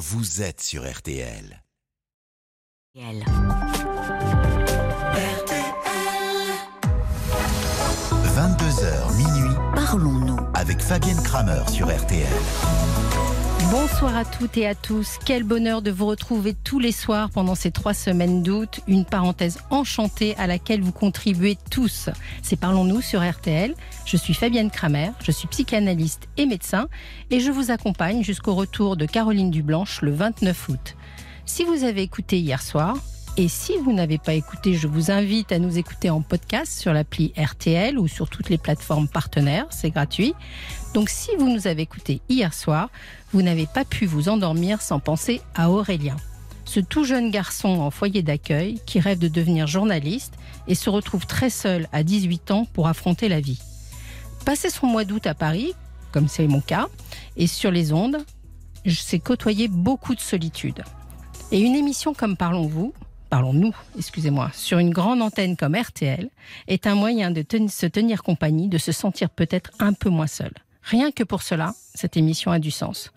vous êtes sur RTL. 22h minuit, Parlons-nous. avec Fabienne Kramer sur RTL. Bonsoir à toutes et à tous. Quel bonheur de vous retrouver tous les soirs pendant ces trois semaines d'août. Une parenthèse enchantée à laquelle vous contribuez tous. C'est Parlons-nous sur RTL. Je suis Fabienne Kramer, je suis psychanalyste et médecin et je vous accompagne jusqu'au retour de Caroline Dublanche le 29 août. Si vous avez écouté hier soir, et si vous n'avez pas écouté, je vous invite à nous écouter en podcast sur l'appli RTL ou sur toutes les plateformes partenaires, c'est gratuit. Donc si vous nous avez écouté hier soir, vous n'avez pas pu vous endormir sans penser à Aurélien. Ce tout jeune garçon en foyer d'accueil qui rêve de devenir journaliste et se retrouve très seul à 18 ans pour affronter la vie. Passé son mois d'août à Paris, comme c'est mon cas, et sur les ondes, je côtoyer beaucoup de solitude. Et une émission comme Parlons-vous, Parlons-nous, excusez-moi, sur une grande antenne comme RTL, est un moyen de se tenir compagnie, de se sentir peut-être un peu moins seul. Rien que pour cela, cette émission a du sens.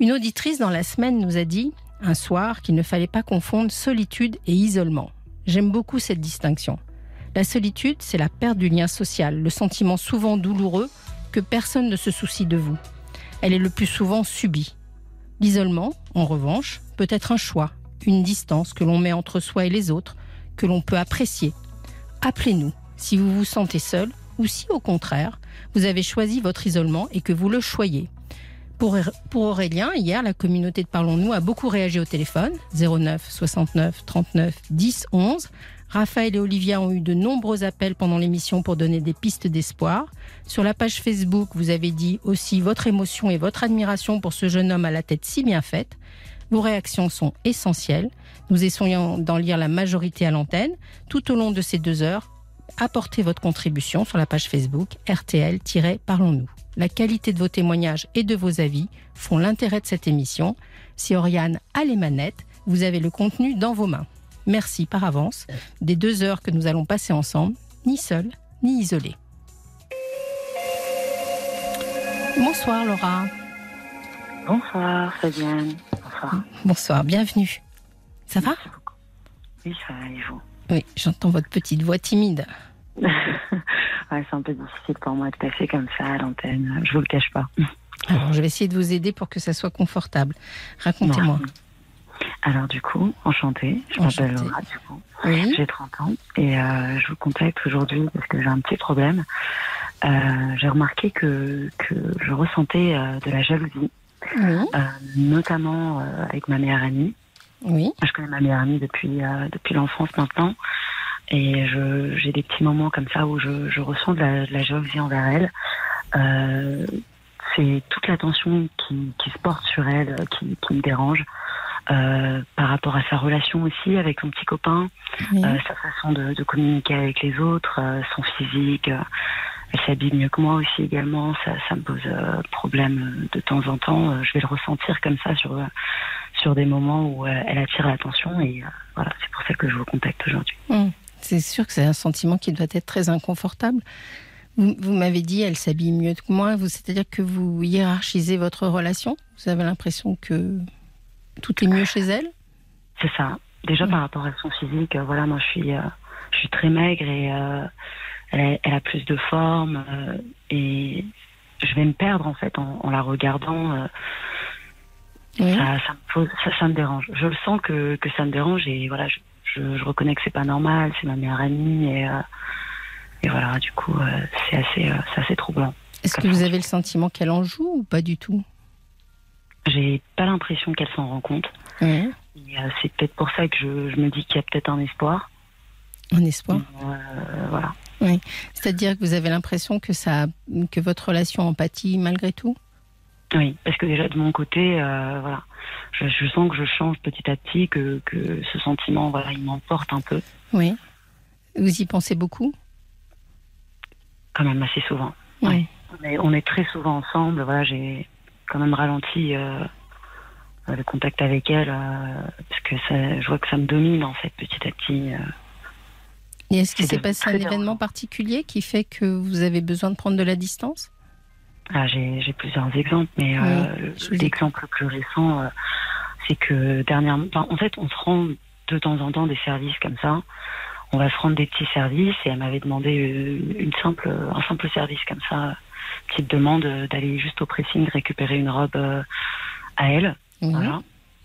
Une auditrice dans la semaine nous a dit, un soir, qu'il ne fallait pas confondre solitude et isolement. J'aime beaucoup cette distinction. La solitude, c'est la perte du lien social, le sentiment souvent douloureux que personne ne se soucie de vous. Elle est le plus souvent subie. L'isolement, en revanche, peut être un choix, une distance que l'on met entre soi et les autres, que l'on peut apprécier. Appelez-nous si vous vous sentez seul ou si au contraire, vous avez choisi votre isolement et que vous le choyez. Pour, pour Aurélien, hier, la communauté de Parlons-nous a beaucoup réagi au téléphone 09 69 39 10 11. Raphaël et Olivia ont eu de nombreux appels pendant l'émission pour donner des pistes d'espoir. Sur la page Facebook, vous avez dit aussi votre émotion et votre admiration pour ce jeune homme à la tête si bien faite. Vos réactions sont essentielles. Nous essayons d'en lire la majorité à l'antenne. Tout au long de ces deux heures, apportez votre contribution sur la page Facebook RTL-Parlons-nous. La qualité de vos témoignages et de vos avis font l'intérêt de cette émission. Si Oriane a les manettes, vous avez le contenu dans vos mains. Merci par avance des deux heures que nous allons passer ensemble, ni seul, ni isolé. Bonsoir Laura. Bonsoir Fabienne. Bonsoir. Bonsoir, bienvenue. Ça va? Oui, ça va et vous? Oui, j'entends votre petite voix timide. ouais, C'est un peu difficile pour moi de passer comme ça à l'antenne. Je vous le cache pas. Alors, je vais essayer de vous aider pour que ça soit confortable. Racontez-moi. Alors du coup, enchantée. Je m'appelle. Laura du coup. Oui. J'ai 30 ans et euh, je vous contacte aujourd'hui parce que j'ai un petit problème. Euh, j'ai remarqué que, que je ressentais euh, de la jalousie, Oui. euh, notamment euh, avec ma meilleure amie. Oui. Je connais ma meilleure amie depuis, euh, depuis l'enfance maintenant. Et j'ai des petits moments comme ça où je, je ressens de la, de la jalousie envers elle. Euh, c'est toute l'attention qui, qui se porte sur elle qui, qui me dérange. Euh, par rapport à sa relation aussi avec son petit copain, Oui. euh, sa façon de, de communiquer avec les autres, son physique. Euh, elle s'habille mieux que moi aussi également. Ça, ça me pose euh, problème de temps en temps. Euh, je vais le ressentir comme ça sur, euh, sur des moments où euh, elle attire l'attention. Et euh, voilà, c'est pour ça que je vous contacte aujourd'hui. Hum. C'est sûr que c'est un sentiment qui doit être très inconfortable. Vous, vous m'avez dit, elle s'habille mieux que moi. Vous, c'est-à-dire que vous hiérarchisez votre relation? Vous avez l'impression que tout est mieux chez elle? C'est ça. Déjà Mm. par rapport à son physique, euh, voilà, moi je suis, euh, je suis très maigre et euh, elle, a, elle a plus de forme euh, et je vais me perdre en fait en, en la regardant. euh, Oui. ça, ça me pose, ça, ça me dérange. Je le sens que, que ça me dérange et voilà, je, je, je reconnais que c'est pas normal, c'est ma meilleure amie et, et voilà, du coup, c'est assez, assez troublant. Est-ce que vous avez le sentiment qu'elle en joue ou pas du tout? J'ai pas l'impression qu'elle s'en rend compte. Oui. C'est peut-être pour ça que je, je me dis qu'il y a peut-être un espoir. Un espoir. Euh, voilà. C'est-à-dire que vous avez l'impression que ça, que votre relation empathie malgré tout? Oui, parce que déjà de mon côté, euh, voilà, je, je sens que je change petit à petit, que, que ce sentiment, voilà, il m'emporte un peu, Oui. Vous y pensez beaucoup? Quand même assez souvent. Oui. On est, on est très souvent ensemble. Voilà, j'ai quand même ralenti euh, le contact avec elle euh, parce que ça, je vois que ça me domine en fait petit à petit. Et est-ce qu'il s'est passé un événement particulier qui fait que vous avez besoin de prendre de la distance? Ah, j'ai plusieurs exemples, mais euh, l'exemple le plus récent, euh, c'est que dernièrement, enfin, en fait, on se rend de temps en temps des services comme ça. On va se rendre des petits services et elle m'avait demandé euh, une simple, un simple service comme ça, petite demande d'aller juste au pressing récupérer une robe à elle, voilà,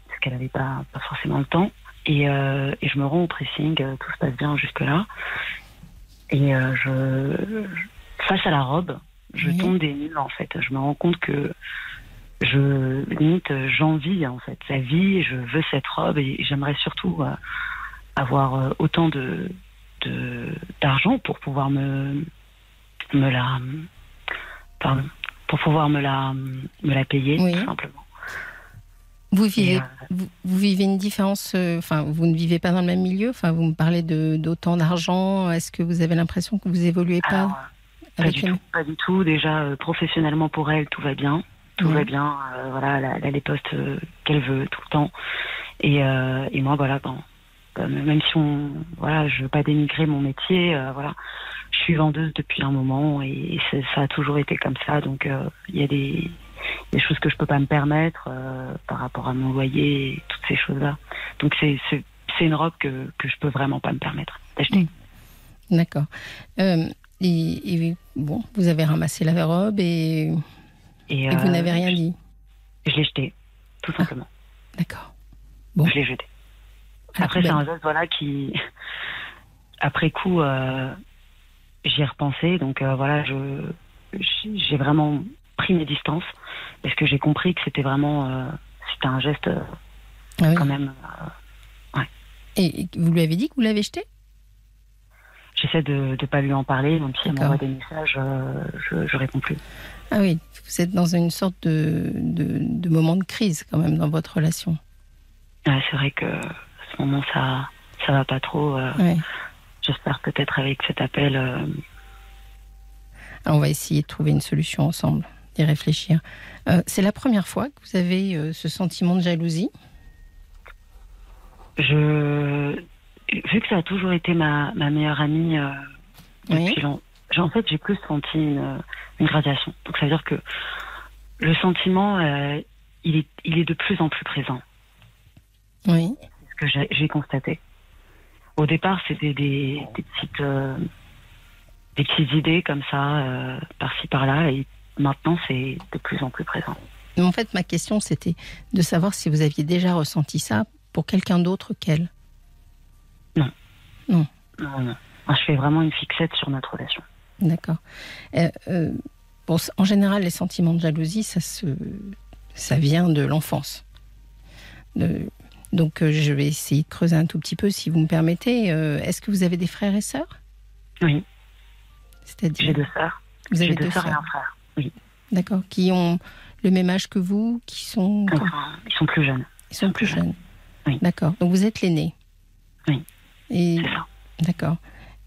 parce qu'elle n'avait pas, pas forcément le temps. Et, euh, et je me rends au pressing, euh, tout se passe bien jusque là. Et euh, je, face à la robe, je Oui. tombe des nuls en fait. Je me rends compte que je limite j'envie en fait sa vie. Je veux cette robe et j'aimerais surtout euh, avoir autant de de- d'argent pour pouvoir me me la pardon pour pouvoir me la me la payer Oui. tout simplement. Vous Et, vivez, euh, vous, vous vivez une différence, euh, enfin, vous ne vivez pas dans le même milieu? Enfin, vous me parlez d'autant d'argent. Est-ce que vous avez l'impression que vous évoluez pas alors, euh, Pas du tout, pas du tout. Déjà, euh, professionnellement pour elle, tout va bien. Tout va bien. euh, voilà, elle a, elle a les postes qu'elle veut tout le temps. Et, et moi, voilà, bon, euh, même si on, voilà, je veux pas dénigrer mon métier, voilà, je suis vendeuse depuis un moment et, c'est- ça a toujours été comme ça. Donc, il y a des, des choses que je peux pas me permettre euh, par rapport à mon loyer et toutes ces choses-là. Donc, c'est, une robe que, que je peux vraiment pas me permettre d'acheter. D'accord. Euh, et, et bon, vous avez ramassé la robe et, Et, et vous euh, n'avez rien dit. Je l'ai jeté, tout simplement. D'accord. Bon. Je l'ai jeté. À la Après, c'est un geste voilà, qui, après coup, j'y ai repensé. Donc voilà, je, j'ai vraiment pris mes distances parce que j'ai compris que c'était vraiment, euh, c'était un geste euh, Ah oui. quand même. euh, Et vous lui avez dit que vous l'avez jeté? J'essaie de ne pas lui en parler, même si elle m'envoie des messages, je, je réponds plus. Ah oui, vous êtes dans une sorte de, de, de moment de crise quand même dans votre relation. Ouais, c'est vrai que à ce moment, ça, ça va pas trop. Ouais. J'espère peut-être avec cet appel. Alors, on va essayer de trouver une solution ensemble, d'y réfléchir. Euh, c'est la première fois que vous avez euh, ce sentiment de jalousie? Je vu que ça a toujours été ma, ma meilleure amie euh, Oui. depuis longtemps, en fait j'ai plus senti une, une gradation. Donc ça veut dire que le sentiment il est il est de plus en plus présent. Oui. C'est ce que j'ai constaté. Au départ c'était des, des petites des petites idées comme ça euh, par-ci par-là et maintenant c'est de plus en plus présent. Mais en fait, ma question, c'était de savoir si vous aviez déjà ressenti ça pour quelqu'un d'autre qu'elle. Non, non. Moi, je fais vraiment une fixette sur notre relation. D'accord. Euh, euh, bon, en général, les sentiments de jalousie, ça, se, ça vient de l'enfance. De- donc, euh, je vais essayer de creuser un tout petit peu, si vous me permettez. Est-ce que vous avez des frères et sœurs? Oui, C'est-à-dire j'ai deux sœurs. Vous avez deux deux sœurs et un frère. Oui. D'accord. Qui ont le même âge que vous, qui sont, ils sont plus jeunes. ils sont plus jeunes. Oui. D'accord. Donc, vous êtes l'aîné. Oui. Et C'est ça. D'accord.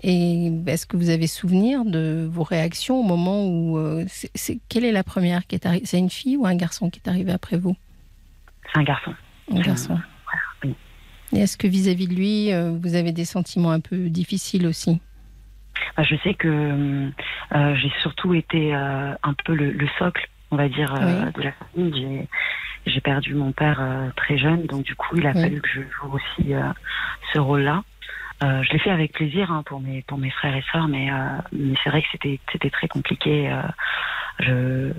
Et est-ce que vous avez souvenir de vos réactions au moment où euh, c'est, c'est- quelle est la première qui est arrivée C'est une fille ou un garçon qui est arrivé après vous? C'est un garçon. Un C'est garçon. un oui. Et est-ce que vis-à-vis de lui, euh, vous avez des sentiments un peu difficiles aussi? Bah, je sais que euh, j'ai surtout été euh, un peu le, le socle, on va dire, euh, Oui. de la famille. J'ai, perdu mon père euh, très jeune, donc du coup, il a Oui. fallu que je joue aussi euh, ce rôle-là. Euh, je l'ai fait avec plaisir hein, pour mes pour mes frères et sœurs, mais euh, mais c'est vrai que c'était c'était très compliqué. euh, je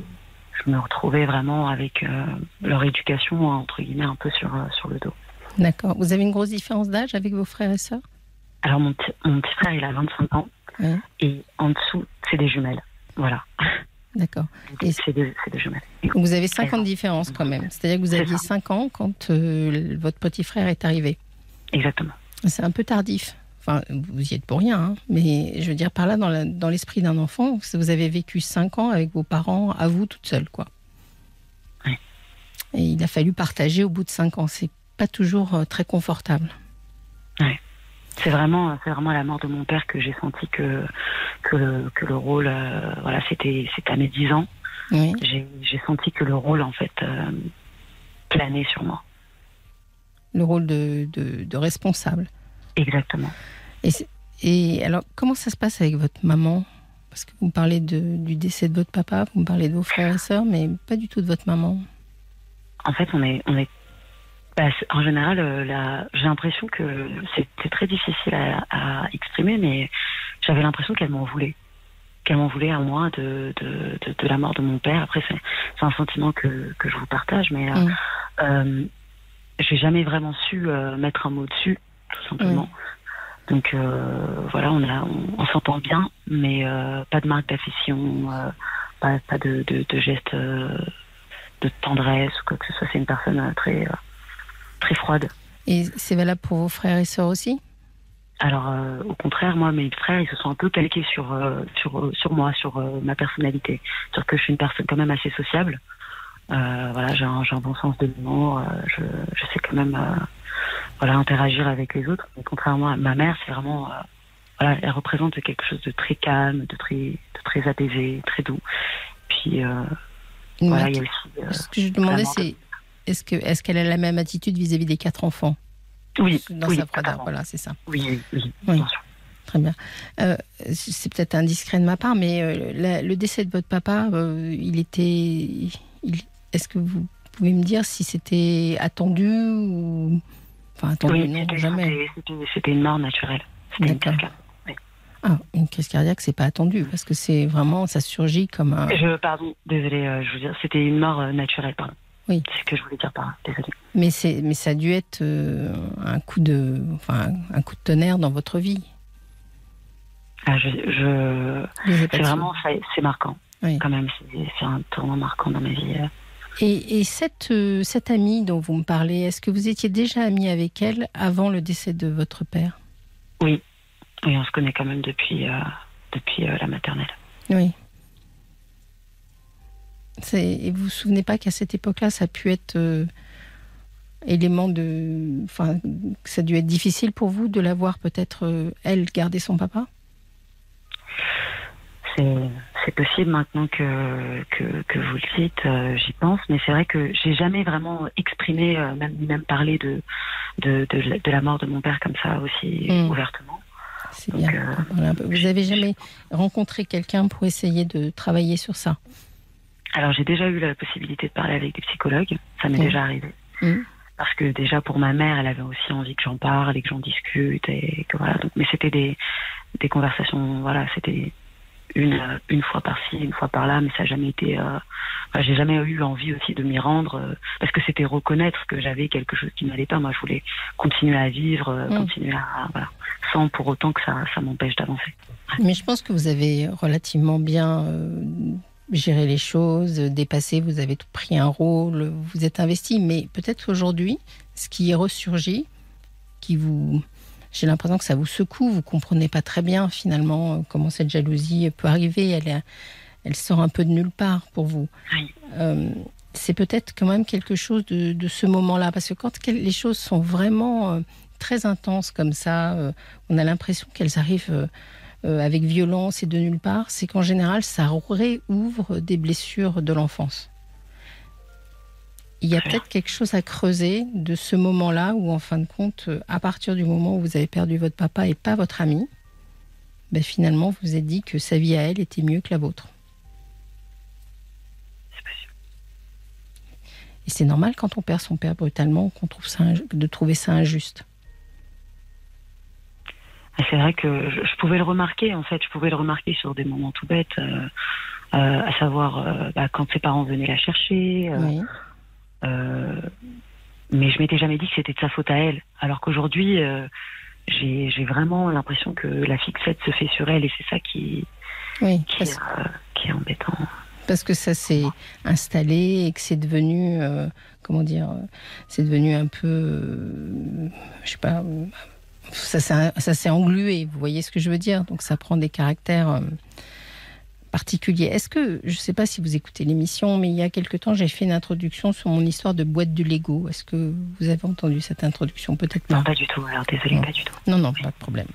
je me retrouvais vraiment avec euh, leur éducation entre guillemets un peu sur euh, sur le dos. D'accord. Vous avez une grosse différence d'âge avec vos frères et sœurs? Alors mon petit frère il a 25 ans Oui. et en dessous c'est des jumelles. Voilà. D'accord. C'est des, jumelles. Vous avez 5 ans de différence quand même. C'est-à-dire que vous aviez ça. 5 ans quand euh, votre petit frère est arrivé. Exactement. C'est un peu tardif. Enfin, vous y êtes pour rien, hein. mais je veux dire, par là, dans l'esprit d'un enfant, vous avez vécu 5 ans avec vos parents, à vous toute seule, quoi. Oui. Et il a fallu partager au bout de 5 ans. C'est pas toujours euh, très confortable. C'est vraiment, c'est vraiment à la mort de mon père que j'ai senti que que le, que le rôle, euh, voilà, c'était c'était à mes 10 ans. Oui. J'ai senti que le rôle en fait euh, planait sur moi. Le rôle de, de- de responsable. Exactement. Et, alors, comment ça se passe avec votre maman? Parce que vous me parlez de- du décès de votre papa, vous me parlez de vos frères et sœurs, mais pas du tout de votre maman. En fait, on est on est Bah, en général, euh, j'ai l'impression que c'était très difficile à, à exprimer, mais j'avais l'impression qu'elle m'en voulait. Qu'elle m'en voulait à moi de, de, de, de la mort de mon père. Après, c'est un sentiment que, que je vous partage, mais euh, Mm. euh, j'ai jamais vraiment su euh, mettre un mot dessus, tout simplement. Donc euh, voilà, on, a, on, on s'entend bien, mais pas de marque d'affection, pas, pas de, de, de gestes de tendresse ou quoi que ce soit. C'est une personne très, très froide. Et c'est valable pour vos frères et sœurs aussi? Alors, euh, au contraire, moi, mes frères, ils se sont un peu calqués sur, euh, sur, euh, sur moi, sur euh, ma personnalité. Sur que je suis une personne quand même assez sociable. Voilà, j'ai un, bon sens de l'humour. je, je sais quand même voilà, interagir avec les autres. Mais contrairement à ma mère, c'est vraiment. voilà, elle représente quelque chose de très calme, de très, de très apaisé, très doux. Puis, voilà, il y a aussi. Ce que je demandais, c'est est-ce que est-ce qu'elle a la même attitude vis-à-vis des quatre enfants oui, dans oui, sa froideur. Voilà, c'est ça. oui, oui, oui. Très bien. Euh, c'est peut-être indiscret de ma part, mais euh, la- le décès de votre papa, euh, il était. Est-ce que vous pouvez me dire si c'était attendu ou. Enfin, attendu, Oui, non, jamais. c'était- une mort naturelle. C'était une cascade. Ah, une crise cardiaque, c'est pas attendu, parce que c'est vraiment. Ça surgit comme un. Je, pardon, désolé, je veux dire, c'était une mort naturelle, pardon. Oui. C'est ce que je voulais dire par là, désolé. Mais, mais ça a dû être euh, un, coup de, enfin, un coup de tonnerre dans votre vie. Ah, je, c'est vraiment, c'est marquant, Oui. quand même, c'est un tournant marquant dans ma vie. euh. Et, et cette, euh, cette amie dont vous me parlez, est-ce que vous étiez déjà amie avec elle avant le décès de votre père? Oui, oui, on se connaît quand même depuis, euh, depuis euh, la maternelle. Oui. Et vous vous souvenez pas qu'à cette époque-là, ça a pu être euh, élément de. Enfin, ça a dû être difficile pour vous de la voir peut-être, euh, elle, garder son papa? C'est possible maintenant que, que, que vous le dites, euh, j'y pense, mais c'est vrai que j'ai jamais vraiment exprimé, même, même parlé de, de, de, la- de la mort de mon père comme ça aussi Mm. ouvertement. C'est bien. Voilà. Vous avez jamais rencontré quelqu'un pour essayer de travailler sur ça? Alors j'ai déjà eu la possibilité de parler avec des psychologues, ça m'est Mm. déjà arrivé. Mm. Parce que déjà pour ma mère, elle avait aussi envie que j'en parle et que j'en discute et que voilà. Donc, mais c'était des, des conversations, voilà, c'était une, euh, une fois par-ci, une fois par-là, mais ça n'a jamais été. Euh, enfin, j'ai jamais eu envie aussi de m'y rendre euh, parce que c'était reconnaître que j'avais quelque chose qui n'allait pas. Moi, je voulais continuer à vivre, euh, Mm. continuer à voilà, sans pour autant que ça, ça m'empêche d'avancer. Mais je pense que vous avez relativement bien géré les choses, euh, dépassé, vous avez tout pris un rôle, vous êtes investi. Mais peut-être aujourd'hui, ce qui est ressurgi, qui vous. J'ai l'impression que ça vous secoue, vous comprenez pas très bien finalement euh, comment cette jalousie peut arriver. Elle, est- elle sort un peu de nulle part pour vous. Oui. Euh, c'est peut-être quand même quelque chose de, de ce moment-là, parce que quand les choses sont vraiment très intenses comme ça, on a l'impression qu'elles arrivent euh, avec violence et de nulle part, c'est qu'en général, ça réouvre des blessures de l'enfance. Il y a peut-être quelque chose à creuser de ce moment-là où, en fin de compte, euh, à partir du moment où vous avez perdu votre papa et pas votre ami, ben finalement, vous vous êtes dit que sa vie à elle était mieux que la vôtre. Et c'est normal quand on perd son père brutalement qu'on trouve ça de trouver ça injuste. C'est vrai que je, je pouvais le remarquer, en fait, je pouvais le remarquer sur des moments tout bêtes, euh, euh, à savoir euh, bah, quand ses parents venaient la chercher. Oui. mais je m'étais jamais dit que c'était de sa faute à elle. Alors qu'aujourd'hui, j'ai vraiment l'impression que la fixette se fait sur elle et c'est ça qui, Oui, qui, parce, qui est embêtant. parce que ça s'est installé et que c'est devenu, euh, comment dire, c'est devenu un peu, euh, je sais pas, ça s'est englué, vous voyez ce que je veux dire? Donc ça prend des caractères euh, particuliers. Est-ce que, je ne sais pas si vous écoutez l'émission, mais il y a quelque temps, j'ai fait une introduction sur mon histoire de boîte de Lego. Est-ce que vous avez entendu cette introduction? Peut-être pas. Non, pas du tout. Alors désolé, Non. pas du tout. Non, non, pas de problème.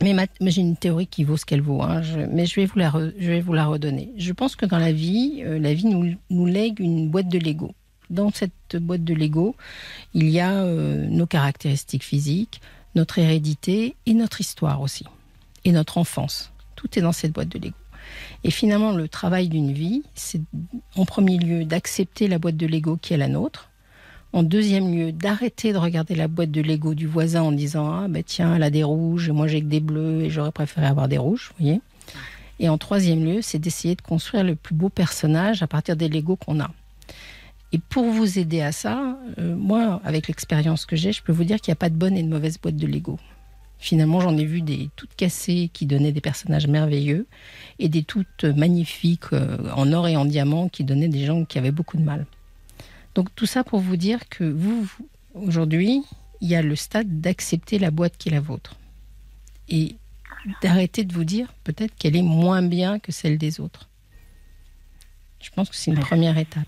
Mais, ma- mais j'ai une théorie qui vaut ce qu'elle vaut. hein. Je- mais je vais, vous la re- je vais vous la redonner. Je pense que dans la vie, euh, la vie nous, nous lègue une boîte de Lego. Dans cette boîte de Lego, il y a euh, nos caractéristiques physiques, notre hérédité et notre histoire aussi. Et notre enfance. Tout est dans cette boîte de Lego. Et finalement, le travail d'une vie, c'est en premier lieu d'accepter la boîte de Lego qui est la nôtre. En deuxième lieu, d'arrêter de regarder la boîte de Lego du voisin en disant Ah, ben tiens, elle a des rouges, et moi j'ai que des bleus, et j'aurais préféré avoir des rouges, vous voyez. Et en troisième lieu, c'est d'essayer de construire le plus beau personnage à partir des Lego qu'on a. Et pour vous aider à ça, euh, moi, avec l'expérience que j'ai, je peux vous dire qu'il n'y a pas de bonne et de mauvaise boîte de Lego. Finalement, j'en ai vu des toutes cassées qui donnaient des personnages merveilleux et des toutes magnifiques euh, en or et en diamant qui donnaient des gens qui avaient beaucoup de mal. Donc tout ça pour vous dire que vous, vous- aujourd'hui, il y a le stade d'accepter la boîte qui est la vôtre. Et d'arrêter de vous dire peut-être qu'elle est moins bien que celle des autres. Je pense que c'est une Ouais. première étape.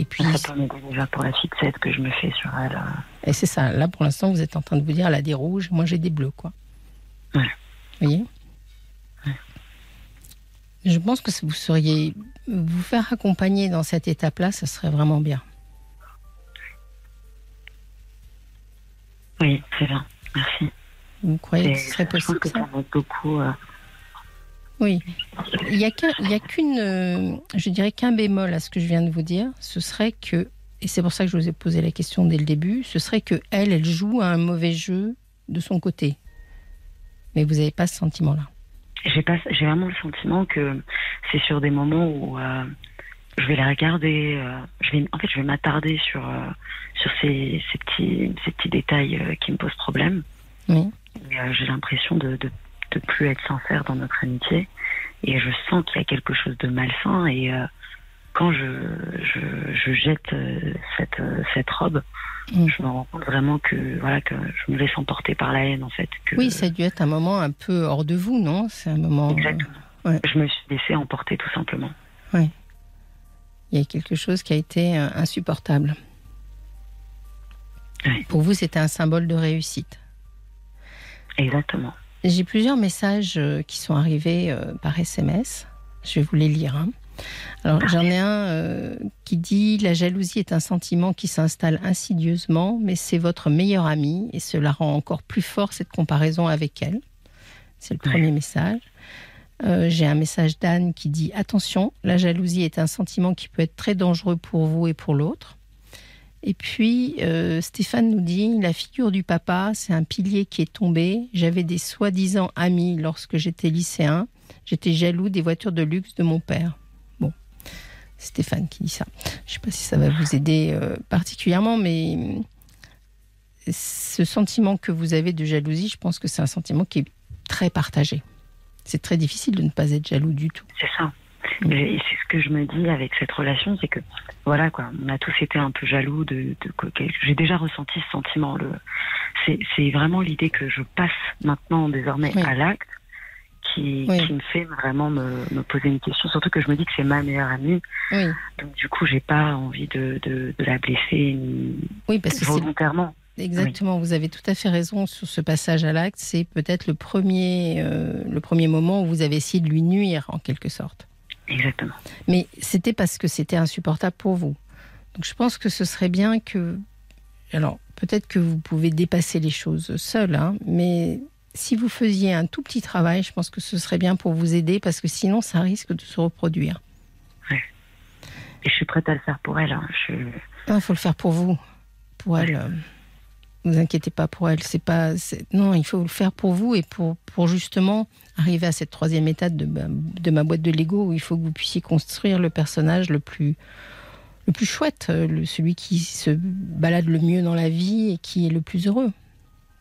Et puis, Ça m'aider déjà pour la fixette que je me fais sur elle. euh. et c'est ça. Là, pour l'instant, vous êtes en train de vous dire, elle a des rouges, moi j'ai des bleus, quoi. Ouais. Vous voyez Je pense que si vous seriez vous faire accompagner dans cette étape-là, ça serait vraiment bien. Oui, c'est bien. Merci. Vous croyez Et que ce serait je trouve possible que ça ça beaucoup. euh, Oui. Il n'y a qu'une, euh, je dirais qu'un bémol à ce que je viens de vous dire, ce serait que, et c'est pour ça que je vous ai posé la question dès le début, ce serait que elle, elle joue à un mauvais jeu de son côté. Mais vous n'avez pas ce sentiment-là. J'ai pas, j'ai vraiment le sentiment que c'est sur des moments où euh, je vais la regarder. euh, je vais, en fait, je vais m'attarder sur sur ces, ces petits ces petits détails qui me posent problème. Oui. J'ai l'impression de, de de plus être sincère dans notre amitié. Et je sens qu'il y a quelque chose de malsain. Et euh, quand je je, je jette euh, cette euh, cette robe, Mm. je me rends compte vraiment que voilà que je me laisse emporter par la haine en fait. Que, Oui, ça a dû être un moment un peu hors de vous, non? C'est un moment. Exactement. ouais. Je me suis laissée emporter tout simplement. Il y a quelque chose qui a été insupportable. Oui. Pour vous, c'était un symbole de réussite. Exactement. J'ai plusieurs messages euh, qui sont arrivés euh, par SMS. Je vais vous les lire. hein. Alors, j'en ai un euh, qui dit La jalousie est un sentiment qui s'installe insidieusement, mais c'est votre meilleure amie et cela rend encore plus fort cette comparaison avec elle. C'est le Ouais. premier message. Euh, J'ai un message d'Anne qui dit Attention, la jalousie est un sentiment qui peut être très dangereux pour vous et pour l'autre. Et puis, euh, Stéphane nous dit La figure du papa, c'est un pilier qui est tombé. J'avais des soi-disant amis lorsque j'étais lycéen. J'étais jaloux des voitures de luxe de mon père. Bon, Stéphane qui dit ça. Je ne sais pas si ça va vous aider euh, particulièrement, mais euh, ce sentiment que vous avez de jalousie, je pense que c'est un sentiment qui est très partagé. C'est très difficile de ne pas être jaloux du tout. C'est ça. Et c'est ce que je me dis avec cette relation, c'est que voilà quoi, on a tous été un peu jaloux de, de j'ai déjà ressenti ce sentiment. Le, c'est, vraiment l'idée que je passe maintenant désormais Oui. à l'acte qui, Oui. qui me fait vraiment me, me poser une question. Surtout que je me dis que c'est ma meilleure amie, Oui, donc du coup j'ai pas envie de, de, de la blesser oui parce que volontairement. Exactement, vous avez tout à fait raison sur ce passage à l'acte. C'est peut-être le premier, euh, le premier moment où vous avez essayé de lui nuire en quelque sorte. Exactement. Mais c'était parce que c'était insupportable pour vous. Donc je pense que ce serait bien que... Alors peut-être que vous pouvez dépasser les choses seul, hein, mais si vous faisiez un tout petit travail, je pense que ce serait bien pour vous aider parce que sinon ça risque de se reproduire. Et je suis prête à le faire pour elle. hein. Je, Il faut le faire pour vous, pour elle. euh, vous inquiétez pas pour elle. C'est pas. Non, il faut le faire pour vous et pour pour justement arriver à cette troisième étape de ma, de ma boîte de Lego où il faut que vous puissiez construire le personnage le plus le plus chouette, euh, le- celui qui se balade le mieux dans la vie et qui est le plus heureux.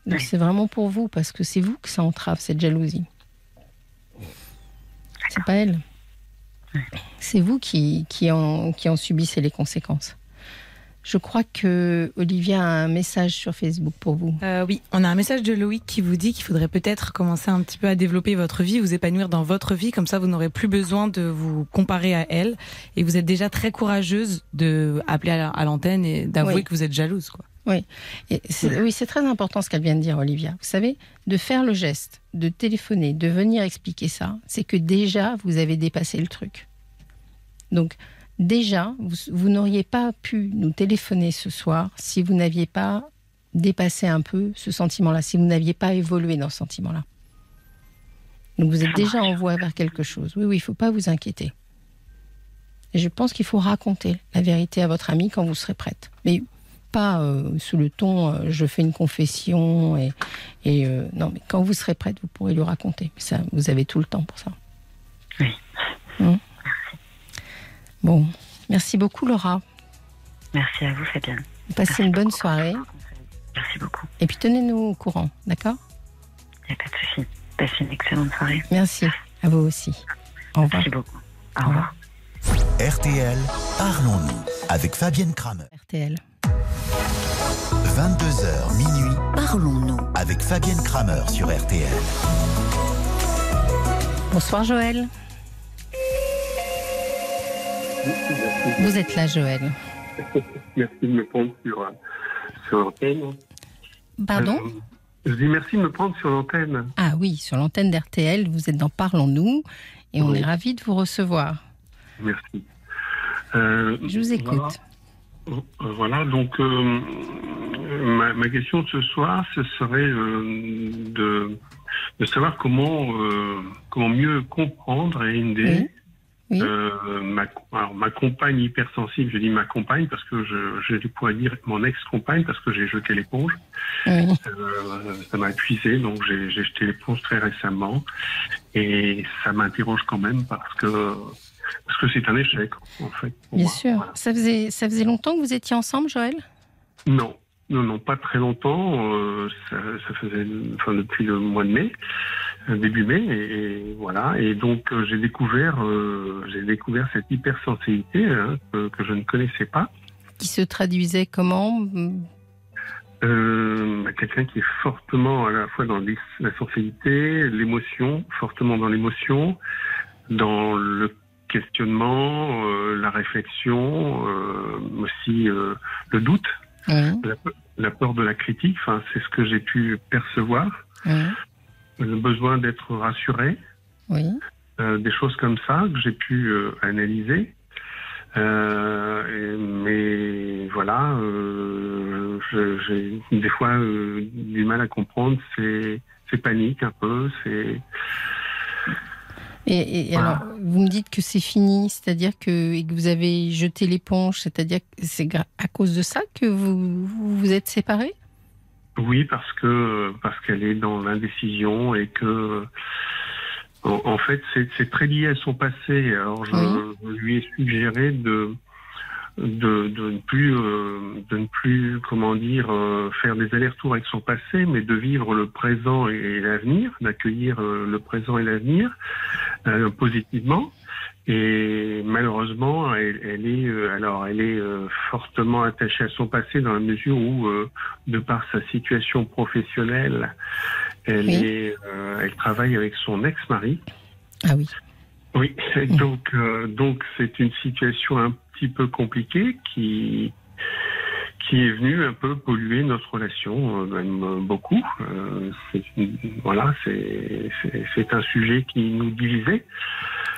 Donc c'est vraiment pour vous parce que c'est vous que ça entrave cette jalousie. C'est pas elle. C'est vous qui, qui, en, qui en subissez les conséquences. Je crois que Olivia a un message sur Facebook pour vous. Euh, oui, on a un message de Loïc qui vous dit qu'il faudrait peut-être commencer un petit peu à développer votre vie, vous épanouir dans votre vie, comme ça vous n'aurez plus besoin de vous comparer à elle. Et vous êtes déjà très courageuse de appeler à la- à l'antenne et d'avouer Oui. que vous êtes jalouse. Quoi. Et c'est- oui, c'est très important ce qu'elle vient de dire, Olivia. Vous savez, de faire le geste, de téléphoner, de venir expliquer ça, c'est que déjà, vous avez dépassé le truc. Donc, déjà, vous, vous n'auriez pas pu nous téléphoner ce soir si vous n'aviez pas dépassé un peu ce sentiment-là, si vous n'aviez pas évolué dans ce sentiment-là. Donc, vous êtes déjà en voie vers quelque chose. Oui, oui, il ne faut pas vous inquiéter. Et je pense qu'il faut raconter la vérité à votre ami quand vous serez prête. Mais pas euh, sous le ton euh, je fais une confession et, et euh, non mais quand vous serez prête vous pourrez lui raconter ça vous avez tout le temps pour ça oui Hum. Bon. Merci beaucoup Laura. Merci à vous Fabienne. Passez Merci une bonne soirée. Merci beaucoup. Et puis tenez-nous au courant d'accord? Il n'y a pas de souci. Passez une excellente soirée. Merci. À vous aussi. Au revoir. Merci beaucoup. Au revoir. RTL, parlons-nous avec Fabienne Kramer. RTL. 22h minuit, Parlons-nous. avec Fabienne Kramer sur RTL. bonsoir Joël vous êtes là Joël Merci de me prendre sur, euh, sur l'antenne. pardon? Je dis merci de me prendre sur l'antenne. Ah oui, sur l'antenne d'RTL, vous êtes dans Parlons-nous et on est ravis de vous recevoir. Merci. Euh, Je vous écoute. Voilà, Euh, voilà, donc euh, ma, ma question ce soir, ce serait euh, de, de savoir comment, comment mieux comprendre et aider Oui. Oui. euh, ma, alors, ma compagne hypersensible. Je dis ma compagne parce que je, je pourrais dire mon ex-compagne parce que j'ai jeté l'éponge. Oui. Euh, ça m'a épuisé, donc j'ai j'ai jeté l'éponge très récemment. Et ça m'interroge quand même parce que parce que c'est un échec, en fait. Bien moi. sûr. Voilà. Ça faisait, ça faisait longtemps que vous étiez ensemble, Joël? Non, non, non, pas très longtemps. euh, ça, ça faisait, enfin, depuis le mois de mai, début mai, et, et voilà. Et donc euh, j'ai découvert, euh, j'ai découvert cette hypersensibilité hein, que, que je ne connaissais pas. Qui se traduisait comment Euh, quelqu'un qui est fortement à la fois dans la sensibilité, l'émotion, fortement dans l'émotion, dans le questionnement, euh, la réflexion, aussi le doute, Oui. la, pe- la peur de la critique. Enfin, c'est ce que j'ai pu percevoir. Le besoin d'être rassuré, Oui. euh, des choses comme ça que j'ai pu euh, analyser. Euh, et- mais voilà, j'ai des fois du mal à comprendre ces, ces paniques un peu, c'est Et, et Voilà. alors, vous me dites que c'est fini, c'est-à-dire que, et que vous avez jeté l'éponge, c'est-à-dire que c'est à cause de ça que vous vous, vous êtes séparés? Oui parce que parce qu'elle est dans l'indécision et que en, en fait c'est c'est très lié à son passé. Alors je, je lui ai suggéré de de, de ne plus euh, de ne plus comment dire euh, faire des allers-retours avec son passé, mais de vivre le présent et l'avenir, d'accueillir euh, le présent et l'avenir euh, positivement. Et malheureusement, elle, elle est euh, alors elle est euh, fortement attachée à son passé dans la mesure où, euh, de par sa situation professionnelle, elle Oui. est elle travaille avec son ex-mari. Ah oui. Oui, donc euh, donc c'est une situation un petit peu compliquée qui qui est venue un peu polluer notre relation, même beaucoup. Voilà, c'est- c'est un sujet qui nous divisait.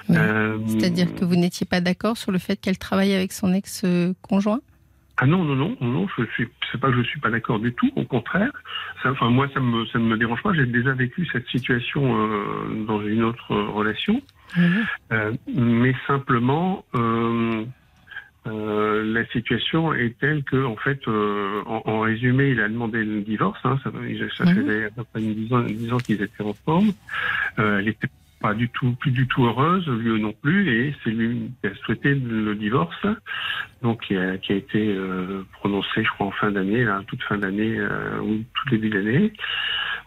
Euh, C'est-à-dire que vous n'étiez pas d'accord sur le fait qu'elle travaille avec son ex-conjoint Ah non, non, non, non, je suis, c'est pas que je suis pas d'accord du tout, au contraire. Ça, enfin, moi, ça me, ça ne me dérange pas. J'ai déjà vécu cette situation euh, dans une autre relation, Euh, mais simplement, euh, la situation est telle que, en fait, en, en résumé, il a demandé le divorce. Hein, ça ça Mhm. faisait à peu près dix ans, qu'ils étaient ensemble. Elle était pas du tout, plus du tout heureuse, lui non plus, et c'est lui qui a souhaité le divorce, donc qui a, qui a été euh, prononcé, je crois, en fin d'année, là, toute fin d'année euh, ou tout début d'année.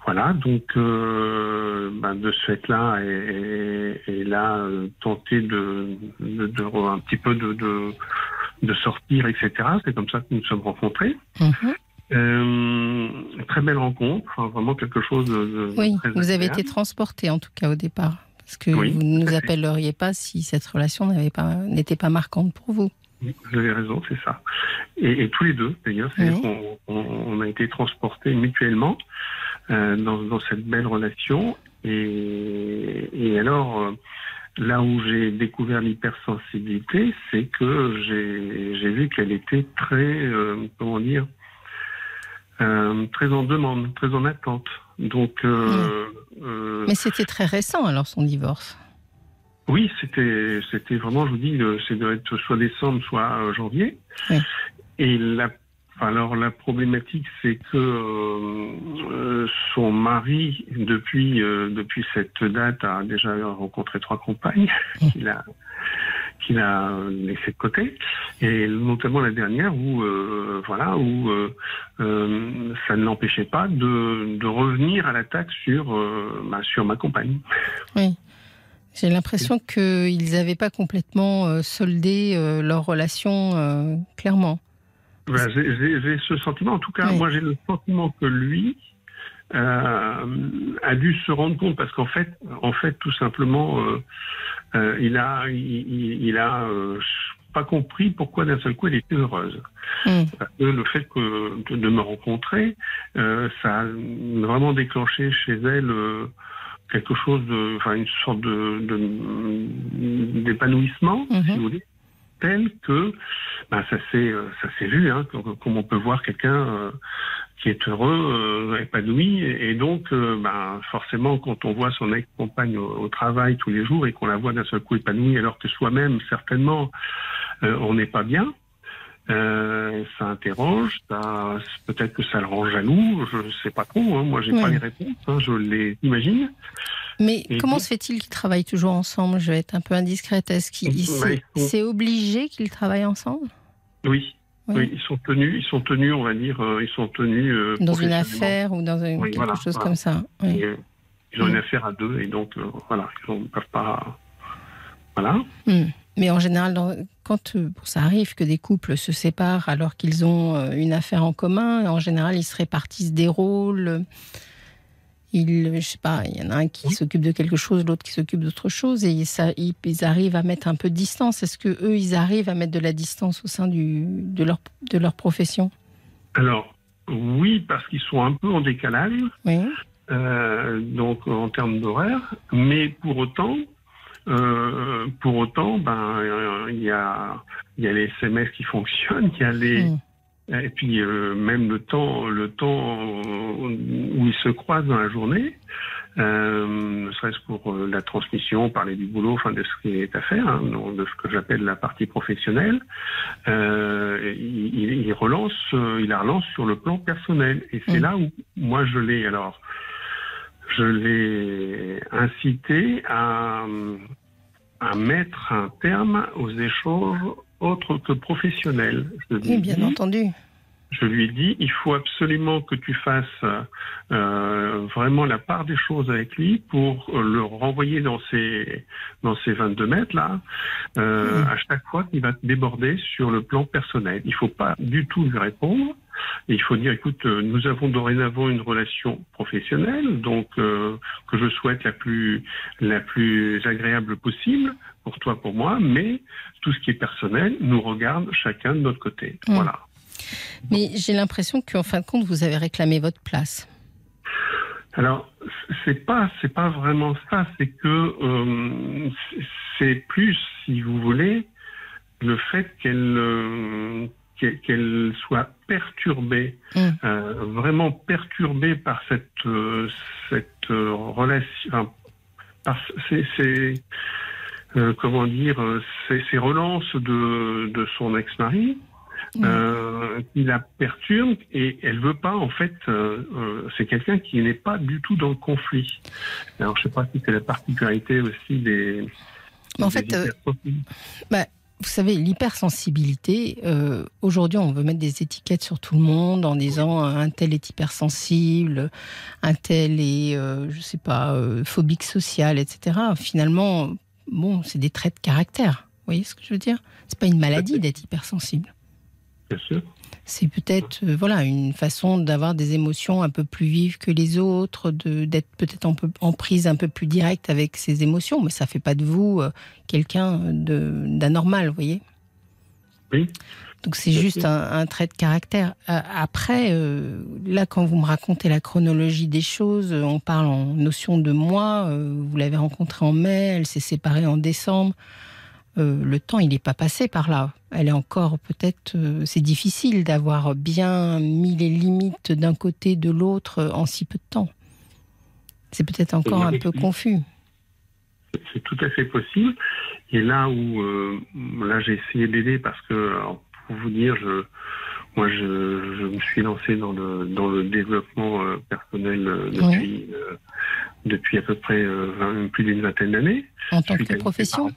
Voilà, donc euh, ben, de ce fait-là, et, et, et là, tenter de, de, de re- un petit peu de, de, de sortir, etc. C'est comme ça que nous nous sommes rencontrés. Mhm. Euh, très belle rencontre, enfin, vraiment quelque chose de, de Oui, très vous avez été transporté en tout cas au départ. Parce que Oui, vous ne nous appelleriez pas si cette relation n'avait pas, n'était pas marquante pour vous. Vous avez raison, c'est ça. Et, et tous les deux, d'ailleurs, Oui. on, on a été transportés mutuellement euh, dans, dans cette belle relation. Et, et alors, euh, là où j'ai découvert l'hypersensibilité, c'est que j'ai vu qu'elle était très, euh, comment dire, très en demande, très en attente. Donc, euh, euh, Mais c'était très récent alors son divorce. Oui, c'était c'était vraiment, je vous dis, c'est doit être soit décembre, soit janvier. Oui. Et la alors la problématique, c'est que euh, son mari, depuis euh, depuis cette date, a déjà rencontré trois compagnes qu'il a qu'il a laissé de côté, et notamment la dernière où euh, voilà où ça ne l'empêchait pas de, de revenir à l'attaque sur bah, sur ma compagne. Oui. J'ai l'impression qu'ils n'avaient pas complètement soldé leur relation clairement. Ben, j'ai ce sentiment. En tout cas, moi, j'ai le sentiment que lui euh, a dû se rendre compte parce qu'en fait, en fait, tout simplement, euh, euh, il a, il, il a euh, pas compris pourquoi d'un seul coup elle était heureuse. Mm. Que le fait que de, de me rencontrer, euh, ça a vraiment déclenché chez elle quelque chose de, enfin, une sorte de d'épanouissement, -hmm. si vous voulez tel que ben, ça s'est euh, ça s'est vu, hein, comme on peut voir quelqu'un euh, qui est heureux, euh, épanoui, et, donc euh, ben, forcément quand on voit son ex-compagne au, au, travail tous les jours et qu'on la voit d'un seul coup épanouie, alors que soi-même certainement euh, on n'est pas bien. Ça interroge, ça, peut-être que ça le rend jaloux, je sais pas trop, hein, moi j'ai Ouais. pas les réponses, hein, je les imagine. Mais Et comment se fait-il qu'ils travaillent toujours ensemble? Je vais être un peu indiscrète. Est-ce qu'il c'est obligé qu'ils travaillent ensemble? Oui, Oui. oui, ils sont tenus, ils sont tenus, on va dire, euh, ils sont tenus euh, Dans une affaire ou dans une- Oui, quelque voilà, chose voilà. comme ça oui. Et, euh, ils ont une affaire à deux et donc voilà, ils ne peuvent pas. Voilà. Hmm. Mais en général, quand ça arrive que des couples se séparent alors qu'ils ont une affaire en commun, en général, ils se répartissent des rôles. Ils, je sais pas, il y en a un qui Oui. s'occupe de quelque chose, l'autre qui s'occupe d'autre chose, et ça, ils, ils arrivent à mettre un peu de distance. Est-ce que eux, ils arrivent à mettre de la distance au sein du, de leur de leur profession? Alors oui, parce qu'ils sont un peu en décalage, Oui. euh, donc en termes d'horaire, mais pour autant. euh, pour autant, ben euh, il y a y a les SMS qui fonctionnent, il y a les Hmm. Et puis euh, même le temps, le temps où ils se croisent dans la journée, euh, ne serait-ce pour euh, la transmission, parler du boulot, enfin de ce qui est à faire, hein, de ce que j'appelle la partie professionnelle, euh, il, relance, euh, il la relance sur le plan personnel. Et c'est Mm. là où moi je l'ai alors, je l'ai incité à, à mettre un terme aux échanges autres que professionnels. Je lui Oui, bien dit- entendu. je lui ai dit, il faut absolument que tu fasses euh, vraiment la part des choses avec lui pour le renvoyer dans ses dans ses 22 mètres là, euh, Mhm. à chaque fois qu'il va te déborder sur le plan personnel. Il faut pas du tout lui répondre. Et il faut dire, écoute, euh, nous avons dorénavant une relation professionnelle, donc euh, que je souhaite la plus la plus agréable possible pour toi, pour moi, mais tout ce qui est personnel nous regarde chacun de notre côté. Mhm. Voilà. Mais j'ai l'impression qu'en fin de compte, vous avez réclamé votre place. Alors, c'est pas, c'est pas vraiment ça. C'est que euh, c'est plus, si vous voulez, le fait qu'elle euh, qu'elle soit perturbée, Mm. euh, vraiment perturbée par cette cette relation, par ces, ces euh, comment dire, euh, ces, ces relances de de son ex-mari Mm. euh, qui la perturbe et elle veut pas en fait euh, euh, c'est quelqu'un qui n'est pas du tout dans le conflit alors je sais pas si c'est la particularité aussi des Mais en des fait, euh, hypertrophies. Vous savez, l'hypersensibilité, euh, aujourd'hui, on veut mettre des étiquettes sur tout le monde en disant euh, un tel est hypersensible, un tel est, euh, je sais pas, euh, phobique social, etc. Finalement, bon, c'est des traits de caractère. Vous voyez ce que je veux dire? C'est pas une maladie d'être hypersensible. bien sûr C'est peut-être euh, voilà une façon d'avoir des émotions un peu plus vives que les autres, d'être peut-être en, peu- en prise un peu plus directe avec ses émotions, mais ça fait pas de vous euh, quelqu'un de d'anormal, vous voyez? Oui. Donc c'est juste un, un trait de caractère. Euh, après, euh, là, quand vous me racontez la chronologie des choses, euh, on parle en notion de mois. euh, vous l'avez rencontrée en mai, elle s'est séparée en décembre. Euh, le temps, il n'est pas passé par là. Elle est encore peut-être. c'est difficile d'avoir bien mis les limites d'un côté de l'autre en si peu de temps. C'est peut-être encore un peu confus. c'est tout à fait possible. Et là où euh, là j'ai essayé d'aider parce que alors, pour vous dire, je moi je, je me suis lancé dans le dans le développement euh, personnel euh, depuis euh, depuis à peu près 20 plus d'une vingtaine d'années. En tant que profession.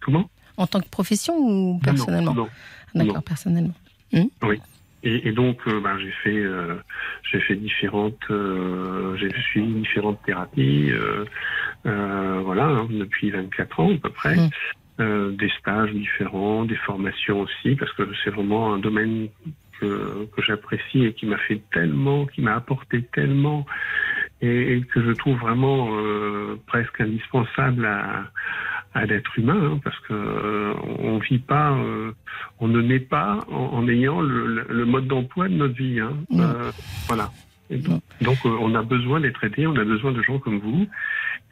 Comment? En tant que profession ou personnellement? Non, non. D'accord, non. personnellement. Et, et donc, ben, j'ai fait, j'ai fait différentes, j'ai suivi différentes thérapies, voilà, hein, depuis 24 ans à peu près, Mm. Euh, des stages différents, des formations aussi, parce que c'est vraiment un domaine que, que j'apprécie et qui m'a fait tellement, qui m'a apporté tellement, et, et que je trouve vraiment euh, presque indispensable à, à l'être humain, hein, parce que euh, on vit pas, euh, on ne naît pas en, en ayant le, le- mode d'emploi de notre vie. Hein. Mm. Euh, voilà. Et donc, donc, euh, on a besoin d'être aidés, on a besoin de gens comme vous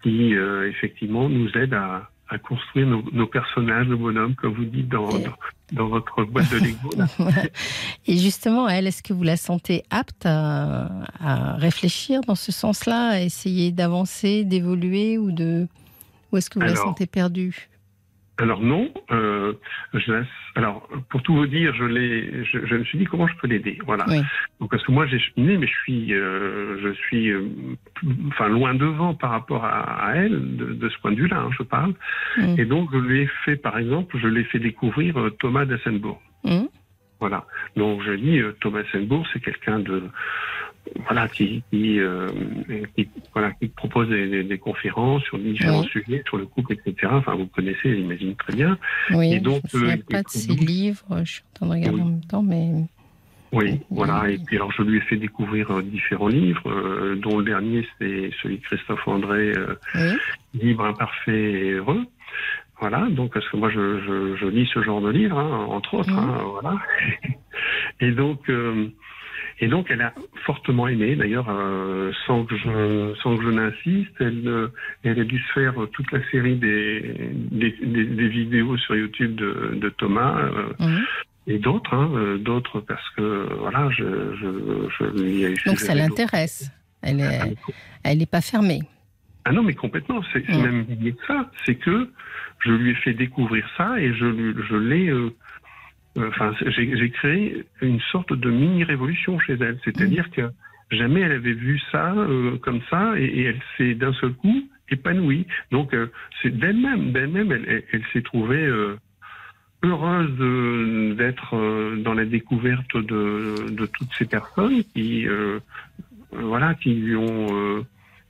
qui euh, effectivement nous aident à, à construire nos, nos personnages de bonhommes, comme vous dites dans, dans, dans votre boîte de Lego. Et justement, elle, est-ce que vous la sentez apte à, à réfléchir dans ce sens-là, à essayer d'avancer, d'évoluer ou de ou est-ce que vous la sentez perdue? Alors non, euh, je laisse. Alors pour tout vous dire, je l'ai. Je, je me suis dit comment je peux l'aider. Voilà. Oui. Donc parce que moi j'ai cheminé, mais je suis, euh, je suis, euh, enfin loin devant par rapport à, à elle de, de ce point de vue-là. hein, je parle. Mm. Et donc je lui ai fait, par exemple, je l'ai fait découvrir euh, Thomas d'Assenbourg. Hum, Voilà. Donc je dis euh, Thomas Senbourg, c'est quelqu'un de voilà qui qui, euh, qui voilà qui propose des, des- des conférences sur différents Oui. sujets, sur le couple, etc. Enfin vous connaissez, j'imagine très bien. Oui, Et donc, je ne euh, pas de ses donc- livres, je suis en train de regarder Oui. en même temps, mais Oui, voilà. Et puis alors je lui ai fait découvrir euh, différents livres, euh, dont le dernier c'est celui de Christophe André, euh. Libre, imparfait et heureux. Voilà, donc parce que moi je, je, je lis ce genre de livre, hein, entre autres, hein, voilà. Et donc, euh, et donc elle a fortement aimé. D'ailleurs, euh, sans que je sans que je n'insiste, elle euh, elle a dû se faire toute la série des des, des, des vidéos sur YouTube de, de Thomas euh, hum. et d'autres, hein, d'autres parce que voilà, je je, je lui ai Donc ça l'intéresse. Elle. Ah, est, mais elle n'est pas fermée. ah non, mais complètement. C'est c'est Mm. même lié que ça. C'est que je lui ai fait découvrir ça et je, je l'ai. Euh, Enfin, j'ai j'ai créé une sorte de mini révolution chez elle. C'est-à-dire que jamais elle avait vu ça euh, comme ça et, et elle s'est d'un seul coup épanouie. Donc, euh, c'est d'elle-même, d'elle-même, elle, elle- elle s'est trouvée euh, heureuse de- d'être euh, dans la découverte de, de toutes ces personnes qui, euh, voilà, qui lui ont euh,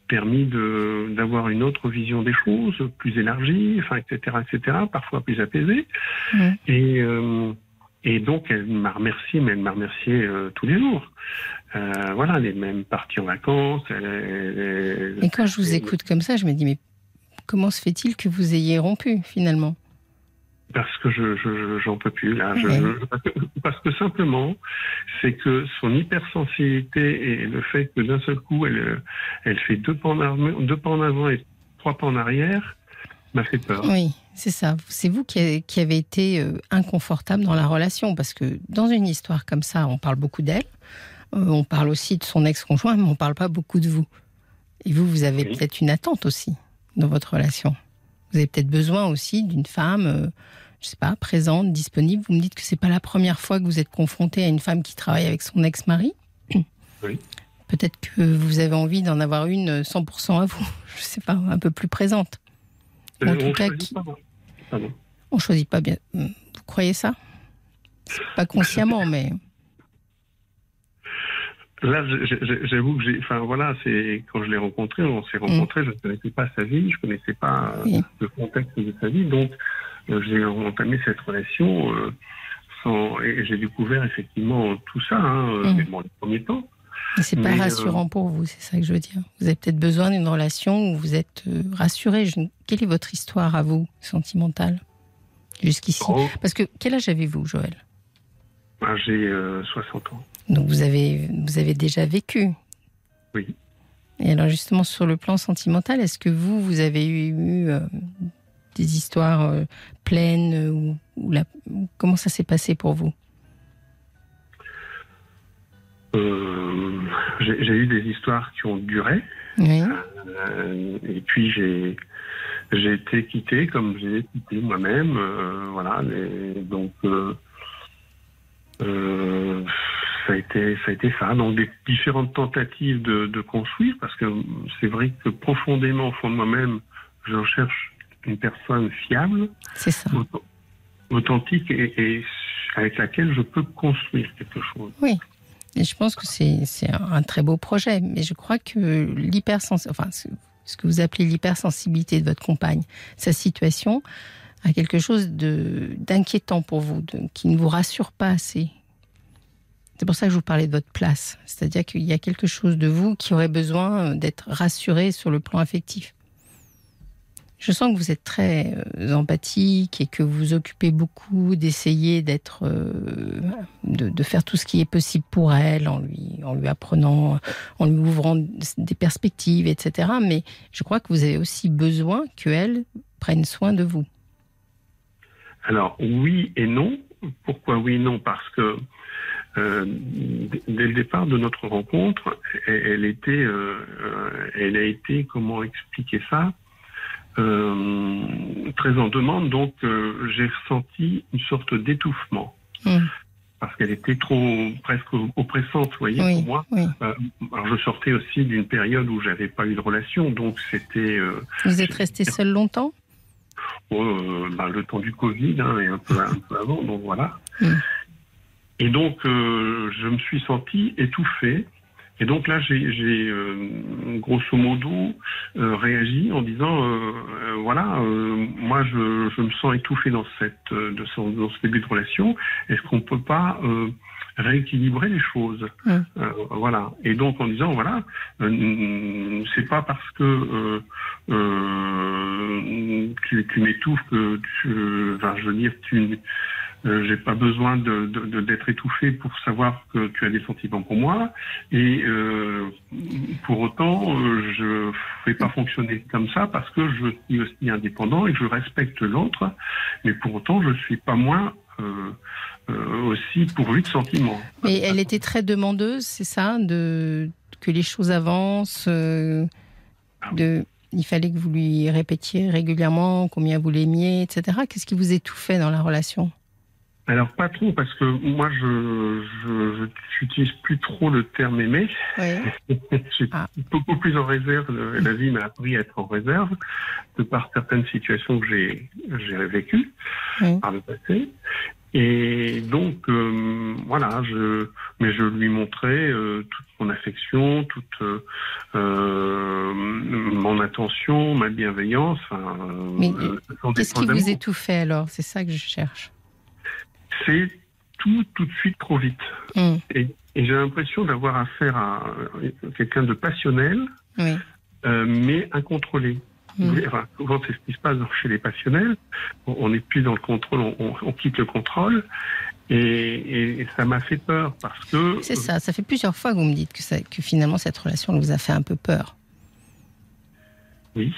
permis de d'avoir une autre vision des choses, plus élargie, enfin, etc., etc., parfois plus apaisée. Mm. Et euh, et donc elle m'a remercié, mais elle m'a remercié euh, tous les jours. Euh, voilà, elle est même partie en vacances. Elle, elle- Et quand je vous écoute comme ça, je me dis, mais comment se fait-il que vous ayez rompu finalement? Parce que je je- je- j'en peux plus là. Je- parce, que, parce que simplement, c'est que son hypersensibilité et le fait que d'un seul coup elle elle fait deux pas en avant, deux pas en avant et trois pas en arrière m'a fait peur. Oui, c'est ça. C'est vous qui avez, été euh, inconfortable dans la relation, parce que dans une histoire comme ça, on parle beaucoup d'elle, euh, on parle aussi de son ex-conjoint, mais on parle pas beaucoup de vous. Et vous, vous avez Oui. peut-être une attente aussi dans votre relation. Vous avez peut-être besoin aussi d'une femme, euh, je sais pas, présente, disponible. Vous me dites que c'est pas la première fois que vous êtes confronté à une femme qui travaille avec son ex-mari. Oui. Peut-être que vous avez envie d'en avoir une euh, 100% à vous. Je sais pas, un peu plus présente. En Euh, tout cas, qui- pas. Pardon. On choisit pas bien. Vous croyez ça? Pas consciemment, mais Là, j'avoue que j'ai, enfin voilà, c'est quand je l'ai rencontré, on s'est rencontrés, je ne connaissais pas sa vie, je connaissais pas euh, Oui. le contexte de sa vie, donc euh, j'ai entamé cette relation euh, sans, et j'ai découvert effectivement tout ça, hein, euh, Mm. mais bon, les premiers temps. C'est pas Mais, euh, rassurant pour vous. C'est ça que je veux dire. Vous avez peut-être besoin d'une relation où vous êtes euh, rassuré. Je- Quelle est votre histoire à vous, sentimentale, jusqu'ici? Oh, Parce que quel âge avez-vous, Joël? Ben, j'ai euh, 60 ans. Donc vous avez vous avez déjà vécu. Oui. Et alors justement sur le plan sentimental, est-ce que vous vous avez eu euh, des histoires euh, pleines euh, ou, ou la- comment ça s'est passé pour vous? Euh, j'ai eu des histoires qui ont duré, Oui. euh, et puis j'ai j'ai été quitté comme j'ai quitté moi-même. euh, voilà. et donc, ça a été ça a été ça. Donc des différentes tentatives de, de construire, parce que c'est vrai que profondément au fond de moi-même, je cherche une personne fiable, C'est ça. auth- authentique et, et avec laquelle je peux construire quelque chose. Je pense que c'est un, très beau projet. Mais je crois que enfin, ce, que vous appelez l'hypersensibilité de votre compagne, sa situation, a quelque chose d'inquiétant pour vous, qui ne vous rassure pas assez. C'est pour ça que je vous parlais de votre place. C'est-à-dire qu'il y a quelque chose de vous qui aurait besoin d'être rassuré sur le plan affectif. Je sens que vous êtes très euh, empathique et que vous vous occupez beaucoup d'essayer d'être, euh, de, faire tout ce qui est possible pour elle, en lui, en lui apprenant, en lui ouvrant des perspectives, etc. Mais je crois que vous avez aussi besoin qu'elle prenne soin de vous. Alors oui et non. Pourquoi oui et non? Parce que euh, dès le départ de notre rencontre, elle, était, elle a été, comment expliquer ça, très en demande. Donc euh, j'ai ressenti une sorte d'étouffement Mm. parce qu'elle était trop presque oppressante, vous voyez, Oui, pour moi. oui. Alors je sortais aussi d'une période où j'avais pas eu de relation, donc c'était euh, Vous êtes resté seul longtemps? Euh, ben, le temps du Covid hein, et un peu, un peu avant, donc voilà. Mm. Et donc, euh, je me suis senti étouffé. Et donc là, j'ai, euh, grosso modo euh, réagi en disant, euh, voilà, moi, je, je me sens étouffé dans cette, de ce, dans ce début de relation. Est-ce qu'on peut pas rééquilibrer les choses Mm. Euh, Voilà. Et donc en disant, voilà, c'est pas parce que tu, tu m'étouffes que tu, enfin, je veux dire, tu, euh, j'ai pas besoin de, de- de- d'être étouffé pour savoir que tu as des sentiments pour moi. Et euh, pour autant, euh, je fais pas fonctionner comme ça parce que je suis aussi indépendant et que je respecte l'autre. Mais pour autant, je suis pas moins euh, euh, aussi pourvu de sentiments. Mais elle était très demandeuse, c'est ça, de que les choses avancent. de, il fallait que vous lui répétiez régulièrement combien vous l'aimiez, etc. Qu'est-ce qui vous étouffait dans la relation? Alors pas trop parce que moi je j'utilise plus trop le terme aimer. Oui. Suis Ah. beaucoup plus en réserve. La vie m'a appris à être en réserve de par certaines situations que j'ai j'ai vécues Oui. par le passé. Et donc euh, voilà, je mais je lui montrais euh, toute mon affection, toute euh, euh, mon attention, ma bienveillance. euh, Mais euh, Qu'est-ce qui vous étouffait alors? C'est ça que je cherche. C'est tout tout de suite trop vite. Hum, Et j'ai l'impression d'avoir affaire à quelqu'un de passionnel, Oui. euh, mais incontrôlé. Enfin, souvent, c'est ce qui se passe chez les passionnels. On- n'est plus dans le contrôle, on, on- on quitte le contrôle. Et, et- et ça m'a fait peur parce que. C'est ça. Ça fait plusieurs fois que vous me dites que, ça- que finalement cette relation vous a fait un peu peur. Oui.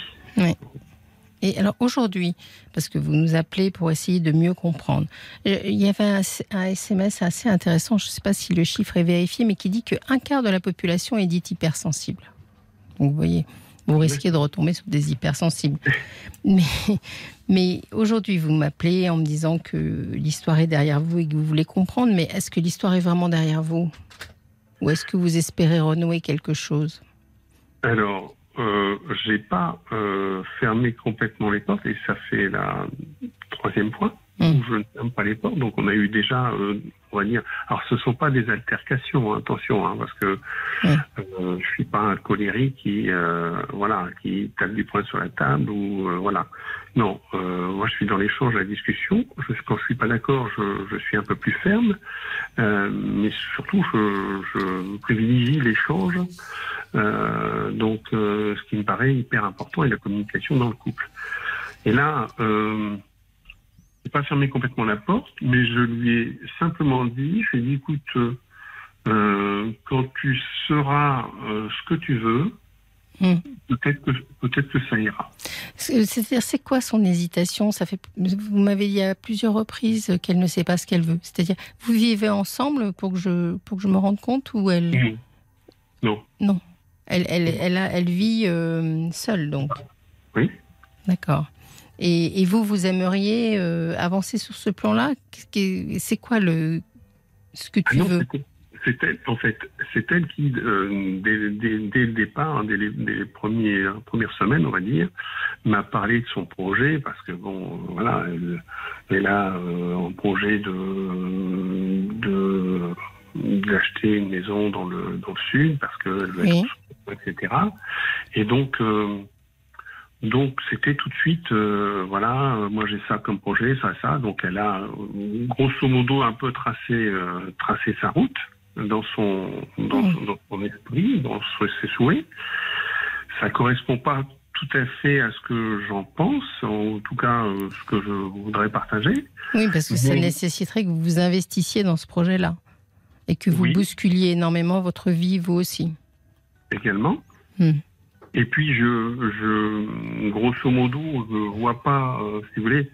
Et alors aujourd'hui, parce que vous nous appelez pour essayer de mieux comprendre, euh, il y avait un, un SMS assez intéressant, je ne sais pas si le chiffre est vérifié, mais qui dit qu'un quart de la population est dite hypersensible. Donc vous voyez, vous risquez de retomber sur des hypersensibles. Mais, mais aujourd'hui, vous m'appelez en me disant que l'histoire est derrière vous et que vous voulez comprendre, mais est-ce que l'histoire est vraiment derrière vous? Ou est-ce que vous espérez renouer quelque chose? Alors, euh, j'ai pas euh, fermé complètement les portes et ça fait la troisième fois Mm. où je ne ferme pas les portes. Donc, on a eu déjà, euh, on va dire, alors ce sont pas des altercations, hein, attention, hein, parce que Mm. euh, je suis pas un colérique qui, euh, voilà, qui tape du poing sur la table ou euh, voilà. Non, euh, moi je suis dans l'échange, la discussion. Je, quand je suis pas d'accord, je, suis un peu plus ferme, Euh, mais surtout je, je privilégie l'échange. Euh, donc, euh, ce qui me paraît hyper important est la communication dans le couple. Et là, euh, j'ai pas fermé complètement la porte, mais je lui ai simplement dit, je dit, écoute, euh, euh, quand tu seras ce que tu veux, Mm. peut-être que peut-être que ça ira. C'est- C'est-à-dire, c'est quoi son hésitation? Ça fait, vous m'avez dit à plusieurs reprises qu'elle ne sait pas ce qu'elle veut. C'est-à-dire, vous vivez ensemble pour que je pour que je me rende compte ou elle Mm. Non. elle elle elle, a- elle vit euh, seule donc. Oui. D'accord. Et, vous, vous aimeriez euh, avancer sur ce plan-là? C'est quoi le ce que tu ah veux? C'est elle, en fait, c'est elle qui, euh, dès, le départ, hein, dès, les, premières, premières semaines, on va dire, m'a parlé de son projet parce que bon, voilà, elle, a un projet de, de d'acheter une maison dans le dans le sud parce qu'elle veut être etc. Et donc euh, donc c'était tout de suite, euh, voilà, euh, moi j'ai ça comme projet, ça, ça. Donc elle a grosso modo un peu tracé, tracé sa route dans son, dans, son esprit, dans ses souhaits. Ça correspond pas tout à fait à ce que j'en pense, en tout cas ce que je voudrais partager. Oui, parce que ça nécessiterait que vous vous investissiez dans ce projet-là et que vous bousculiez énormément votre vie, vous aussi. Également. Hmm. Et puis, je, je, grosso modo, je vois pas, euh, si vous voulez,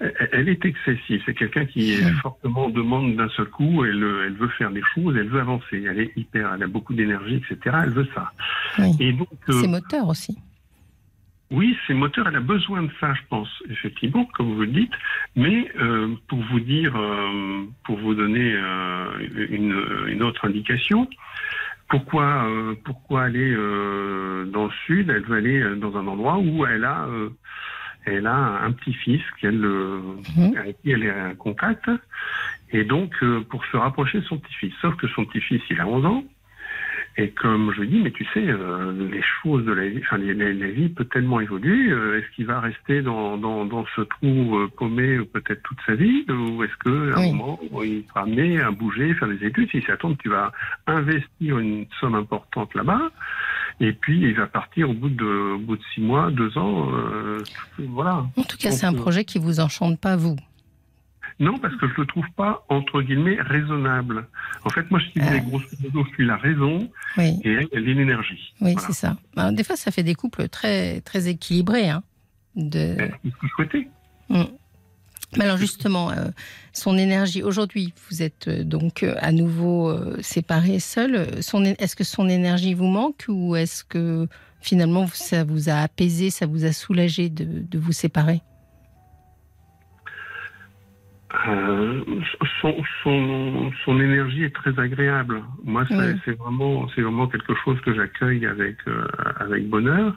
elle est excessive. C'est quelqu'un qui est hmm. fortement demande d'un seul coup. Elle, elle veut faire des choses, elle veut avancer. Elle est hyper, elle a beaucoup d'énergie, etc. Elle veut ça. Et donc, euh, c'est moteur aussi. Oui, c'est moteur, elle a besoin de ça, je pense, effectivement, comme vous le dites. Mais euh, pour vous dire, euh, pour vous donner euh, une, une, autre indication, pourquoi, pourquoi aller dans le sud? Elle veut aller dans un endroit où elle a, elle a un petit-fils qu'elle, mmh. avec qui elle est en contact, et donc pour se rapprocher de son petit-fils. Sauf que son petit-fils, il a 11 ans. Et comme je dis, mais tu sais, euh, les choses de la vie, enfin, la, vie peut tellement évoluer. Euh, est-ce qu'il va rester dans, dans, dans ce trou euh, paumé peut-être toute sa vie, ou est-ce qu'à un moment il sera amené à bouger, faire des études? Si ça tombe, tu vas investir une somme importante là-bas, et puis il va partir au bout de, au bout de six mois, deux ans, voilà. En tout cas, c'est un projet qui vous enchante pas vous. Non, parce que je le trouve pas, entre guillemets, raisonnable. En fait, moi, je disais, grosso modo, je suis la raison et elle, elle est l'énergie. Oui, c'est ça. Ben, des fois, ça fait des couples très, très équilibrés. Hein, de... C'est ce que je souhaitais. Mm. Alors justement, euh, son énergie, aujourd'hui, vous êtes euh, donc euh, à nouveau séparés, seuls. Est-ce que son énergie vous manque ou est-ce que finalement ça vous a apaisé, ça vous a soulagé de, de vous séparer? Euh, son, son, son, énergie est très agréable. Moi, c'est vraiment, vraiment quelque chose que j'accueille avec avec bonheur,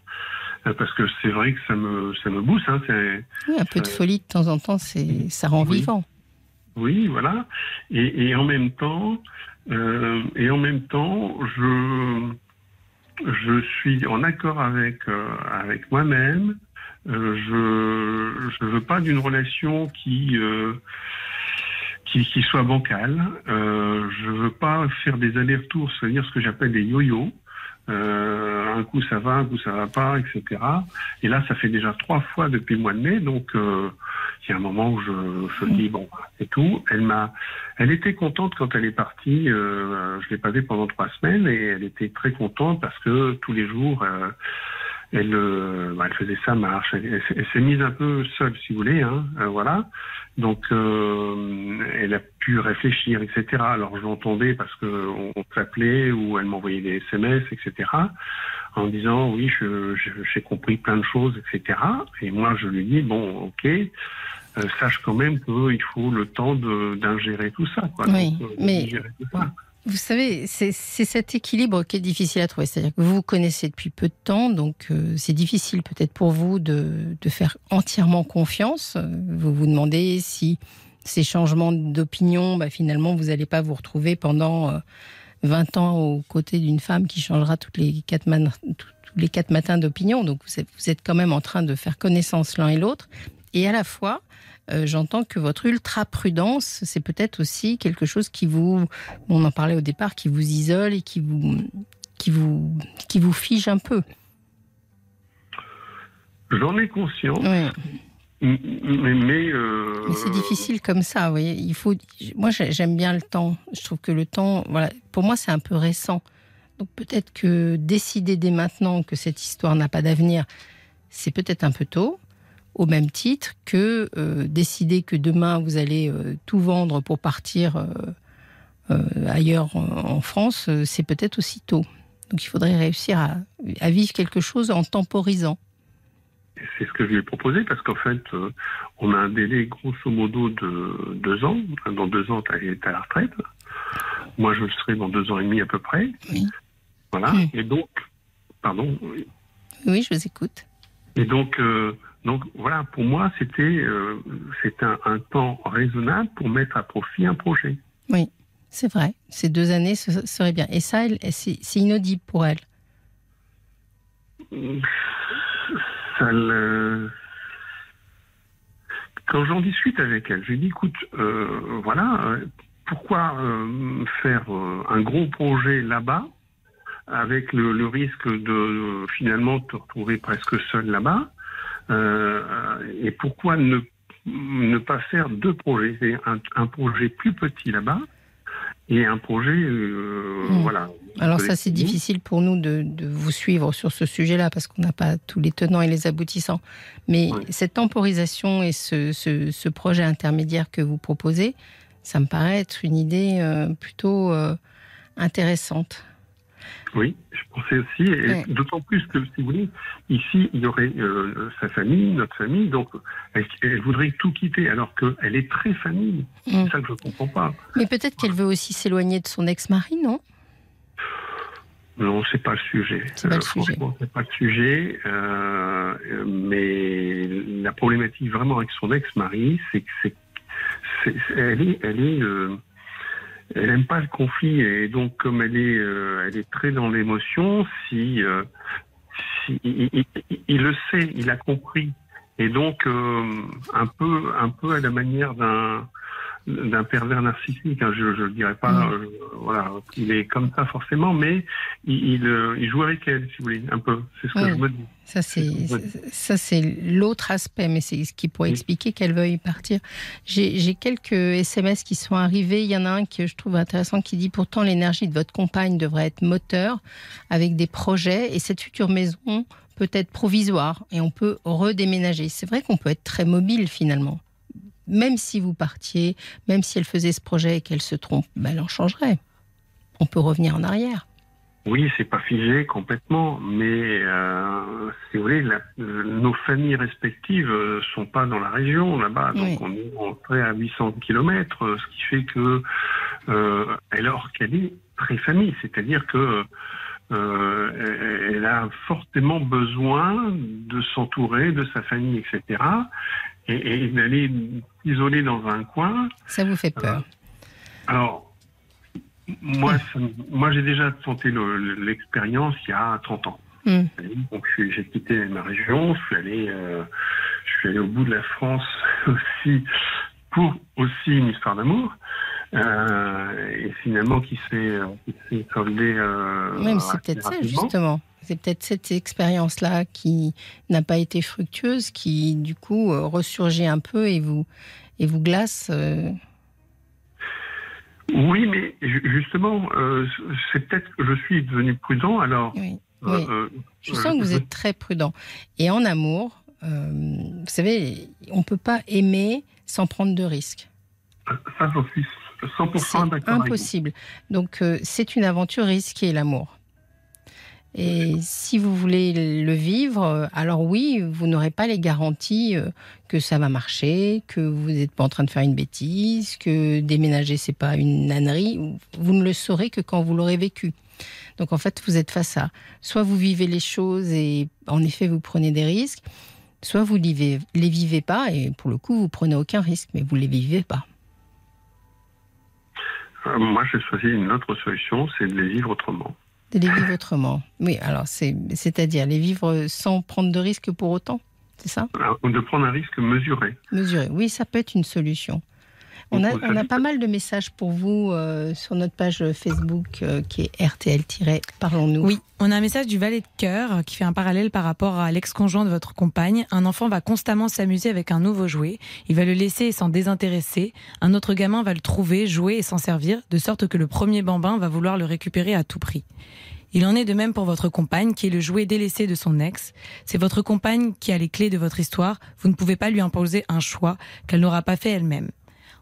parce que c'est vrai que ça me ça me booste. Hein, oui, un peu de folie de temps en temps, c'est ça rend vivant. Oui, voilà. Et, et, en même temps, et en même temps, je je suis en accord avec avec moi-même euh, je ne veux pas d'une relation qui, euh, qui, qui soit bancale. Euh, je veux pas faire des allers-retours, c'est-à-dire ce que j'appelle des yo-yo. Euh, un coup ça va, un coup ça va pas, etc. Et là, ça fait déjà trois fois depuis le mois de mai, donc euh, il y a un moment où je, je dis bon, c'est tout. Elle m'a, elle était contente quand elle est partie. Euh, je l'ai pas vue pendant trois semaines et elle était très contente parce que tous les jours elle, euh, bah, elle faisait sa marche. Elle, s'est mise un peu seule, si vous voulez. Hein, euh, voilà. Donc, euh, elle a pu réfléchir, etc. Alors, je l'entendais parce que on, s'appelait ou elle m'envoyait des SMS, etc. En disant oui, j'ai compris plein de choses, etc. Et moi, je lui dis bon, ok. sache quand même qu'il faut le temps d'ingérer tout ça. Quoi. Oui, mais tout ça. Vous savez, c'est cet équilibre qui est difficile à trouver. C'est-à-dire que vous vous connaissez depuis peu de temps, donc euh, c'est difficile peut-être pour vous de, faire entièrement confiance. Vous vous demandez si ces changements d'opinion, bah, finalement, vous n'allez pas vous retrouver pendant 20 euh, ans aux côtés d'une femme qui changera toutes les quatre, tous les quatre matins d'opinion. Donc vous êtes quand même en train de faire connaissance l'un et l'autre. Et à la fois, euh, j'entends que votre ultra prudence, c'est peut-être aussi quelque chose qui vous, on en parlait au départ, qui vous isole et qui vous, qui vous, qui vous fige un peu. J'en ai conscience. Mais, mais, euh, mais c'est difficile comme ça, vous voyez. Il faut. Moi, j'aime bien le temps. Je trouve que le temps, voilà, pour moi, c'est un peu récent. Donc peut-être que décider dès maintenant que cette histoire n'a pas d'avenir, c'est peut-être un peu tôt au même titre que euh, décider que demain vous allez euh, tout vendre pour partir euh, ailleurs en, France, c'est peut-être aussi tôt. Donc il faudrait réussir à, vivre quelque chose en temporisant. c'est ce que je lui ai proposé parce qu'en fait, on a un délai grosso modo de deux ans. Dans deux ans, tu es à la retraite. Moi, je le serai dans deux ans et demi à peu près. Oui. Voilà. Mm. Et donc, pardon. Oui, je vous écoute. Et donc, donc voilà, pour moi, c'était euh, un, un temps raisonnable pour mettre à profit un projet. Oui, c'est vrai. Ces deux années, ce serait bien. Et ça, c'est inaudible pour elle. Ça le- Quand j'en discute avec elle, je lui dis écoute, euh, voilà, euh, pourquoi euh, faire un gros projet là-bas avec le, le risque de finalement te retrouver presque seul là-bas et pourquoi ne, ne pas faire deux projets? C'est un, un projet plus petit là-bas et un projet, euh, Mm. voilà. Alors ça, c'est difficile pour nous de, de vous suivre sur ce sujet-là parce qu'on n'a pas tous les tenants et les aboutissants. Mais Oui. cette temporisation et ce, ce- ce projet intermédiaire que vous proposez, ça me paraît être une idée euh, plutôt euh, intéressante. Oui, je pensais aussi, et Ouais. d'autant plus que, si vous voulez, ici, il y aurait euh, sa famille, notre famille, donc elle, elle voudrait tout quitter, alors qu'elle est très famille. Mm. C'est ça que je ne comprends pas. Mais peut-être qu'elle veut aussi s'éloigner de son ex-mari, non? Non, c'est pas le sujet. C'est pas le sujet. Franchement, c'est pas le sujet. euh, euh, mais la problématique vraiment avec son ex-mari, c'est que c'est- elle est, elle est, euh, elle aime pas le conflit et donc comme elle est, euh, elle est très dans l'émotion. Si, euh, si il le sait, il a compris. Et donc euh, un peu, un peu à la manière d'un d'un pervers narcissique. hein, je ne le dirais pas, Mm. euh, voilà, il est comme ça forcément, mais il, il, euh, il joue avec elle, si vous voulez, un peu. C'est ce que je me dis. Ça, c'est c'est l'autre aspect, mais c'est ce qui pourrait Oui. expliquer qu'elle veuille partir. J'ai quelques SMS qui sont arrivés. Il y en a un que je trouve intéressant qui dit pourtant l'énergie de votre compagne devrait être moteur avec des projets et cette future maison peut être provisoire et on peut redéménager. C'est vrai qu'on peut être très mobile finalement. Même si vous partiez, même si elle faisait ce projet et qu'elle se trompe, ben elle en changerait. On peut revenir en arrière. Oui, c'est pas figé complètement, mais euh, si vous voulez, la- euh, nos familles respectives euh, sont pas dans la région là-bas, donc on est entré à 800 kilomètres, ce qui fait que, euh, alors qu'elle est très famille, c'est-à-dire que euh, elle- elle a fortement besoin de s'entourer de sa famille, etc. Et, et d'aller isoler dans un coin, Ça vous fait peur alors, moi, ça moi j'ai déjà tenté le- le- l'expérience il y a 30 ans. Hmm. Donc, j'ai quitté ma région, je suis allé, euh, je suis allé au bout de la France aussi pour aussi une histoire d'amour. Euh, et finalement, qui s'est euh, soldée. Euh, Oui, mais c'est peut-être ça, justement. C'est peut-être cette expérience-là qui n'a pas été fructueuse, qui, du coup, euh, ressurgit un peu et vous, et vous glace. euh, Oui, mais ju- justement, euh, c'est peut-être que je suis devenu prudent. Alors, oui. Oui. euh, Je sens que vous êtes très prudent. Et en amour, vous savez, on ne peut pas aimer sans prendre de risques. ça, j'en suis 100% C'est d'accord. avec vous. impossible. Donc, c'est une aventure risquée, l'amour. Et si vous voulez le vivre, euh, alors oui, vous n'aurez pas les garanties euh, que ça va marcher, que vous n'êtes pas en train de faire une bêtise, que déménager c'est pas une nannerie. Vous ne le saurez que quand vous l'aurez vécu. Donc en fait, vous êtes face à soit vous vivez les choses et en effet vous prenez des risques, soit vous les vivez, les vivez pas et pour le coup vous prenez aucun risque, mais vous les vivez pas. Euh, moi, j'ai choisi une autre solution, c'est de les vivre autrement. De les vivre autrement. Oui, alors c'est, c'est-à-dire les vivre sans prendre de risques pour autant, c'est ça? Alors, De prendre un risque mesuré. Mesurer. Oui, ça peut être une solution. On a, on a pas mal de messages pour vous euh, sur notre page Facebook euh, qui est RTL-Parlons-nous. Oui, on a un message du valet de cœur qui fait un parallèle par rapport à l'ex-conjoint de votre compagne. Un enfant va constamment s'amuser avec un nouveau jouet. Il va le laisser et s'en désintéresser. Un autre gamin va le trouver, jouer et s'en servir, de sorte que le premier bambin va vouloir le récupérer à tout prix. Il en est de même pour votre compagne, qui est le jouet délaissé de son ex. C'est votre compagne qui a les clés de votre histoire. Vous ne pouvez pas lui imposer un choix qu'elle n'aura pas fait elle-même.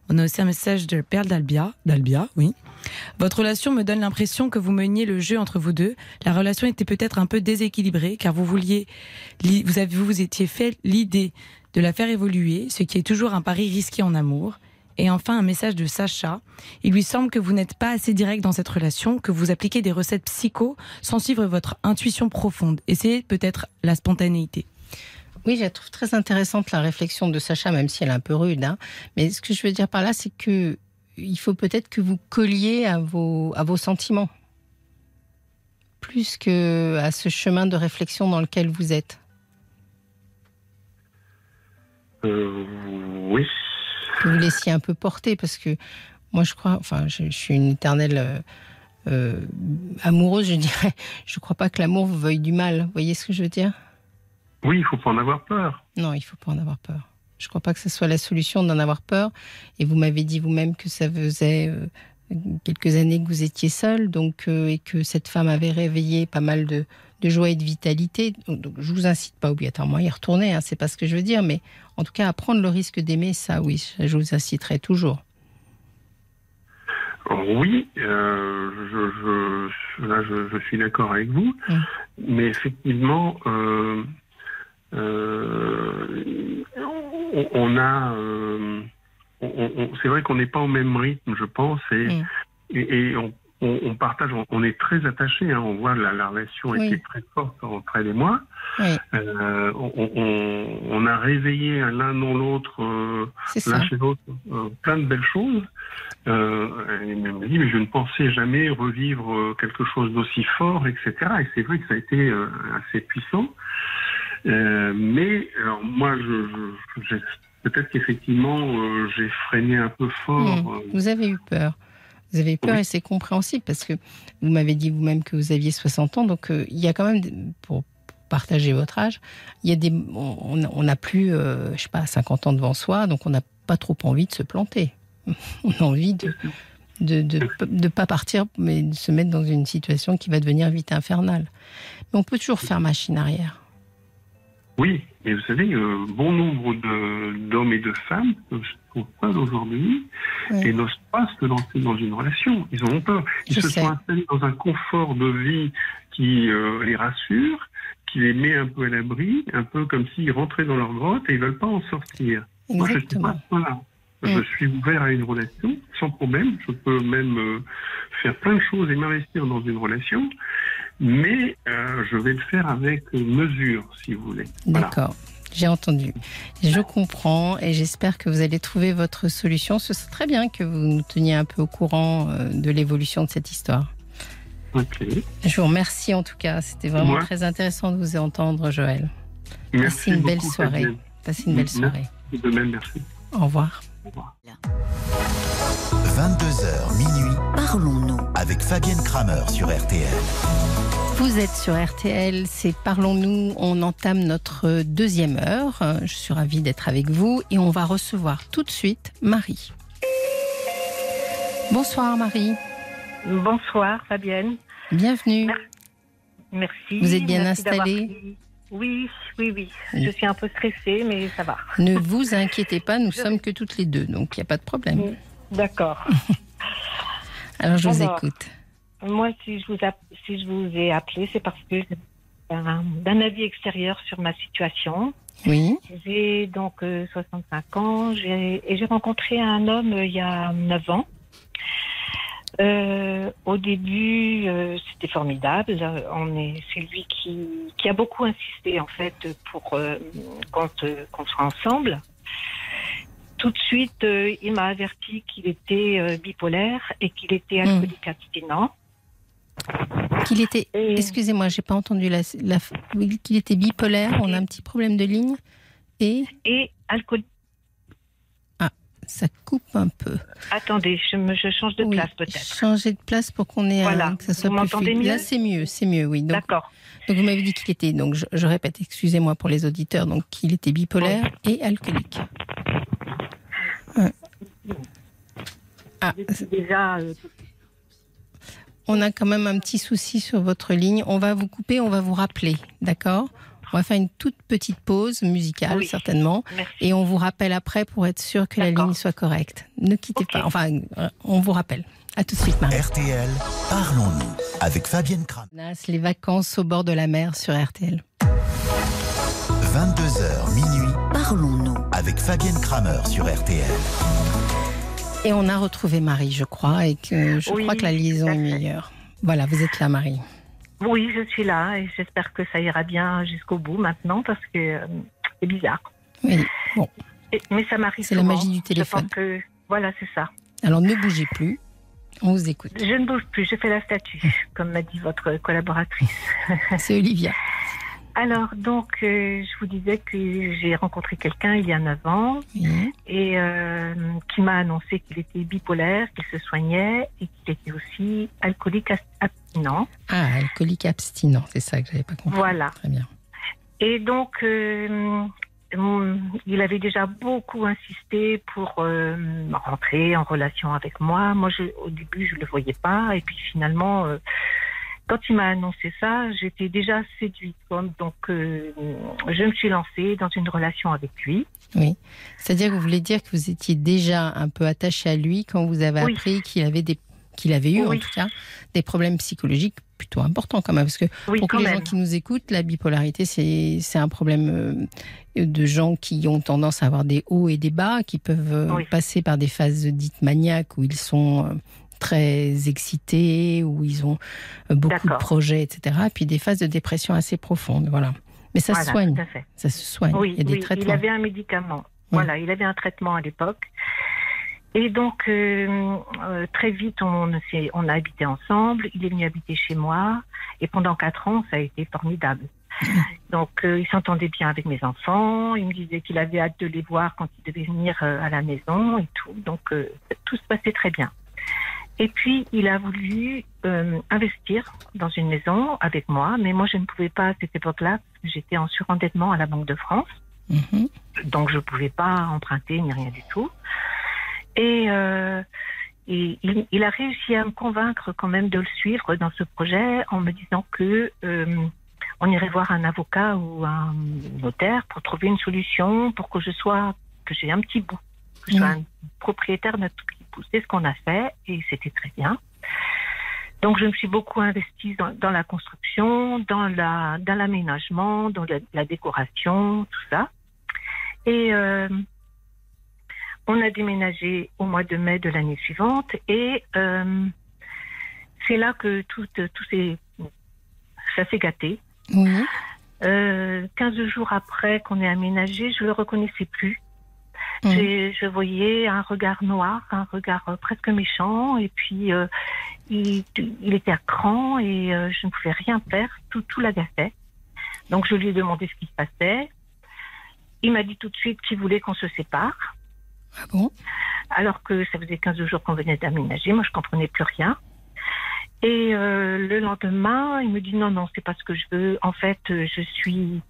On a aussi un message de Perle d'Albia. D'Albia, oui. Votre relation me donne l'impression que vous meniez le jeu entre vous deux. La relation était peut-être un peu déséquilibrée car vous vouliez, vous avez, vous vous étiez fait l'idée de la faire évoluer, ce qui est toujours un pari risqué en amour. Et enfin, un message de Sacha. Il lui semble que vous n'êtes pas assez direct dans cette relation, que vous appliquez des recettes psycho sans suivre votre intuition profonde. Essayez peut-être la spontanéité. Oui, je trouve très intéressante la réflexion de Sacha, même si elle est un peu rude. Hein. Mais ce que je veux dire par là, c'est que il faut peut-être que vous colliez à vos, à vos sentiments, plus que à ce chemin de réflexion dans lequel vous êtes. Euh, oui. Que vous laissiez un peu porter, parce que moi, je crois, enfin, je, suis une éternelle euh, euh, amoureuse, je dirais. Je ne crois pas que l'amour vous veuille du mal. Vous voyez ce que je veux dire? Oui, il faut pas en avoir peur. Non, il faut pas en avoir peur. Je ne crois pas que ce soit la solution d'en avoir peur. Et vous m'avez dit vous-même que ça faisait euh, quelques années que vous étiez seul, donc euh, et que cette femme avait réveillé pas mal de, joie et de vitalité. Donc, je vous incite pas obligatoirement à y retourner, hein, c'est pas ce que je veux dire, mais en tout cas à prendre le risque d'aimer, ça, oui, je vous inciterai toujours. Oui, euh, je, là, je, suis d'accord avec vous, hum. mais effectivement, on, a, euh, c'est vrai qu'on n'est pas au même rythme, je pense, et, mm. et, on, partage, on, est très attachés. Hein, on voit la, la relation était très forte entre elle et moi. Euh, on, a réveillé l'un dans l'autre, euh, l'un chez l'autre, plein de belles choses. Euh, elle me dit, mais je ne pensais jamais revivre quelque chose d'aussi fort, etc. Et c'est vrai que ça a été assez puissant. Euh, mais alors moi, je, peut-être qu'effectivement, euh, j'ai freiné un peu fort. Hmm. Euh. Vous avez eu peur. Vous avez eu peur et c'est compréhensible parce que vous m'avez dit vous-même que vous aviez 60 ans, donc il y a quand même, pour partager votre âge, il y a des, on n'a plus, je sais pas, 50 ans devant soi, donc on n'a pas trop envie de se planter. on a envie de de ne pas partir, mais de se mettre dans une situation qui va devenir vite infernale. Mais on peut toujours faire machine arrière. Oui, et vous savez, euh, bon nombre d'hommes et de femmes ne se trouvent pas aujourd'hui et n'osent pas se lancer dans une relation. Ils ont peur. Ils se sont installés dans un confort de vie qui euh, les rassure, qui les met un peu à l'abri, un peu comme s'ils rentraient dans leur grotte et ils veulent pas en sortir. Moi, je suis pas voilà. Je suis ouvert à une relation sans problème. Je peux même euh, faire plein de choses et m'investir dans une relation mais euh, je vais le faire avec mesure, si vous voulez. D'accord. J'ai entendu. Je comprends et j'espère que vous allez trouver votre solution. Ce serait très bien que vous nous teniez un peu au courant euh, de l'évolution de cette histoire. Ok. Je vous remercie en tout cas. C'était vraiment très intéressant de vous entendre, Joël. Merci Passez une belle soirée. Passez une belle soirée. De même, merci. Au revoir. 22h minuit. Parlons-nous avec Fabienne Kramer sur RTL. Vous êtes sur RTL, c'est Parlons-nous. On entame notre deuxième heure. Je suis ravie d'être avec vous et on va recevoir tout de suite Marie. Bonsoir Marie. Bonsoir Fabienne. Bienvenue. Merci. Vous êtes bien installée Oui, oui, oui. Je suis un peu stressée, mais ça va. Ne vous inquiétez pas, nous sommes que toutes les deux, donc il n'y a pas de problème. D'accord. Alors je vous écoute. Moi, si je vous, si je vous ai appelé, c'est parce que d'un avis extérieur sur ma situation. Oui. J'ai donc 65 euh, ans et j'ai rencontré un homme euh, il y a 9 ans. Euh, au début, c'était formidable. On est, c'est lui qui, qui, a beaucoup insisté en fait pour qu'on soit ensemble. Tout de suite, il m'a averti qu'il était bipolaire et qu'il était hmm. alcoolique abstinent. Qu'il était, excusez-moi, j'ai pas entendu la, qu'il était bipolaire. On a un petit problème de ligne et et alcool. Ça coupe un peu. Attendez, je, me, je change de place peut-être. Changer de place pour qu'on ait voilà. un, que ça soit Vous plus mieux Là, c'est mieux, c'est mieux, oui. D'accord. Donc vous m'avez dit qu'il était, donc je, répète, excusez-moi pour les auditeurs, donc qu'il était bipolaire et alcoolique. Ah. Déjà, euh, on a quand même un petit souci sur votre ligne. On va vous couper, on va vous rappeler, d'accord? On va faire une toute petite pause musicale, Oui. certainement. Merci. Et on vous rappelle après pour être sûr que la ligne soit correcte. Ne quittez pas. Enfin, euh, on vous rappelle. À tout de suite, Marie. RTL, parlons-nous avec Fabienne Kramer. Nas, Les vacances au bord de la mer sur RTL. 22h minuit, Parlons-nous. avec Fabienne Kramer sur RTL. Et on a retrouvé Marie, je crois, et que je Oui, crois que la liaison est meilleure. Voilà, vous êtes là, Marie. Oui, je suis là et j'espère que ça ira bien jusqu'au bout maintenant parce que euh, c'est bizarre. Oui. Bon, Et- mais ça m'arrive C'est la magie du téléphone. Je pense que voilà, c'est ça. alors ne bougez plus. On vous écoute. Je ne bouge plus, je fais la statue, comme m'a dit votre collaboratrice. C'est Olivia. Alors, donc, euh, je vous disais que j'ai rencontré quelqu'un il y a 9 ans et euh, qui m'a annoncé qu'il était bipolaire, qu'il se soignait et qu'il était aussi alcoolique abstinent. Ah, alcoolique abstinent, c'est ça que j'avais pas compris. Voilà. Très bien. Et donc, euh, hum, il avait déjà beaucoup insisté pour rentrer en relation avec moi. Moi, je, au début, je ne le voyais pas. Et puis finalement, quand il m'a annoncé ça, j'étais déjà séduite. comme- Donc, euh, je me suis lancée dans une relation avec lui. Oui. C'est-à-dire que vous voulez dire que vous étiez déjà un peu attaché à lui quand vous avez Oui. appris qu'il avait des qu'il avait eu Oui. en tout cas des problèmes psychologiques plutôt importants quand même parce que Oui, pour que les même. gens qui nous écoutent, la bipolarité c'est c'est un problème euh, de gens qui ont tendance à avoir des hauts et des bas, qui peuvent euh, passer par des phases dites maniaques où ils sont très excités, où ils ont euh, beaucoup de projets, etc. Et puis des phases de dépression assez profondes, voilà. Mais ça se soigne, ça se soigne. Oui, Il y a des oui, traitements. il avait un médicament. Voilà, il avait un traitement à l'époque. Et donc, euh, euh, très vite, on, on a habité ensemble. Il est venu habiter chez moi. Et pendant quatre ans, ça a été formidable. Donc, euh, il s'entendait bien avec mes enfants. Il me disait qu'il avait hâte de les voir quand il devait venir à la maison et tout. Donc, tout se passait très bien. Et puis, il a voulu euh, investir dans une maison avec moi. Mais moi, je ne pouvais pas à cette époque-là j'étais en surendettement à la Banque de France Mhm. donc je ne pouvais pas emprunter ni rien du tout. Et, euh, et il, il a réussi à me convaincre quand même de le suivre dans ce projet en me disant que euh, on irait voir un avocat ou un notaire pour trouver une solution pour que je sois que j'ai un petit bout, que je sois un propriétaire d'un tout. C'est ce qu'on a fait et c'était très bien. Donc je me suis beaucoup investie dans, dans la construction, dans la dans l'aménagement, dans la, la décoration, tout ça. Et euh, on a déménagé au mois de mai de l'année suivante et euh, c'est là que tout, tout s'est, ça s'est gâté. Oui. Euh, 15 jours après qu'on ait aménagé, je le reconnaissais plus. J'ai- Je voyais un regard noir, un regard euh, presque méchant, et puis euh, il, il était à cran et euh, je ne pouvais rien faire, tout, tout l'agaçait. Donc je lui ai demandé ce qui se passait. Il m'a dit tout de suite qu'il voulait qu'on se sépare, Ah bon? Alors que ça faisait 15 jours qu'on venait d'aménager. Moi, je comprenais plus rien. Et euh, le lendemain, il me dit non, non, c'est pas ce que je veux. En fait, je suis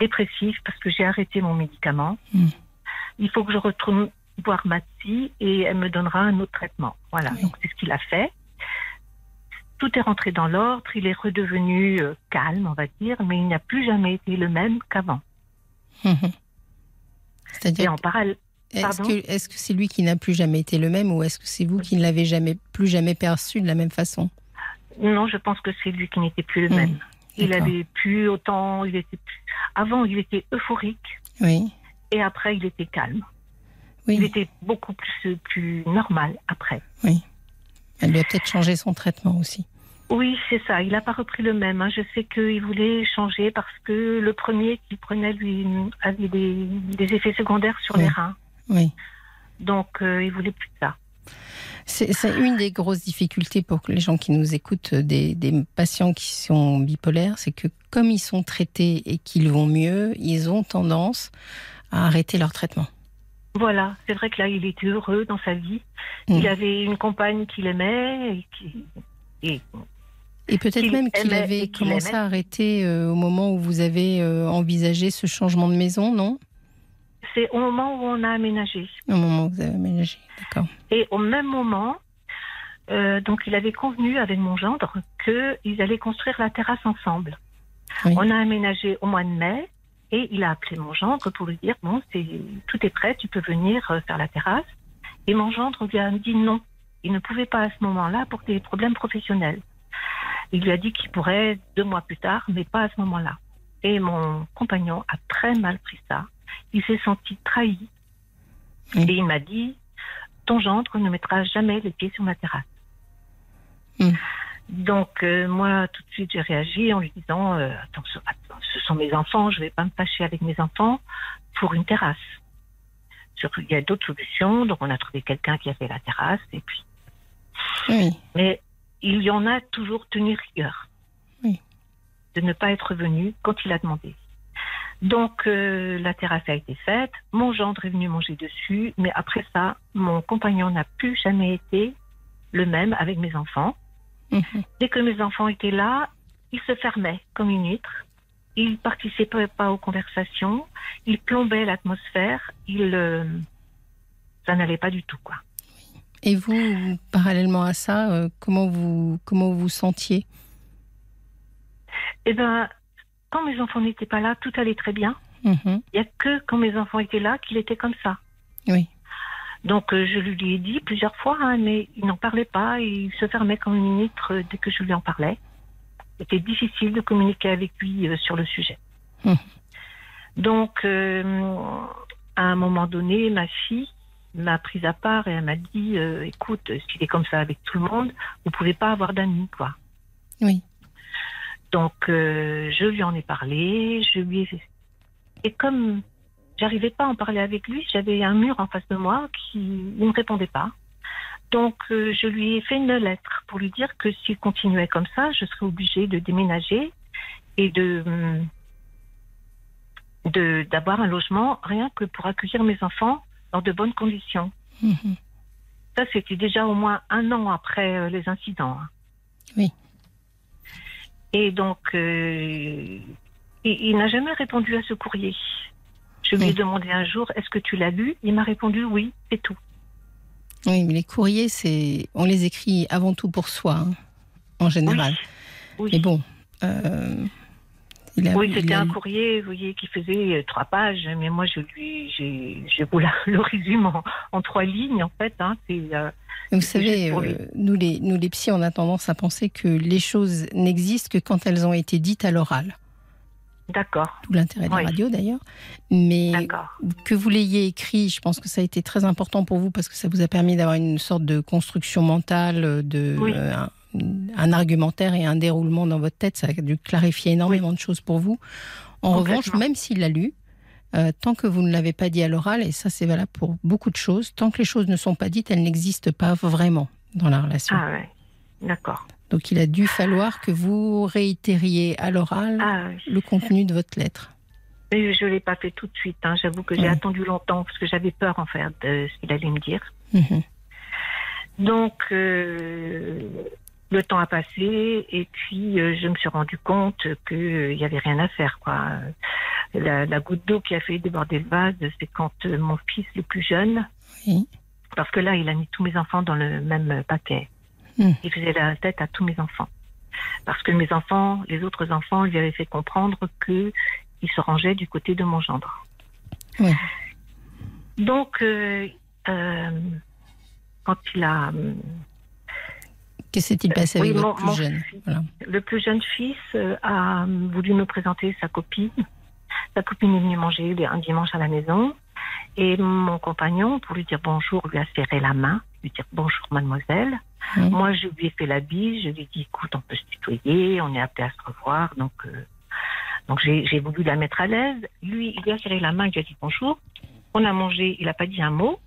dépressive parce que j'ai arrêté mon médicament. Mm. Il faut que je retourne voir ma psy et elle me donnera un autre traitement. Voilà, Oui. donc c'est ce qu'il a fait. Tout est rentré dans l'ordre, il est redevenu euh, calme, on va dire, mais il n'a plus jamais été le même qu'avant. Mhm. Et C'est-à-dire, en parallèle, est-ce que c'est lui qui n'a plus jamais été le même ou est-ce que c'est vous qui ne l'avez jamais plus jamais perçu de la même façon? Non, je pense que c'est lui qui n'était plus le Mm. même. Il avait plus autant, il était plus... Avant, il était euphorique Oui, et après, il était calme. Il oui. était beaucoup plus, plus normal après. Elle lui a peut-être changé son traitement aussi. Oui, c'est ça. Il n'a pas repris le même. hein. Je sais qu'il voulait changer parce que le premier qu'il prenait lui avait des, des effets secondaires sur Oui. les reins. Oui. Donc, euh, il voulait plus de ça. C'est une des grosses difficultés pour les gens qui nous écoutent, des, des patients qui sont bipolaires, c'est que comme ils sont traités et qu'ils vont mieux, ils ont tendance à arrêter leur traitement. Voilà. C'est vrai que là, il était heureux dans sa vie. Mm. Il avait une compagne qu'il aimait et qui. Et Et peut-être même qu'il avait commencé aimait. à arrêter euh, au moment où vous avez euh, envisagé ce changement de maison, non? C'est au moment où on a aménagé. Au moment où vous avez aménagé, d'accord. Et au même moment, euh, donc il avait convenu avec mon gendre qu'ils allaient construire la terrasse ensemble. Oui. On a aménagé au mois de mai et il a appelé mon gendre pour lui dire bon, c'est tout est prêt, tu peux venir euh, faire la terrasse. Et mon gendre lui a dit non. Il ne pouvait pas à ce moment-là pour des problèmes professionnels. Il lui a dit qu'il pourrait deux mois plus tard, mais pas à ce moment-là. Et mon compagnon a très mal pris ça. Il s'est senti trahi. Oui. Et il m'a dit, ton gendre ne mettra jamais les pieds sur ma terrasse. Mm. Donc euh, moi, tout de suite, j'ai réagi en lui disant, euh, attends, ce, attends, ce sont mes enfants, je vais pas me fâcher avec mes enfants pour une terrasse. Surtout, il y a d'autres solutions. Donc on a trouvé quelqu'un qui a fait la terrasse. Et puis, Oui. mais il y en a toujours tenu rigueur. Oui. De ne pas être venu quand il a demandé. Donc euh, la terrasse a été faite, mon gendre est venu manger dessus, mais après ça, mon compagnon n'a plus jamais été le même avec mes enfants. Mhm. Dès que mes enfants étaient là, il se fermait comme une huître. Il participait pas aux conversations. Il plombait l'atmosphère. Il, euh, ça n'allait pas du tout, quoi. Et vous, parallèlement à ça, euh, comment vous comment vous sentiez? Eh ben, quand mes enfants n'étaient pas là, tout allait très bien. Mhm. Il n'y a que quand mes enfants étaient là qu'il était comme ça. Oui. Donc euh, je lui ai dit plusieurs fois, hein, mais il n'en parlait pas et il se fermait comme une huître euh, dès que je lui en parlais. C'était difficile de communiquer avec lui euh, sur le sujet. Mhm. Donc euh, à un moment donné, ma fille m'a prise à part et elle m'a dit, euh, écoute, s'il est comme ça avec tout le monde, vous pouvez pas avoir d'amis, quoi. Oui. Donc, euh, je lui en ai parlé, je lui ai... Et comme j'arrivais pas à en parler avec lui, j'avais un mur en face de moi qui ne me répondait pas. Donc, euh, je lui ai fait une lettre pour lui dire que s'il continuait comme ça, je serais obligée de déménager et de hum, d'avoir un logement rien que pour accueillir mes enfants dans de bonnes conditions. Mhm. Ça, c'était déjà au moins un an après euh, les incidents. hein. Oui. Et donc, euh, il, il n'a jamais répondu à ce courrier. Je lui ai Oui. demandé un jour, est-ce que tu l'as lu Il m'a répondu oui, c'est tout. Oui, mais les courriers, c'est on les écrit avant tout pour soi, hein, en général. Oui, Mais bon, euh, a, oui c'était a- un courrier, vous voyez, qui faisait euh, trois pages, mais moi, je lui, j'ai, je vous la- le résume en, en trois lignes, en fait. Hein, euh, Vous savez, euh, nous les nous les psys, on a tendance à penser que les choses n'existent que quand elles ont été dites à l'oral. D'accord, Tout l'intérêt de la Oui. radio d'ailleurs. Mais que vous l'ayez écrit, je pense que ça a été très important pour vous parce que ça vous a permis d'avoir une sorte de construction mentale, de Oui. euh, un, un argumentaire et un déroulement dans votre tête. Ça a dû clarifier énormément de choses pour vous. En revanche, même s'il l'a lu, euh, tant que vous ne l'avez pas dit à l'oral, et ça c'est valable pour beaucoup de choses, tant que les choses ne sont pas dites, elles n'existent pas vraiment dans la relation. Ah ouais, d'accord. Donc il a dû falloir que vous réitériez à l'oral Ah, le contenu de votre lettre. Mais je ne l'ai pas fait tout de suite. hein. J'avoue que j'ai Oui. attendu longtemps parce que j'avais peur, en fait, de ce qu'il allait me dire. Mhm. Donc, euh, le temps a passé et puis euh, je me suis rendu compte qu'il n'y avait rien à faire. Quoi. La, la goutte d'eau qui a fait déborder le vase, c'est quand euh, mon fils le plus jeune, Oui. parce que là, il a mis tous mes enfants dans le même paquet. Hmm. Il faisait la tête à tous mes enfants. Parce que mes enfants, les autres enfants, lui avaient fait comprendre que il se rangeait du côté de mon gendre. Oui. Donc, euh, euh, quand il a Que s'est-il passé oui, avec mon- votre plus jeune fils. Voilà. Le plus jeune fils euh, a voulu me présenter sa copine. Sa copine est venue manger un dimanche à la maison. Et mon compagnon, pour lui dire bonjour, lui a serré la main, lui dire bonjour mademoiselle. Moi, je lui ai fait la bise, je lui ai dit écoute, on peut se tutoyer, on est appelé à se revoir. Donc, euh, donc j'ai voulu la mettre à l'aise. Lui, il lui a serré la main, il lui a dit bonjour. On a mangé, il n'a pas dit un mot.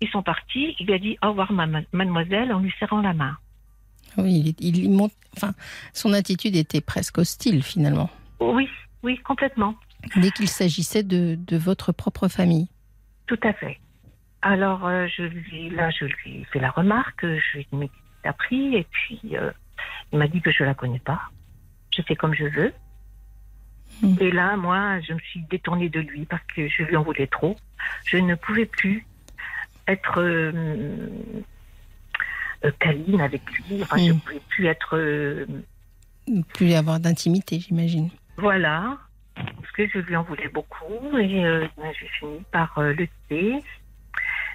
Ils sont partis, il lui a dit au revoir ma- mademoiselle en lui serrant la main. Oui, il, il monte. Enfin, son attitude était presque hostile finalement. Oui, oui, complètement. Dès qu'il s'agissait de, de votre propre famille. Tout à fait. Alors, euh, je lui, là, je lui fait la remarque, je lui ai dit, mais qui t'a pris? Et puis, euh, il m'a dit que je la connais pas. Je fais comme je veux. Hmm. Et là, moi, je me suis détournée de lui parce que je lui en voulais trop. Je ne pouvais plus être euh, euh, câline avec lui. Enfin, je ne Hmm. pouvais plus être... plus avoir d'intimité, j'imagine. Voilà, parce que je lui en voulais beaucoup et j'ai fini par le quitter.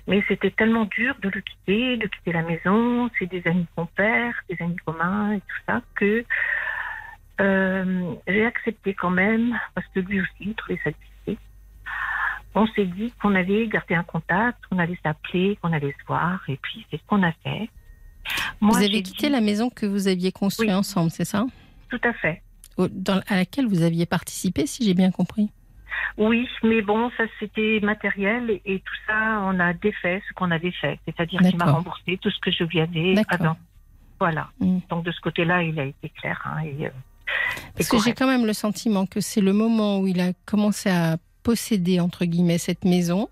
Mais c'était tellement dur de le quitter, de quitter la maison, c'est des amis qu'on perd, des amis communs et tout ça, que euh, j'ai accepté quand même, parce que lui aussi, il trouvait ça difficile. On s'est dit qu'on allait garder un contact, qu'on allait s'appeler, qu'on allait se voir, et puis c'est ce qu'on a fait. vous avez quitté dit- la maison que vous aviez construite Oui. ensemble, c'est ça? Tout à fait. Dans- À laquelle vous aviez participé, si j'ai bien compris? Oui, mais bon, ça c'était matériel et, et tout ça, on a défait ce qu'on avait fait. C'est-à-dire qu'il m'a remboursé tout ce que je lui avais avant. Voilà. Mm. Donc de ce côté-là, il a été clair. hein, et, euh, Parce que j'ai quand même le sentiment que c'est le moment où il a commencé à posséder, entre guillemets, cette maison,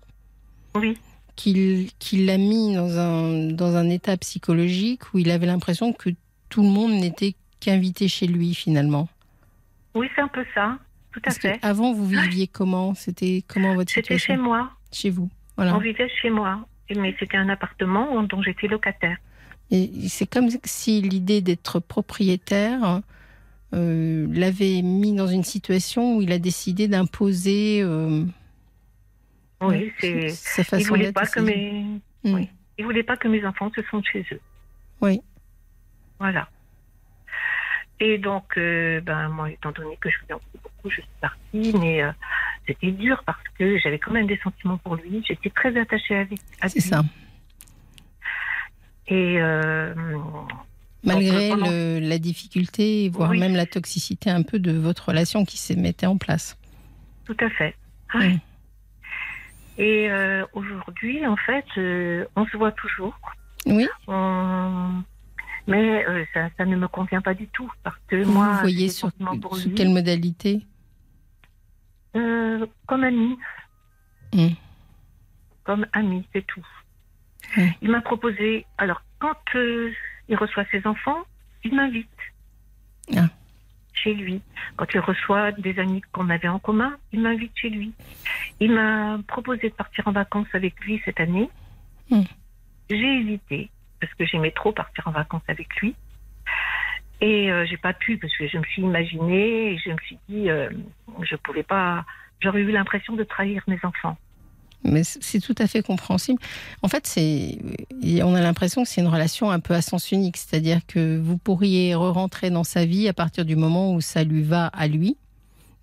Oui, qu'il qu'il l'a mis dans un, dans un état psychologique où il avait l'impression que tout le monde n'était qu'invité chez lui, finalement. oui, c'est un peu ça. Tout à Parce fait. qu'avant, vous viviez comment? C'était comment votre C'était chez moi. Chez vous. On vivait chez moi. Mais c'était un appartement dont j'étais locataire. Et c'est comme si l'idée d'être propriétaire euh, l'avait mis dans une situation où il a décidé d'imposer euh, Oui, c'est. sa Il voulait pas que mes. Oui. Il voulait pas que mes enfants se sentent chez eux. Oui. Voilà. Et donc, euh, ben moi, étant donné que je voulais beaucoup, je suis partie, mais euh, c'était dur parce que j'avais quand même des sentiments pour lui. J'étais très attachée à C'est lui. ça. Et euh, Malgré Donc, le- la difficulté, voire Oui. même la toxicité un peu de votre relation qui se mettait en place. tout à fait. Mm. Et euh, aujourd'hui, en fait, on se voit toujours. Oui, On- Mais euh, ça, ça ne me convient pas du tout parce que vous moi, j'ai voyez sur, pour sous lui. quelle modalité Euh, comme ami. Mm. Comme ami, c'est tout. Il m'a proposé. Alors, quand euh, il reçoit ses enfants, il m'invite. Ah. Chez lui. Quand il reçoit des amis qu'on avait en commun, il m'invite chez lui. Il m'a proposé de partir en vacances avec lui cette année. Mm. J'ai hésité parce que j'aimais trop partir en vacances avec lui. Et euh, j'ai pas pu parce que je me suis imaginée et je me suis dit euh, je pouvais pas. J'aurais eu l'impression de trahir mes enfants. Mais c'est tout à fait compréhensible. En fait, on a l'impression que c'est une relation un peu à sens unique, c'est-à-dire que vous pourriez re-rentrer dans sa vie à partir du moment où ça lui va à lui,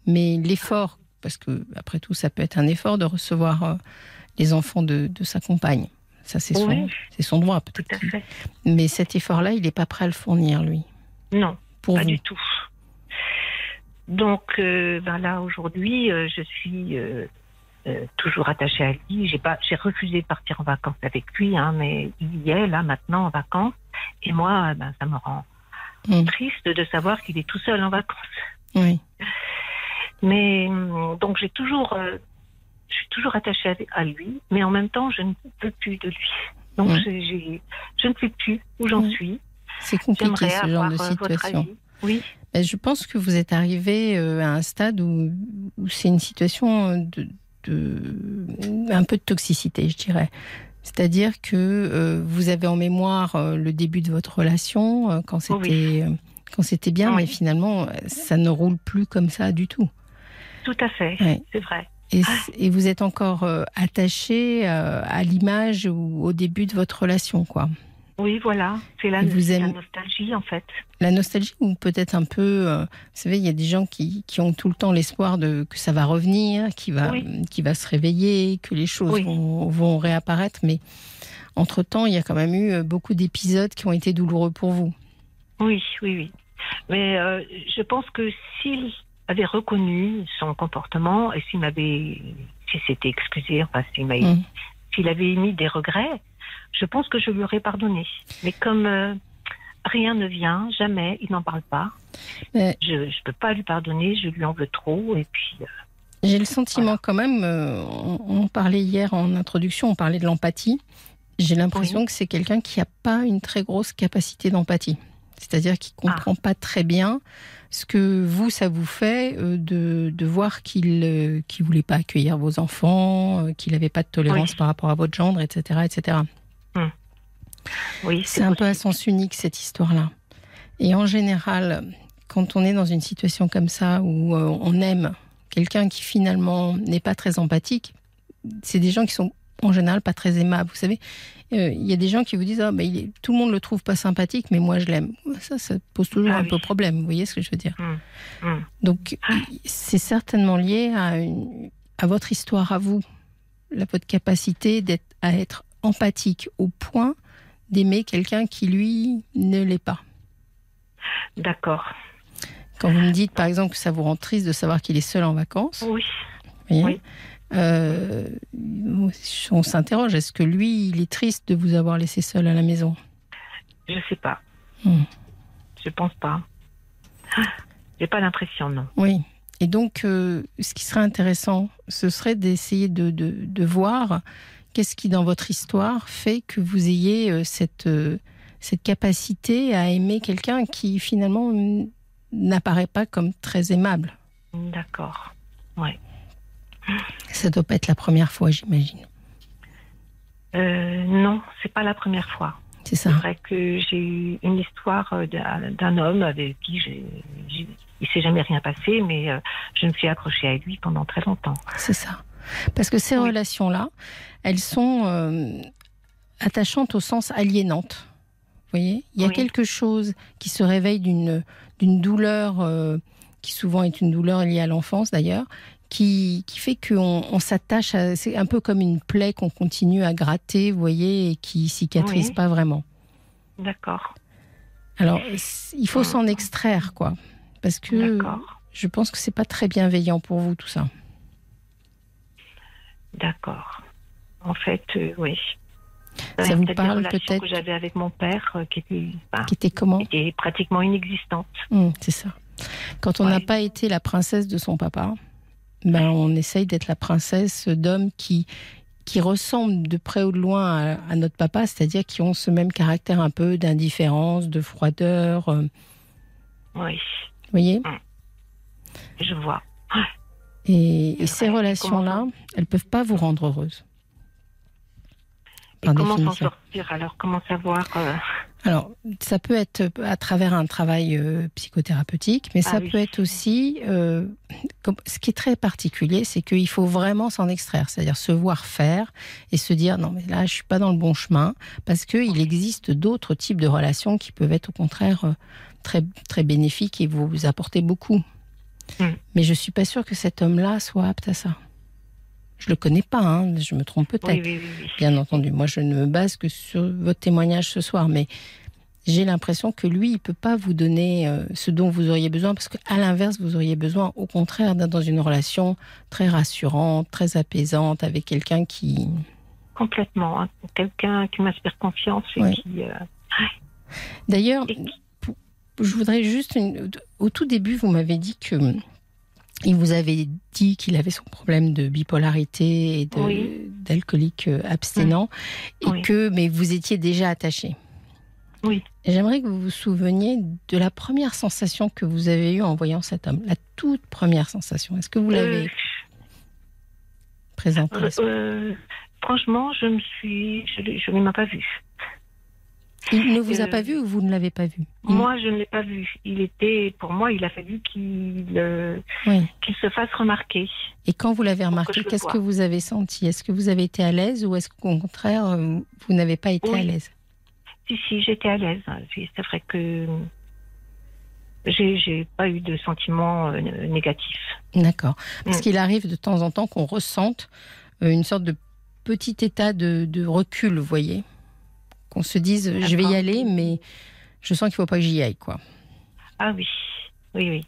mais l'effort, parce que après tout, ça peut être un effort de recevoir euh, les enfants de sa compagne. Ça, c'est son, Oui. c'est son droit, Tout peut-être. à fait. Mais cet effort-là, il n'est pas prêt à le fournir, lui, Non, pour pas vous. du tout. Donc euh, ben là aujourd'hui, euh, je suis euh, euh, toujours attachée à lui. J'ai pas, j'ai refusé de partir en vacances avec lui, hein, mais il y est là maintenant en vacances. Et moi, ben, ça me rend Mm. triste de savoir qu'il est tout seul en vacances. Oui. Mais hum, donc j'ai toujours, je suis toujours attachée à, lui, mais en même temps, je ne peux plus de lui. Donc je ne sais plus où j'en suis. C'est compliqué ce genre de euh, situation. Oui. Ben, Je pense que vous êtes arrivé euh, à un stade où, où c'est une situation de, de- un peu de toxicité, je dirais. C'est-à-dire que euh, vous avez en mémoire euh, le début de votre relation euh, quand c'était Oui. euh, quand c'était bien, Oui. mais finalement euh, ça ne roule plus comme ça du tout. Tout à fait, Ouais. c'est vrai. Et, Ah. et vous êtes encore euh, attaché euh, à l'image ou au début de votre relation, quoi. Oui, voilà, c'est la, c'est la nostalgie en fait. La nostalgie ou peut-être un peu, euh, vous savez, il y a des gens qui, qui ont tout le temps l'espoir de que ça va revenir, qui va, Oui. qui va se réveiller, que les choses Oui. vont, vont réapparaître. Mais entre-temps, il y a quand même eu beaucoup d'épisodes qui ont été douloureux pour vous. Oui, oui, oui. Mais euh, je pense que s'il avait reconnu son comportement et s'il m'avait, s'il s'était excusé, enfin s'il Mm. s'il avait émis des regrets, je pense que je lui aurais pardonné. Mais comme euh, rien ne vient, jamais, il n'en parle pas. Mais- Je ne peux pas lui pardonner, je lui en veux trop et puis. euh, J'ai le sentiment quand même, euh, on, on parlait hier en introduction, on parlait de l'empathie. J'ai l'impression que c'est quelqu'un qui n'a pas une très grosse capacité d'empathie. C'est-à-dire qui Ah. comprend pas très bien ce que vous, ça vous fait euh, de, de voir qu'il ne voulait pas accueillir vos enfants, euh, qu'il n'avait pas de tolérance Oui. par rapport à votre gendre, etc. etc. oui, C'est un peu à sens unique cette histoire-là. Et en général, quand on est dans une situation comme ça où euh, on aime quelqu'un qui finalement n'est pas très empathique, c'est des gens qui sont en général pas très aimables. Vous savez, euh, il y a des gens qui vous disent ah, il est, tout le monde le trouve pas sympathique, mais moi je l'aime. Ça, ça pose toujours Ah un oui. peu problème. Vous voyez ce que je veux dire? Hum, hum. Donc c'est certainement lié à, une- à votre histoire à vous, la, votre capacité d'être à être empathique au point d'aimer quelqu'un qui lui ne l'est pas. D'accord. Quand vous me dites, par exemple, que ça vous rend triste de savoir qu'il est seul en vacances, Oui. vous voyez, Oui. Euh, on s'interroge, est-ce que lui, il est triste de vous avoir laissé seul à la maison? Je sais pas. Hmm. Je pense pas. J'ai pas l'impression, non. Oui. Et donc, euh, ce qui serait intéressant, ce serait d'essayer de, de, de voir qu'est-ce qui, dans votre histoire, fait que vous ayez euh, cette, cette capacité à aimer quelqu'un qui, finalement, n'apparaît pas comme très aimable. D'accord. Ça doit pas être la première fois, j'imagine. Euh, non, c'est pas la première fois. C'est C'est ça. vrai que j'ai eu une histoire euh, d'un homme avec qui j'ai, il s'est jamais rien passé, mais euh, je me suis accrochée à lui pendant très longtemps. C'est ça. Parce que ces Oui. relations-là, elles sont euh, attachantes au sens aliénantes. Vous voyez? Il y a Oui. quelque chose qui se réveille d'une d'une douleur, euh, qui souvent est une douleur liée à l'enfance d'ailleurs, qui, qui fait qu'on on s'attache à. C'est un peu comme une plaie qu'on continue à gratter, vous voyez, et qui cicatrise Oui. pas vraiment. D'accord. Alors, il faut s'en extraire, quoi. Parce que je pense que c'est pas très bienveillant pour vous, tout ça. D'accord. En fait, euh, oui. Ça vous peut-être parle peut-être que j'avais avec mon père euh, qui étaient, enfin, Qui était comment qui étaient pratiquement inexistantes. Hum, c'est ça. Quand on n'a Ouais. pas été la princesse de son papa, ben on essaye d'être la princesse d'hommes qui qui ressemblent de près ou de loin à, à notre papa, c'est-à-dire qui ont ce même caractère un peu d'indifférence, de froideur. euh, Vous Oui, voyez je vois. Et, ces relations-là, elles peuvent pas vous rendre heureuse. Et comment s'en sortir alors? Comment savoir euh, Alors, ça peut être à travers un travail euh, psychothérapeutique, mais Ah ça oui. peut être aussi. euh, comme- ce qui est très particulier, c'est qu'il faut vraiment s'en extraire, c'est-à-dire se voir faire et se dire non, mais là, je suis pas dans le bon chemin, parce qu'il existe d'autres types de relations qui peuvent être au contraire euh, très, très bénéfiques et vous apporter beaucoup. Mm. Mais je suis pas sûre que cet homme-là soit apte à ça. Je le connais pas, hein, je me trompe peut-être Oui, oui, oui, oui. bien entendu. Moi, je ne me base que sur votre témoignage ce soir, mais j'ai l'impression que lui, il peut pas vous donner euh, ce dont vous auriez besoin, parce qu'à l'inverse, vous auriez besoin, au contraire, d'être dans une relation très rassurante, très apaisante, avec quelqu'un qui... Complètement. hein. Quelqu'un qui m'inspire confiance et qui. euh, D'ailleurs, et je voudrais juste... une- Au tout début, vous m'avez dit que... Il vous avait dit qu'il avait son problème de bipolarité et Oui. d'alcoolique euh, abstinent, et Oui. que mais vous étiez déjà attaché. Oui. J'aimerais que vous vous souveniez de la première sensation que vous avez eue en voyant cet homme, la toute première sensation. Est-ce que vous l'avez Euh, présentée à euh, euh, franchement, je me suis. Je ne je ne même pas vu. Il ne vous a euh, pas vu ou vous ne l'avez pas vu? Il- Moi, je ne l'ai pas vu. Il était. Pour moi, il a fallu qu'il euh, Oui. se fasse remarquer. Et quand vous l'avez remarqué, qu'est-ce que vous avez senti? Est-ce que vous avez été à l'aise ou est-ce qu'au contraire, euh, vous n'avez pas été Oui. à l'aise? Si, si, j'étais à l'aise. C'est vrai que. J'ai pas eu de sentiments négatifs. D'accord. Parce Mm. qu'il arrive de temps en temps qu'on ressente une sorte de petit état de, de recul, vous voyez? Qu'on se dise, je vais y aller, mais je sens qu'il faut pas que j'y aille, quoi. Ah oui, oui, oui.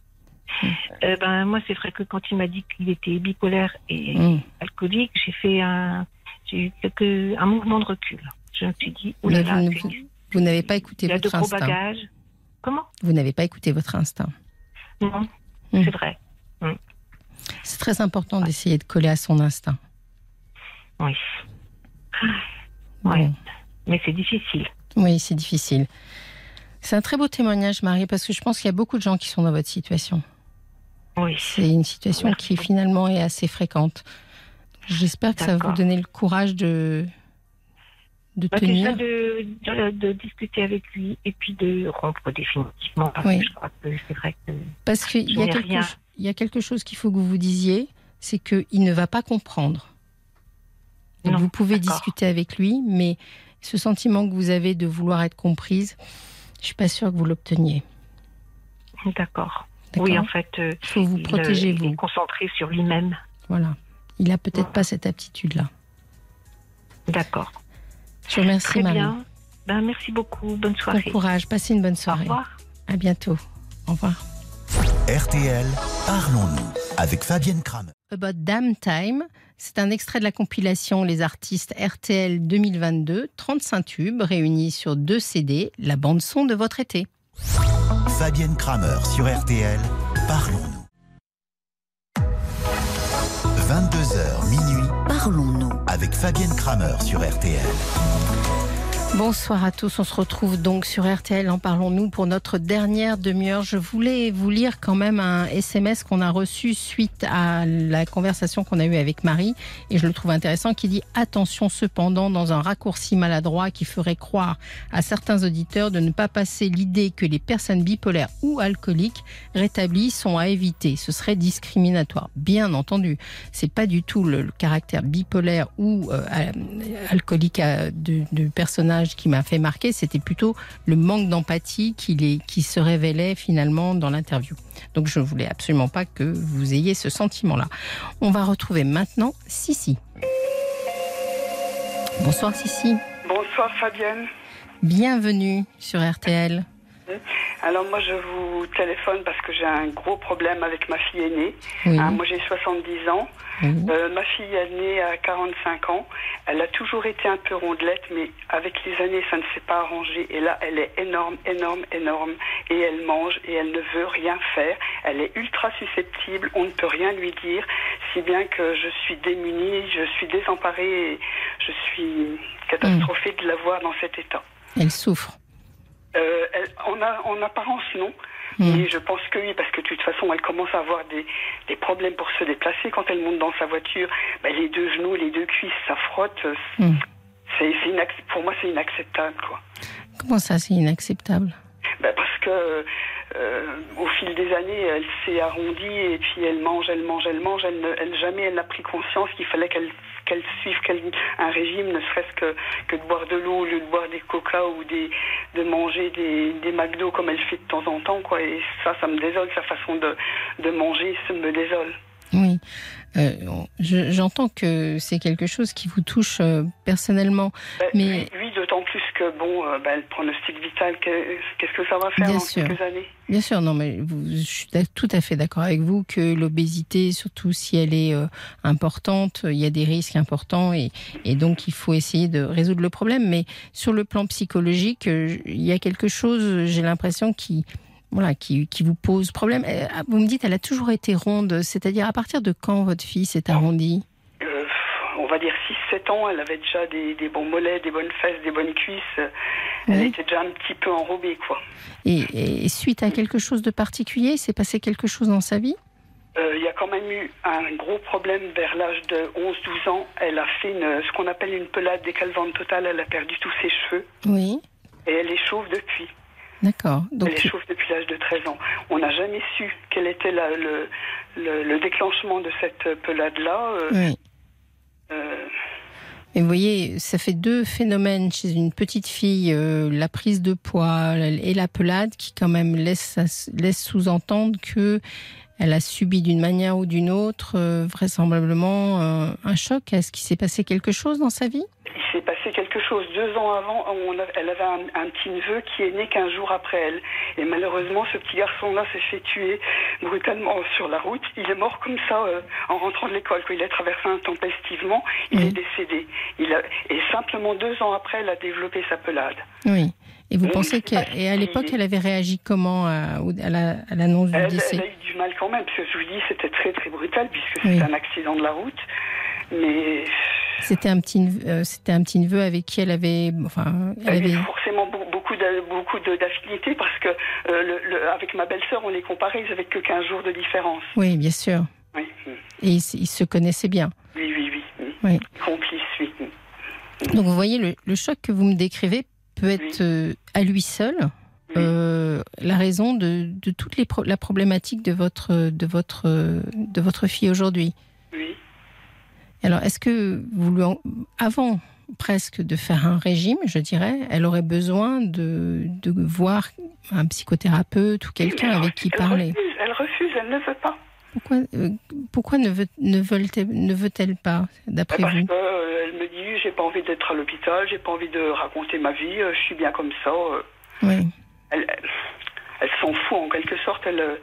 Mm. Euh, ben, moi, c'est vrai que quand il m'a dit qu'il était bipolaire et Mm. alcoolique, j'ai fait un, j'ai eu quelques, un mouvement de recul. Je me suis dit, oh là là, vous, n'avez pas écouté il a de votre gros instinct. bagages. Comment? Vous n'avez pas écouté votre instinct. Non, Mm. c'est vrai. C'est très important d'essayer de coller à son instinct. Oui, Ouais. Bon. Mais c'est difficile. Oui, c'est difficile. C'est un très beau témoignage, Marie, parce que je pense qu'il y a beaucoup de gens qui sont dans votre situation. Oui, C'est une situation Merci qui finalement est assez fréquente. J'espère que ça va vous donner le courage de de Bah, tenir. déjà de, de, de discuter avec lui et puis de rompre définitivement. Parce Oui. que je crois que c'est vrai que. Parce qu'il y, a quelque y a chose qu'il faut que vous disiez, c'est qu'il ne va pas comprendre. Donc Non, vous pouvez discuter avec lui, mais ce sentiment que vous avez de vouloir être comprise, je suis pas sûre que vous l'obteniez. D'accord. Oui, en fait. euh, Il faut vous il, protéger, euh, il vous. est concentré sur lui-même. Voilà. Il a peut-être Voilà. pas cette aptitude-là. D'accord. Je vous remercie, Très Marie. bien. Ben, merci beaucoup. Bonne Bon soirée. courage. Passez une bonne Au soirée. revoir. À bientôt. Au revoir. RTL, parlons-nous avec Fabienne Kramer. About Damn Time, c'est un extrait de la compilation Les artistes RTL 2022, 35 tubes réunis sur deux CD, la bande-son de votre été. Fabienne Kramer sur RTL, parlons-nous. 22h minuit, parlons-nous avec Fabienne Kramer sur RTL. Bonsoir à tous, on se retrouve donc sur RTL en Parlons-nous pour notre dernière demi-heure. Je voulais vous lire quand même un SMS qu'on a reçu suite à la conversation qu'on a eue avec Marie et je le trouve intéressant qui dit attention cependant dans un raccourci maladroit qui ferait croire à certains auditeurs de ne pas passer l'idée que les personnes bipolaires ou alcooliques rétablies sont à éviter. Ce serait discriminatoire. Bien entendu, c'est pas du tout le, caractère bipolaire ou euh, al- alcoolique euh, du, du personnage qui m'a fait marquer, c'était plutôt le manque d'empathie qui, les- qui se révélait finalement dans l'interview. Donc je voulais absolument pas que vous ayez ce sentiment-là. On va retrouver maintenant Sissi. Bonsoir Sissi, Bonsoir Fabienne. bienvenue sur RTL. Alors moi je vous téléphone parce que j'ai un gros problème avec ma fille aînée. Oui, Hein, moi j'ai 70 ans. Oui. Euh, ma fille est née à 45 ans. Elle a toujours été un peu rondelette, mais avec les années ça ne s'est pas arrangé. Et là elle est énorme, énorme, énorme. Et elle mange et elle ne veut rien faire. Elle est ultra susceptible, on ne peut rien lui dire. Si bien que je suis démunie, je suis désemparée et je suis catastrophée de la voir dans cet état. Elle souffre. Euh, elle- en, a- en apparence, non. Mais je pense que oui, parce que de toute façon, elle commence à avoir des, des problèmes pour se déplacer. Quand elle monte dans sa voiture, ben, les deux genoux, les deux cuisses, ça frotte. Hmm. C'est, pour moi, c'est inacceptable. Quoi. Comment ça, c'est inacceptable? Ben, parce que euh, au fil des années, elle s'est arrondie et puis elle mange, elle mange, elle mange. Elle, ne- elle jamais elle n'a pris conscience qu'il fallait qu'elle qu'elle suive quel- un régime, ne serait-ce que, que de boire de l'eau au lieu de boire des coca ou des, de manger des, des McDo comme elle fait de temps en temps. Quoi. Et ça, ça me désole, sa façon de, de manger, ça me désole. Oui, Euh, je- j'entends que c'est quelque chose qui vous touche euh, personnellement. Ben, Mais- oui, que, bon, euh, ben, le pronostic vital, que- qu'est-ce que ça va faire Bien dans sûr. quelques années Bien sûr, non, mais vous- je suis tout à fait d'accord avec vous que l'obésité, surtout si elle est euh, importante, il y a des risques importants et, et donc il faut essayer de résoudre le problème. Mais sur le plan psychologique, euh, il y a quelque chose, j'ai l'impression, qui, voilà, qui, qui vous pose problème. Euh, Vous me dites, elle a toujours été ronde, c'est-à-dire à partir de quand votre fille s'est arrondie Euh, on va dire 6-7 ans, elle avait déjà des, des bons mollets, des bonnes fesses, des bonnes cuisses. Elle Oui. était déjà un petit peu enrobée, quoi. et, et suite à quelque chose de particulier, s'est passé quelque chose dans sa vie? Euh, Il y a quand même eu un gros problème vers l'âge de 11-12 ans. Elle a fait une, ce qu'on appelle une pelade décalvante totale. Elle a perdu tous ses cheveux Oui, et elle est chauve depuis. d'accord. Donc, elle est chauve depuis l'âge de 13 ans. On n'a jamais su quel était la- le, le, le déclenchement de cette pelade-là. Euh, oui. euh, Et vous voyez, ça fait deux phénomènes chez une petite fille, euh, la prise de poids et la pelade, qui quand même laisse, laisse sous-entendre que elle a subi d'une manière ou d'une autre, euh, vraisemblablement, euh, un choc. Est-ce qu'il s'est passé quelque chose dans sa vie? Il s'est passé quelque chose deux ans avant. On a- elle avait un, un petit neveu qui est né qu'un jour après elle. Et malheureusement, ce petit garçon-là s'est fait tuer brutalement sur la route. Il est mort comme ça euh, en rentrant de l'école. Quand il a traversé intempestivement, il est décédé. Il a, et simplement deux ans après, elle a développé sa pelade. Oui. Et vous pensez qu'à l'époque, elle avait réagi comment à, au- à la- à l'annonce du Elle, décès elle a eu du mal quand même, parce que je vous dis, c'était très très brutal, puisque Oui. c'était un accident de la route. Mais C'était un petit, neveu- euh, c'était un petit neveu avec qui elle avait, enfin, elle avait. forcément beau- beaucoup de- beaucoup d'affinités parce que euh, le- le- avec ma belle-sœur, on les comparait, ils avaient que 15 jours de différence. Oui, bien sûr. Oui, Et ils, se connaissaient bien. oui, oui, oui. oui. Oui. Complice, oui. Donc vous voyez, le, choc que vous me décrivez peut être euh, à lui seul euh, la raison de, de toute les la problématique de votre, de votre, de votre fille aujourd'hui. Oui. Alors, est-ce que vous lui avant presque de faire un régime, je dirais, elle aurait besoin de, de voir un psychothérapeute ou quelqu'un avec qui parler. elle refuse, elle ne veut pas. Pourquoi, euh, pourquoi ne, veut, ne, veut-elle, veut pas, d'après vous Parce qu'elle me dit, j'ai pas envie d'être à l'hôpital, j'ai pas envie de raconter ma vie, je suis bien comme ça. Oui elle, elle, s'en fout en quelque sorte. Elle,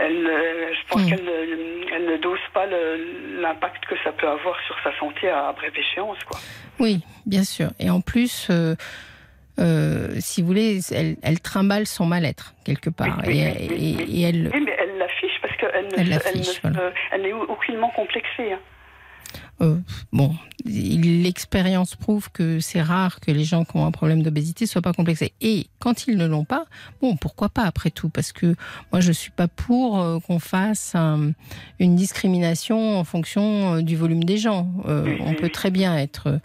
elle, je pense hmm. qu'elle elle ne dose pas l'impact que ça peut avoir sur sa santé à brève échéance. Quoi. Oui, bien sûr. Et en plus, euh, euh, si vous voulez, elle, elle trimballe son mal-être quelque part. et, elle... Oui, mais elle l'affiche parce qu'elle n'est aucunement complexée. Hein. Euh, bon, l'expérience prouve que c'est rare que les gens qui ont un problème d'obésité soient pas complexés. Et quand ils ne l'ont pas, bon, pourquoi pas après tout? Parce que moi, je suis pas pour euh, qu'on fasse une discrimination en fonction euh, du volume des gens. on peut très bien être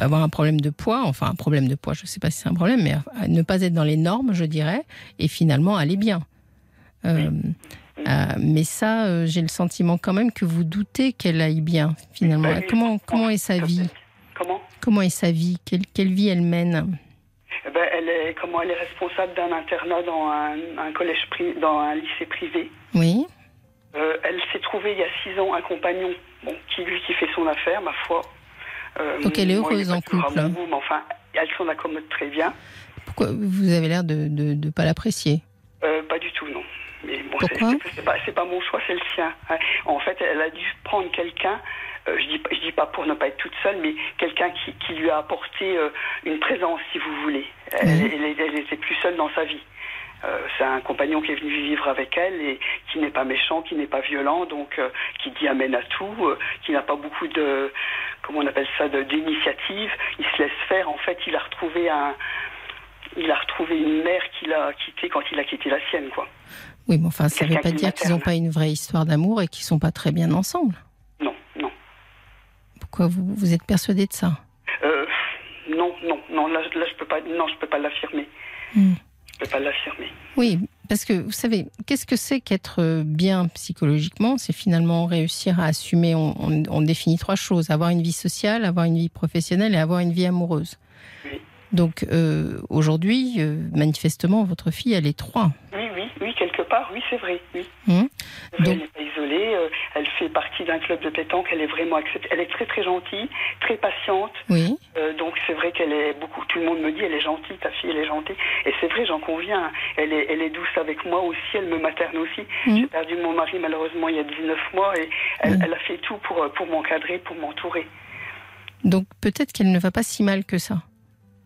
avoir un problème de poids, enfin un problème de poids, je ne sais pas si c'est un problème, mais ne pas être dans les normes, je dirais, et finalement aller bien. Mais ça, euh, j'ai le sentiment quand même que vous doutez qu'elle aille bien, finalement. Comment, comment est sa vie Comment? Comment est sa vie? Quelle, quelle, vie elle mène? Eh ben, elle est, comment, elle est responsable d'un internat dans un, collège dans un lycée privé. Oui. Euh, elle s'est trouvée il y a six ans un compagnon bon, qui lui qui fait son affaire, ma foi. Donc elle est heureuse en couple. mais enfin, elle s'en accommode très bien. Pourquoi vous avez l'air de ne pas l'apprécier? Pas du tout, non. Mais bon, Pourquoi c'est pas, pas, mon choix, c'est le sien. En fait, elle a dû prendre quelqu'un, euh, je dis, je dis pas pour ne pas être toute seule, mais quelqu'un qui, qui, lui a apporté euh, une présence, si vous voulez. Elle, elle, était plus seule dans sa vie. Euh, c'est un compagnon qui est venu vivre avec elle et qui n'est pas méchant, qui n'est pas violent, donc qui dit amène à tout, qui n'a pas beaucoup de, comment on appelle ça, d'initiative. Il se laisse faire. En fait, il a retrouvé un, il a retrouvé une mère qu'il a quittée quand il a quitté la sienne, quoi. Oui, mais enfin, ça ne veut pas dire qu'ils n'ont pas une vraie histoire d'amour et qu'ils ne sont pas très bien ensemble. Non, non. Pourquoi vous, vous êtes persuadé de ça? Euh, Non, non, non. Là, là je peux pas. Non, je peux pas l'affirmer. Hmm. Je peux pas l'affirmer. Oui, parce que vous savez, qu'est-ce que c'est qu'être bien psychologiquement? C'est finalement réussir à assumer. On, on, définit trois choses avoir une vie sociale, avoir une vie professionnelle et avoir une vie amoureuse. Oui. Donc euh, aujourd'hui, euh, manifestement, votre fille, elle est trois. Oui, oui, oui, part, oui, c'est vrai. Oui. Hum. Elle n'est pas isolée, euh, elle fait partie d'un club de pétanque, elle est vraiment acceptée. Elle est très très gentille, très patiente. Oui. donc c'est vrai qu'elle est beaucoup. Tout le monde me dit, elle est gentille, ta fille, elle est gentille. Et c'est vrai, j'en conviens. Elle est, elle est douce avec moi aussi, elle me materne aussi. Hum. J'ai perdu mon mari malheureusement il y a 19 mois et elle, elle a fait tout pour, pour m'encadrer, pour m'entourer. Donc peut-être qu'elle ne va pas si mal que ça.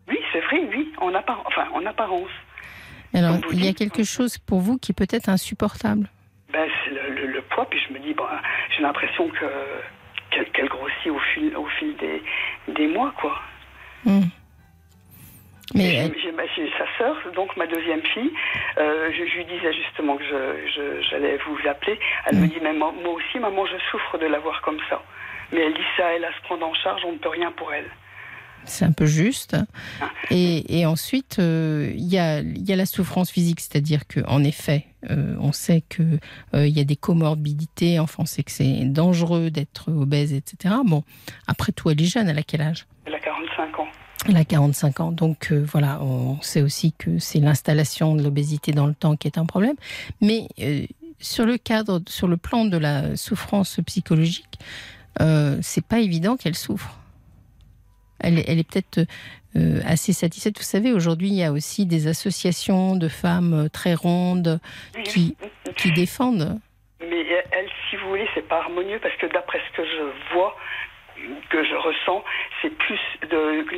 Oui, c'est vrai, oui, en, enfin, en apparence. Alors, il y a quelque chose pour vous qui peut être insupportable ben, C'est le, poids, puis je me dis, j'ai l'impression que qu'elle grossit au fil, au fil des, des mois, quoi. Hmm. Mais j'ai sa sœur, donc ma deuxième fille. Euh, je, lui disais justement que j'allais vous appeler. Elle me hmm. dit, mais moi, aussi, maman, je souffre de la voir comme ça. Mais elle dit ça, elle a se prendre en charge, on ne peut rien pour elle c'est un peu juste. Et, ensuite, euh, il y, a, la souffrance physique, c'est-à-dire qu'en effet, euh, on sait qu'il euh, y a des comorbidités, enfin on sait que c'est dangereux d'être obèse, etc. Bon, après tout, elle est jeune, elle a quel âge? Elle a 45 ans. Elle a 45 ans, donc voilà, on sait aussi que c'est l'installation de l'obésité dans le temps qui est un problème. Mais sur le cadre, sur le plan de la souffrance psychologique, c'est pas évident qu'elle souffre. Elle, est peut-être euh, assez satisfaite. Vous savez, aujourd'hui, il y a aussi des associations de femmes euh, très rondes qui, qui défendent. Mais elle, si vous voulez, c'est pas harmonieux parce que d'après ce que je vois, que je ressens, c'est plus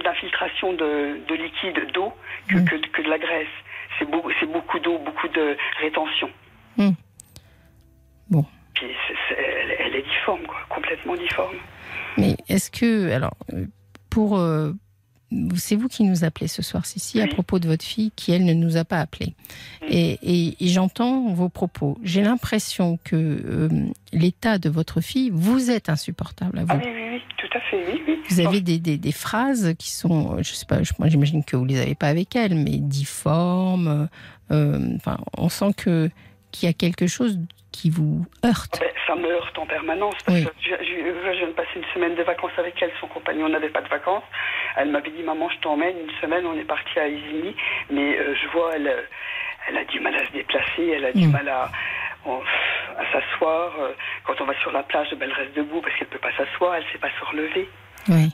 d'infiltration de, de, liquide d'eau que, mm. que, de la graisse. C'est beaucoup, beaucoup d'eau, beaucoup de rétention. Mm. Bon. elle, elle, est difforme, quoi, complètement difforme. Mais est-ce que, alors, pour. Euh, c'est vous qui nous appelez ce soir, Cici, à propos de votre fille qui, elle, ne nous a pas appelés. Et, j'entends vos propos. J'ai l'impression que euh, l'état de votre fille vous est insupportable à vous. Ah oui, oui, oui, tout tout à fait, oui. oui. Vous avez des, des, des, phrases qui sont, je sais pas, moi j'imagine que vous les avez pas avec elle, mais difformes. Euh, enfin, on sent que qu'il y a quelque chose qui vous heurte. Ben, ça me heurte en permanence parce que je, je, viens de passer une semaine de vacances avec elle. Son compagnon n'avait pas de vacances. Elle m'avait dit maman, je t'emmène une semaine. On est parti à Isigny, mais euh, je vois elle, elle a du mal à se déplacer, elle a du mm. mal à à s'asseoir. Euh, quand on va sur la plage, ben, elle reste debout parce qu'elle ne peut pas s'asseoir, elle ne sait pas se relever. Oui.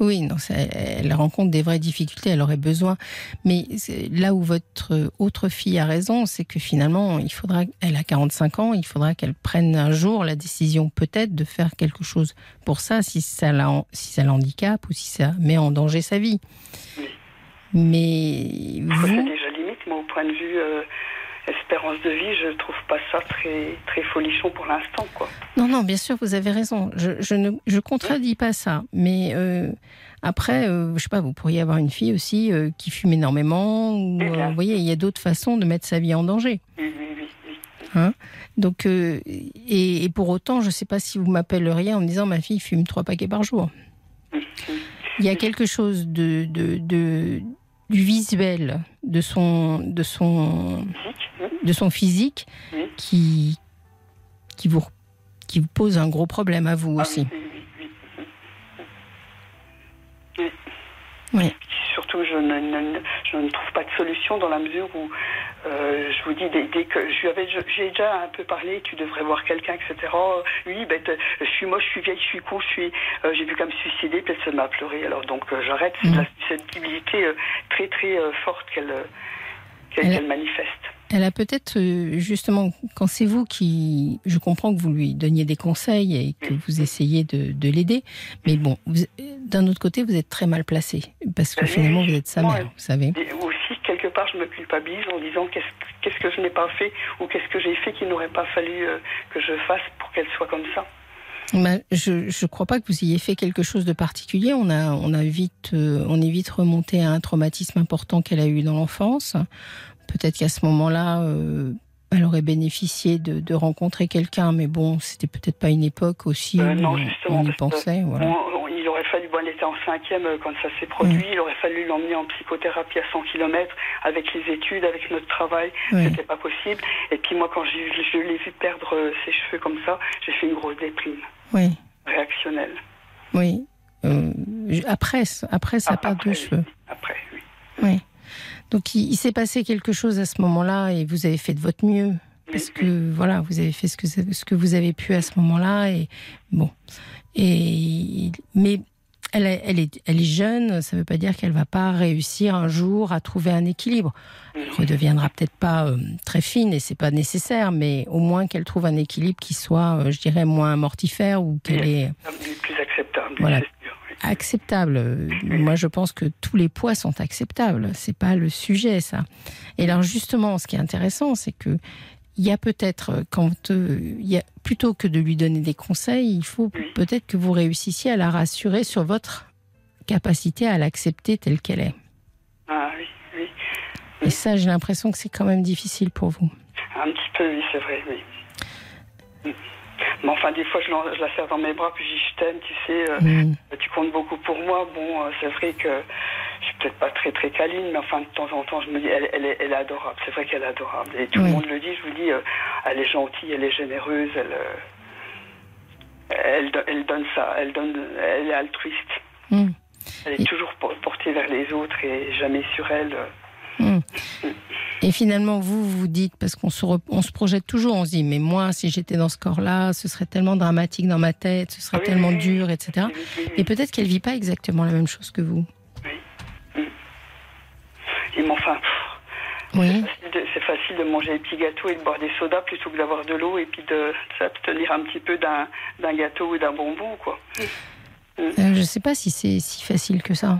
Oui, non, elle rencontre des vraies difficultés, elle aurait besoin. Mais là où votre autre fille a raison, c'est que finalement, il faudra, elle a 45 ans, il faudra qu'elle prenne un jour la décision peut-être de faire quelque chose pour ça, si ça la, si ça l'handicape ou si ça met en danger sa vie. Mais vous... C'est déjà limite, au point de vue euh, espérance de vie, je ne trouve pas ça très, très folichon pour l'instant. quoi. Non, non, bien sûr, vous avez raison. Je, je ne je contredis pas ça. Mais euh, après, euh, je sais pas, vous pourriez avoir une fille aussi euh, qui fume énormément. Ou, vous voyez, il y a d'autres façons de mettre sa vie en danger. Oui, oui, oui. Hein? Donc, et, et, pour autant, je ne sais pas si vous m'appelleriez en me disant ma fille fume trois paquets par jour. Il y a quelque chose de, de, de du visuel de son de son de son physique qui qui vous qui vous pose un gros problème à vous ah aussi. Oui. Surtout, je ne, je ne, trouve pas de solution dans la mesure où, euh, je vous dis, dès, que je avais, j'ai déjà un peu parlé, tu devrais voir quelqu'un, etc. Oui, ben, je suis moche, je suis vieille, je suis con, je suis, euh, j'ai vu qu'à me suicider, se met à pleurer. Alors donc, euh, j'arrête. C'est mm. cette sensibilité très très forte qu'elle qu'elle manifeste. Elle a peut-être, euh, justement, quand c'est vous qui. Je comprends que vous lui donniez des conseils et que vous essayez de, de l'aider, mais bon, d'un autre côté, vous êtes très mal placé, parce que finalement, vous êtes sa mère, vous savez. Et aussi, quelque part, je me culpabilise en disant qu'est-ce que je n'ai pas fait ou qu'est-ce que j'ai fait qu'il n'aurait pas fallu euh, que je fasse pour qu'elle soit comme ça. Ben, je ne crois pas que vous ayez fait quelque chose de particulier. On a, on a vite, euh, on est vite remonté à un traumatisme important qu'elle a eu dans l'enfance. Peut-être qu'à ce moment-là, euh, elle aurait bénéficié de, rencontrer quelqu'un, mais bon, c'était peut-être pas une époque aussi euh, où on y pensait. il aurait fallu, bon, elle était en cinquième euh, quand ça s'est produit, il aurait fallu l'emmener en psychothérapie à 100 km avec les études, avec notre travail, c'était pas possible. Et puis moi, quand je l'ai vu perdre ses cheveux comme ça, j'ai fait une grosse déprime. Oui. Réactionnelle. Oui. après, après sa perte de cheveux. Après, oui. Oui. Donc il, s'est passé quelque chose à ce moment-là et vous avez fait de votre mieux. Parce que voilà, vous avez fait ce que, ce que vous avez pu à ce moment-là. Et bon. Et, mais elle, elle, est, elle est jeune, ça ne veut pas dire qu'elle va pas réussir un jour à trouver un équilibre. Elle redeviendra peut-être pas euh, très fine et c'est pas nécessaire, mais au moins qu'elle trouve un équilibre qui soit, euh, je dirais, moins mortifère ou qu'elle est plus acceptable. Voilà, acceptable. Moi, je pense que tous les poids sont acceptables. C'est pas le sujet, ça. Et alors, justement, ce qui est intéressant, c'est que il y a peut-être, quand euh, il y a, plutôt que de lui donner des conseils, il faut peut-être que vous réussissiez à la rassurer sur votre capacité à l'accepter telle qu'elle est. Ah oui, oui. Et ça, j'ai l'impression que c'est quand même difficile pour vous. Un petit peu, oui, c'est vrai, oui. Mais enfin, des fois, je, la serre dans mes bras, puis je dis je t'aime, tu sais, euh, mm. tu comptes beaucoup pour moi. Bon, euh, c'est vrai que je suis peut-être pas très très câline, mais enfin, de temps en temps, je me dis, elle, elle, est, elle est, adorable. C'est vrai qu'elle est adorable. Et tout le monde le dit, je vous dis, euh, elle est gentille, elle est généreuse, elle, elle, elle, donne ça, elle, donne, elle est altruiste. Mm. Elle est toujours portée vers les autres et jamais sur elle. Mm. Et finalement, vous, vous dites, parce qu'on se, on se projette toujours, on se dit, mais moi, si j'étais dans ce corps-là, ce serait tellement dramatique dans ma tête, ce serait tellement dur, etc. Et peut-être qu'elle vit pas exactement la même chose que vous. Oui. Et mais enfin, oui. c'est facile, de manger des petits gâteaux et de boire des sodas plutôt que d'avoir de l'eau et puis de s'abstenir un petit peu d'un gâteau ou d'un bonbon, quoi. Euh, je ne sais pas si c'est si facile que ça.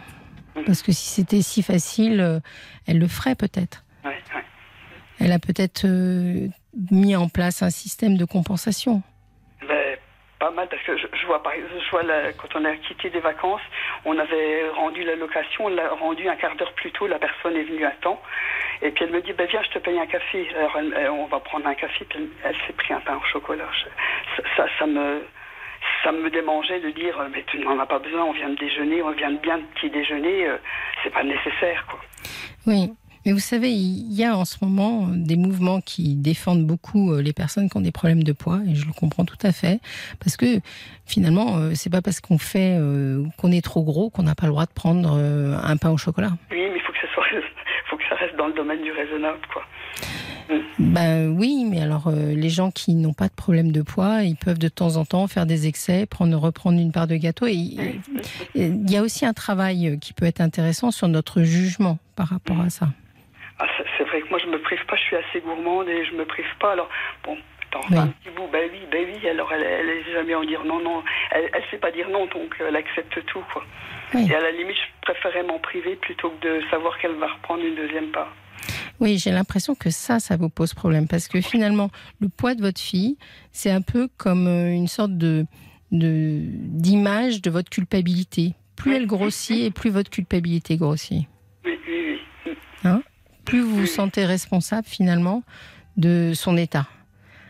Mm. Parce que si c'était si facile, euh, elle le ferait peut-être. Elle a peut-être euh, mis en place un système de compensation. Ben, pas mal, parce que je, vois, par exemple, je vois quand on a quitté des vacances, on avait rendu la location, on l'a rendu un quart d'heure plus tôt, la personne est venue à temps. Et puis elle me dit, ben, viens, je te paye un café. Alors on va prendre un café, puis elle, s'est pris un pain au chocolat. ça, ça, me ça me démangeait de dire mais tu n'en as pas besoin, on vient de déjeuner, on vient de bien de petit déjeuner, c'est pas nécessaire quoi. Oui. Mais vous savez, il y a en ce moment des mouvements qui défendent beaucoup les personnes qui ont des problèmes de poids, et je le comprends tout à fait, parce que finalement, c'est pas parce qu'on fait qu'on est trop gros qu'on n'a pas le droit de prendre un pain au chocolat. Oui, il faut que ça reste dans le domaine du raisonnable, quoi. Ben oui, mais alors euh, les gens qui n'ont pas de problème de poids, ils peuvent de temps en temps faire des excès, prendre, reprendre une part de gâteau. Et il y a aussi un travail euh, qui peut être intéressant sur notre jugement par rapport à ça. Ah, c'est vrai que moi je me prive pas, je suis assez gourmande et je me prive pas. Alors bon, Attends, un petit bout, ben oui, ben oui. Alors elle, elle est jamais en dire non, non. Elle, elle sait pas dire non, donc elle accepte tout, quoi. Et à la limite, je préférais m'en priver plutôt que de savoir qu'elle va reprendre une deuxième part. Oui, j'ai l'impression que ça, ça vous pose problème parce que finalement, le poids de votre fille, c'est un peu comme euh, une sorte de d'image de, votre culpabilité. Plus elle grossit et plus votre culpabilité grossit. Oui, oui, oui. Hein? Plus vous vous sentez responsable finalement de son état.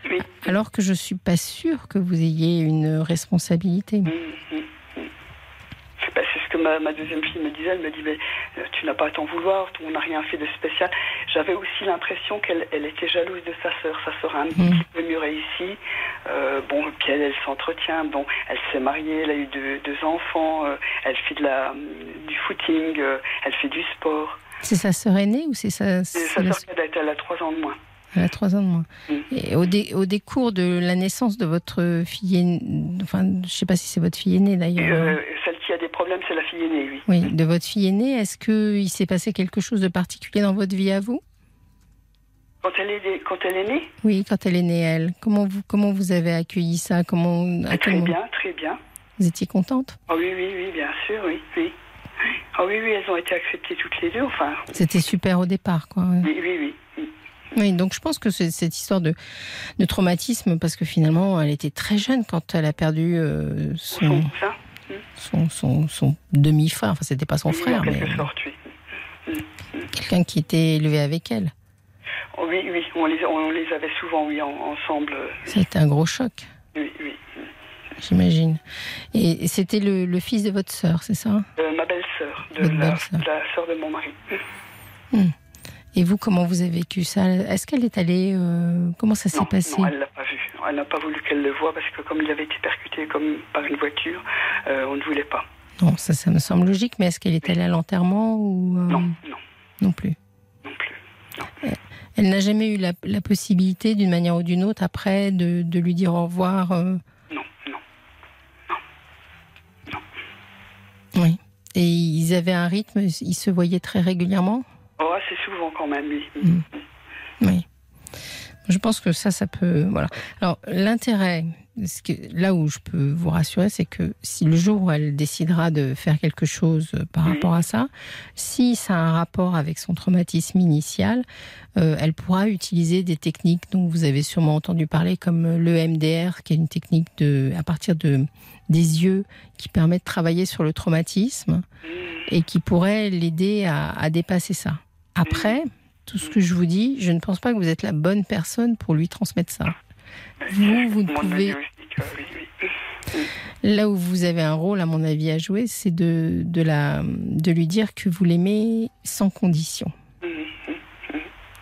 Oui. Alors que je suis pas sûre que vous ayez une responsabilité. Mmh, mmh, mmh. C'est ce que ma, ma, deuxième fille me disait. Elle me dit mais, euh, Tu n'as pas à t'en vouloir, on n'a rien fait de spécial. J'avais aussi l'impression qu'elle elle était jalouse de sa sœur. Sa sœur a un petit peu mieux réussi. Euh, bon, puis elle, elle s'entretient. Bon, elle s'est mariée, elle a eu deux, deux enfants. Euh, elle fait de la, du footing, euh, elle fait du sport. C'est sa sœur aînée ou c'est sa. C'est sa sœur cadette, elle a trois ans de moins. Elle a trois ans de moins. Et au, dé, au, décours de la naissance de votre fille aînée, enfin, je ne sais pas si c'est votre fille aînée d'ailleurs. Euh, celle qui a des problèmes, c'est la fille aînée, oui. Oui, de votre fille aînée, est-ce qu'il s'est passé quelque chose de particulier dans votre vie à vous? Quand elle, est, quand elle est née? Oui, quand elle est née, elle. Comment vous, comment vous avez accueilli ça? Comment, Très comment... bien, très bien. Vous étiez contente? Oh, Oui, oui, oui, bien sûr, oui. oui. Ah oui, oui, elles ont été acceptées toutes les deux. Enfin. C'était super au départ, quoi. Oui, oui, oui. Oui. Donc je pense que cette histoire de, de, traumatisme, parce que finalement, elle était très jeune quand elle a perdu euh, son, son, son, son demi-frère. Enfin, c'était pas son frère, mais quelqu'un qui était élevé avec elle. Oh, oui, oui, on les, on les avait souvent, oui, en, ensemble. C'était un gros choc. Oui, oui. J'imagine. Et c'était le, le, fils de votre sœur, c'est ça? Euh, Ma belle-sœur, de la, belle la sœur de mon mari. Mmh. Et vous, comment vous avez vécu ça? Est-ce qu'elle est allée euh, Comment ça s'est passé? Non, elle l'a pas vu. Elle n'a pas voulu qu'elle le voie parce que comme il avait été percuté comme par une voiture, euh, on ne voulait pas. Non, ça, ça me semble logique. Mais est-ce qu'elle est allée à l'enterrement ou euh... Non, non. Non plus? Non plus. Non. Elle, elle n'a jamais eu la, la possibilité, d'une manière ou d'une autre, après, de, de, lui dire au revoir. Non, non, non, non. Oui. Et ils avaient un rythme. Ils se voyaient très régulièrement? Oh, assez souvent quand même, oui. Mmh. Oui. Je pense que ça, ça peut. Voilà. Alors, l'intérêt, là où je peux vous rassurer, c'est que si le jour où elle décidera de faire quelque chose par Mmh. rapport à ça, si ça a un rapport avec son traumatisme initial, euh, elle pourra utiliser des techniques dont vous avez sûrement entendu parler, comme le MDR, qui est une technique de, à partir de, des yeux qui permet de travailler sur le traumatisme Mmh. et qui pourrait l'aider à, à dépasser ça. Après, tout ce que je vous dis, je ne pense pas que vous êtes la bonne personne pour lui transmettre ça. Vous, vous ne pouvez. euh. Là où vous avez un rôle, à mon avis, à jouer, c'est de, de, la, de lui dire que vous l'aimez sans condition.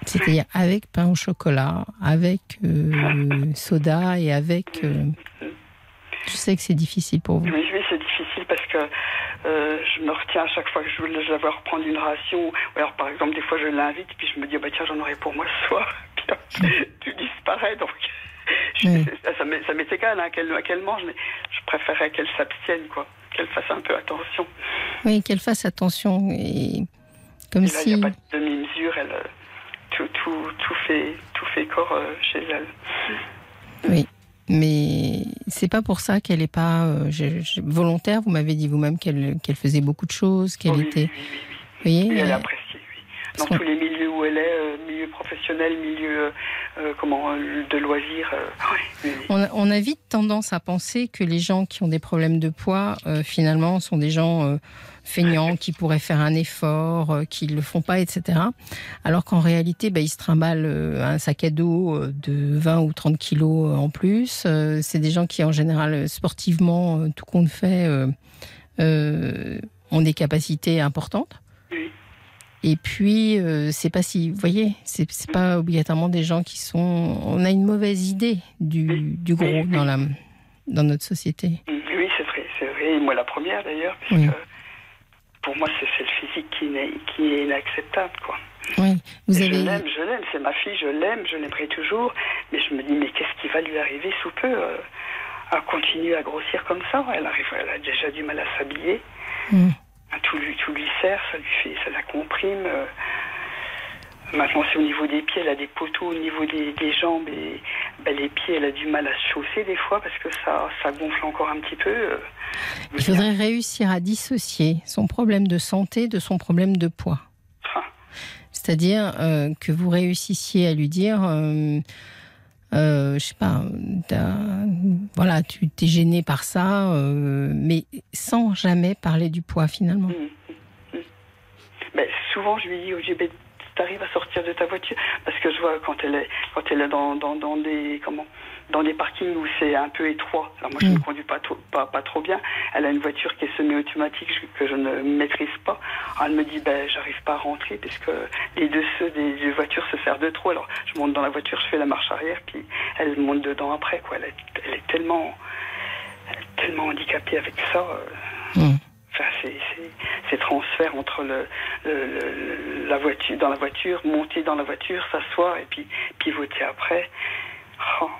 C'est-à-dire avec pain au chocolat, avec euh, soda et avec. euh, je sais que c'est difficile pour vous. Oui, oui, c'est difficile parce que euh, je me retiens à chaque fois que je veux, je vais reprendre une ration. Ou alors, par exemple, des fois, je l'invite, puis je me dis, bah, tiens, j'en aurai pour moi ce soir. Puis tu disparais, donc je, Oui. ça, m'est- égal hein, qu'elle qu'elle mange, mais je préférerais qu'elle s'abstienne, quoi. Qu'elle fasse un peu attention. Oui, qu'elle fasse attention. Et comme Et là, il si. n'y a pas de demi-mesure, elle, euh, tout, tout, tout, fait, tout fait corps euh, chez elle. Oui. Mais c'est pas pour ça qu'elle est pas euh, je- je- volontaire. Vous m'avez dit vous-même qu'elle qu'elle faisait beaucoup de choses, qu'elle oui, était. oui, oui, oui, Vous voyez elle est euh, appréciée, Dans tous les milieux où elle est, euh, milieu professionnel milieu comment de loisirs. On, a, on, a, vite tendance à penser que les gens qui ont des problèmes de poids, finalement, sont des gens feignants qui pourraient faire un effort, euh, qui ne le font pas, etc. Alors qu'en réalité, bah, ils se trimballent euh, un sac à dos euh, de 20 ou 30 kilos en plus. C'est des gens qui, en général, sportivement, tout compte fait, ont des capacités importantes. Et puis, c'est pas si, vous voyez, c'est pas obligatoirement des gens qui sont. On a une mauvaise idée du, du gros dans la dans notre société. Oui, c'est vrai, c'est vrai. moi, la première d'ailleurs, puisque pour moi, c'est le physique qui, est, qui est inacceptable, quoi. Oui, vous avez... Je l'aime, je l'aime, c'est ma fille, je l'aime, je l'aimerai toujours, mais je me dis, mais qu'est-ce qui va lui arriver sous peu euh, à continuer à grossir comme ça? Elle arrive, elle a déjà du mal à s'habiller, mm. tout, lui, tout lui sert, ça lui fait, ça la comprime. Euh, Maintenant, c'est au niveau des pieds, elle a des poteaux au niveau des, jambes et ben, les pieds, elle a du mal à se chausser des fois parce que ça, ça gonfle encore un petit peu. Il faudrait réussir à dissocier son problème de santé de son problème de poids. Ah. C'est-à-dire euh, que vous réussissiez à lui dire, euh, euh, je sais pas, voilà, tu t'es gêné par ça, mais sans jamais parler du poids finalement. Mmh, mmh, mmh. Ben, souvent, je lui dis, oh, j'ai arrives à sortir de ta voiture parce que je vois quand elle est quand elle est dans, dans, dans des comment dans des parkings où c'est un peu étroit. Alors moi je ne mm. conduis pas, pas, pas trop bien. Elle a une voiture qui est semi-automatique que je ne maîtrise pas. elle me dit ben j'arrive pas à rentrer parce que les deux ceux des, voitures se servent de trop. Alors je monte dans la voiture, je fais la marche arrière puis elle monte dedans après quoi. Elle est, elle est tellement tellement handicapée avec ça. Euh. Mm ces transferts entre le, la voiture, dans la voiture, monter dans la voiture, s'asseoir et puis pivoter après. Oh.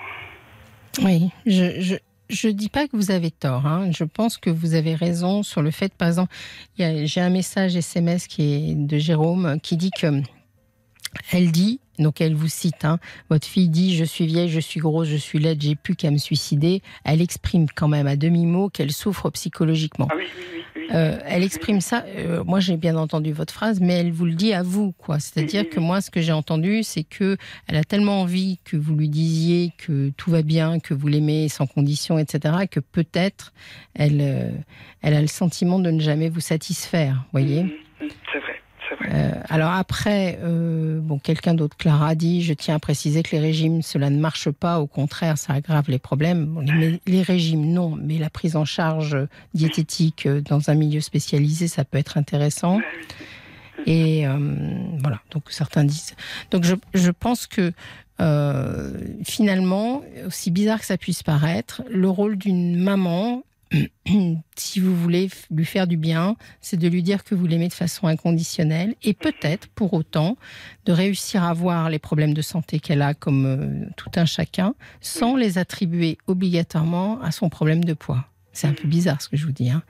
Oui, je, je, dis pas que vous avez tort. Hein. Je pense que vous avez raison sur le fait, par exemple, j'ai un message SMS qui est de Jérôme qui dit que elle dit donc elle vous cite, hein. votre fille dit je suis vieille, je suis grosse, je suis laide, j'ai plus qu'à me suicider. Elle exprime quand même à demi-mot qu'elle souffre psychologiquement. Ah oui, oui, oui, euh, elle exprime ça. Euh, moi j'ai bien entendu votre phrase, mais elle vous le dit à vous, quoi. C'est-à-dire que moi ce que j'ai entendu, c'est que elle a tellement envie que vous lui disiez que tout va bien, que vous l'aimez sans condition, etc., que peut-être elle, euh, elle a le sentiment de ne jamais vous satisfaire, voyez? Euh, alors après, euh, bon, quelqu'un d'autre, Clara, a dit, je tiens à préciser que les régimes, cela ne marche pas, au contraire, ça aggrave les problèmes. les, régimes, non, mais la prise en charge diététique euh, dans un milieu spécialisé, ça peut être intéressant. Et voilà, donc certains disent. Donc je, je pense que finalement, aussi bizarre que ça puisse paraître, le rôle d'une maman si vous voulez lui faire du bien, c'est de lui dire que vous l'aimez de façon inconditionnelle et peut-être pour autant de réussir à voir les problèmes de santé qu'elle a comme euh, tout un chacun sans les attribuer obligatoirement à son problème de poids. C'est un peu bizarre ce que je vous dis. Hein.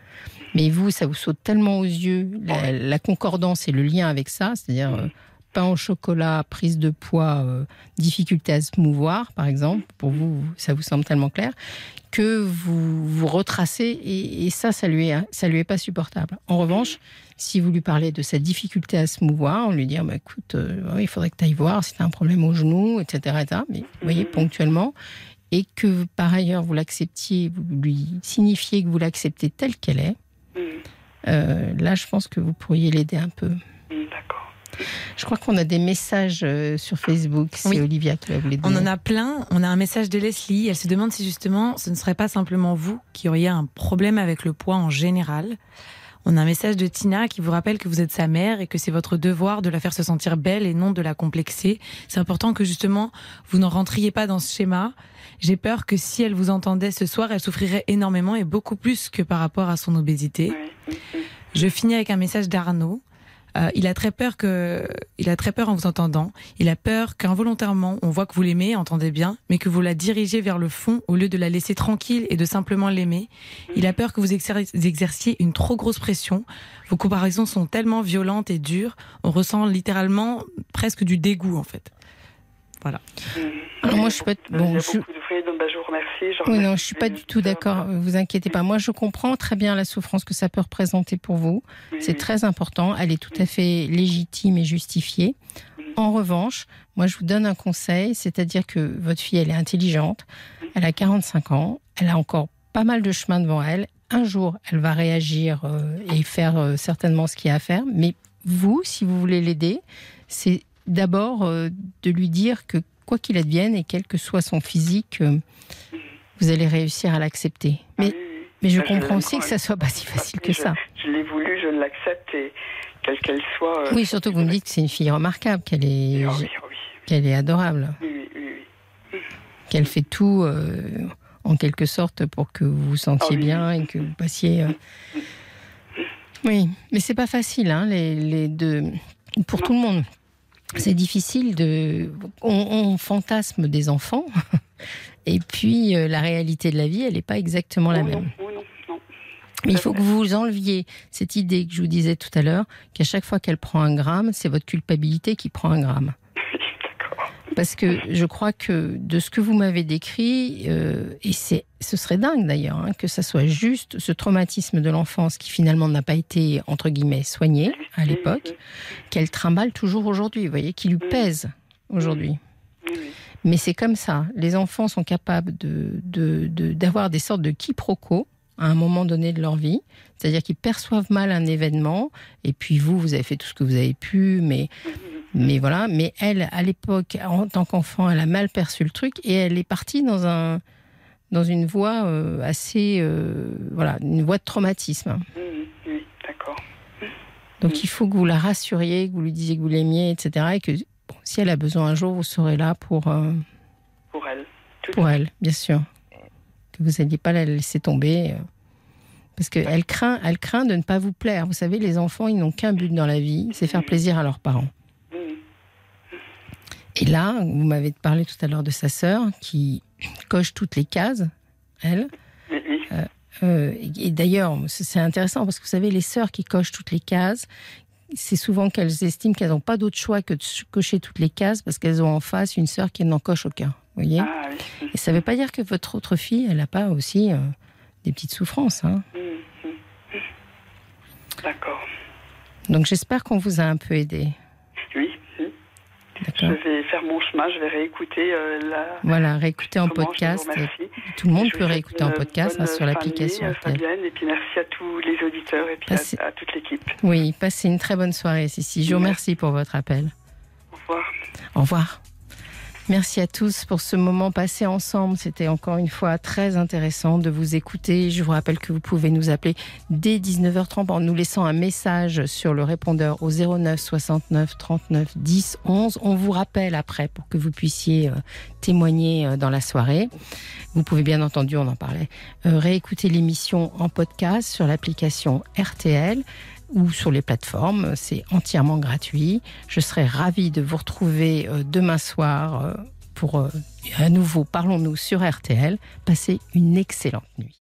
Mais vous, ça vous saute tellement aux yeux, la, concordance et le lien avec ça, c'est-à-dire euh, pain au chocolat, prise de poids, euh, difficulté à se mouvoir, par exemple, pour vous, ça vous semble tellement clair, que vous vous retracez et, ça, ça lui, est, ça lui est pas supportable. En revanche, si vous lui parlez de sa difficulté à se mouvoir, on lui dit, bah, écoute, euh, il faudrait que tu ailles voir si tu as un problème au genou, etc., mais vous voyez, ponctuellement, et que par ailleurs vous l'acceptiez, vous lui signifiez que vous l'acceptez telle qu'elle est, mm. euh, là, je pense que vous pourriez l'aider un peu. Je crois qu'on a des messages euh, sur Facebook. C'est Olivia qui va vous les donner. On en a plein. On a un message de Leslie. Elle se demande si justement ce ne serait pas simplement vous qui auriez un problème avec le poids en général. On a un message de Tina qui vous rappelle que vous êtes sa mère et que c'est votre devoir de la faire se sentir belle et non de la complexer. C'est important que justement vous n'en rentriez pas dans ce schéma. J'ai peur que si elle vous entendait ce soir, elle souffrirait énormément et beaucoup plus que par rapport à son obésité. Je finis avec un message d'Arnaud euh, il a très peur que, il a très peur en vous entendant. Il a peur qu'involontairement, on voit que vous l'aimez, entendez bien, mais que vous la dirigez vers le fond au lieu de la laisser tranquille et de simplement l'aimer. Il a peur que vous exerciez une trop grosse pression. Vos comparaisons sont tellement violentes et dures, on ressent littéralement presque du dégoût en fait. Voilà. Alors moi, je suis pas. Bon, je... Oui, non, je suis pas du tout d'accord. Vous inquiétez pas. Moi, je comprends très bien la souffrance que ça peut représenter pour vous. C'est très important. Elle est tout à fait légitime et justifiée. En revanche, moi, je vous donne un conseil, c'est-à-dire que votre fille, elle est intelligente, elle a 45 ans, elle a encore pas mal de chemin devant elle. Un jour, elle va réagir euh, et faire euh, certainement ce qu'il y a à faire, mais vous, si vous voulez l'aider, c'est d'abord euh, de lui dire que quoi qu'il advienne et quel que soit son physique, vous allez réussir à l'accepter. Ah mais, mais je comprends aussi que ça soit pas si facile que ça. Je l'ai voulu, je l'accepte et quelle qu'elle soit. oui, surtout que vous me dites que c'est une fille remarquable, qu'elle est, ah qu'elle est adorable, qu'elle fait tout en quelque sorte pour que vous vous sentiez ah bien et que vous passiez. Euh, oui, mais c'est pas facile, hein, les, les deux, pour tout le monde. C'est difficile de. On, fantasme des enfants, et puis euh, la réalité de la vie, elle n'est pas exactement la même. Mais il faut que vous enleviez cette idée que je vous disais tout à l'heure, qu'à chaque fois qu'elle prend un gramme, c'est votre culpabilité qui prend un gramme. Parce que je crois que de ce que vous m'avez décrit, euh, et c'est, ce serait dingue d'ailleurs, hein, que ça soit juste ce traumatisme de l'enfance qui finalement n'a pas été, entre guillemets, soigné à l'époque, qu'elle trimballe toujours aujourd'hui, vous voyez, qui lui pèse aujourd'hui. Mais c'est comme ça. Les enfants sont capables de, d'avoir des sortes de quiproquos à un moment donné de leur vie. C'est-à-dire qu'ils perçoivent mal un événement, et puis vous, vous avez fait tout ce que vous avez pu, mais mais voilà, mais elle, à l'époque, en tant qu'enfant, elle a mal perçu le truc et elle est partie dans un dans une voie euh, assez euh, voilà, une voie de traumatisme. Mmh, oui, d'accord. Donc mmh. il faut que vous la rassuriez, que vous lui disiez que vous l'aimiez, etc. Et que si elle a besoin un jour, vous serez là pour euh, pour elle. pour elle, bien sûr. Que vous n'alliez pas la laisser tomber. Parce qu'elle craint, elle craint de ne pas vous plaire. Vous savez, les enfants, ils n'ont qu'un but dans la vie, c'est faire mmh. plaisir à leurs parents. Et là, vous m'avez parlé tout à l'heure de sa sœur qui coche toutes les cases, elle. Euh, euh, et d'ailleurs, c'est intéressant parce que vous savez, les sœurs qui cochent toutes les cases, c'est souvent qu'elles estiment qu'elles n'ont pas d'autre choix que de cocher toutes les cases parce qu'elles ont en face une sœur qui n'en coche aucun. Vous voyez ah Et ça ne veut pas dire que votre autre fille, elle n'a pas aussi euh, des petites souffrances. Hein. Mmh, mmh. D'accord. Donc j'espère qu'on vous a un peu aidé. Je vais faire mon chemin, je vais réécouter euh, la. Voilà, réécouter en podcast. Tout le monde peut réécouter en podcast hein, sur l'application. Fabienne, et puis merci à tous les auditeurs et puis à, toute l'équipe. Oui, passez une très bonne soirée, Cici. Je vous remercie pour votre appel. Au revoir. Au revoir. Merci à tous pour ce moment passé ensemble. C'était encore une fois très intéressant de vous écouter. Je vous rappelle que vous pouvez nous appeler dès 19h30 en nous laissant un message sur le répondeur au 09 69 39 10 11. On vous rappelle après pour que vous puissiez euh, témoigner euh, dans la soirée. Vous pouvez bien entendu, on en parlait, euh, réécouter l'émission en podcast sur l'application RTL ou sur les plateformes. C'est entièrement gratuit. Je serai ravie de vous retrouver euh, demain soir euh, pour euh, à nouveau Parlons-nous sur RTL. Passez une excellente nuit.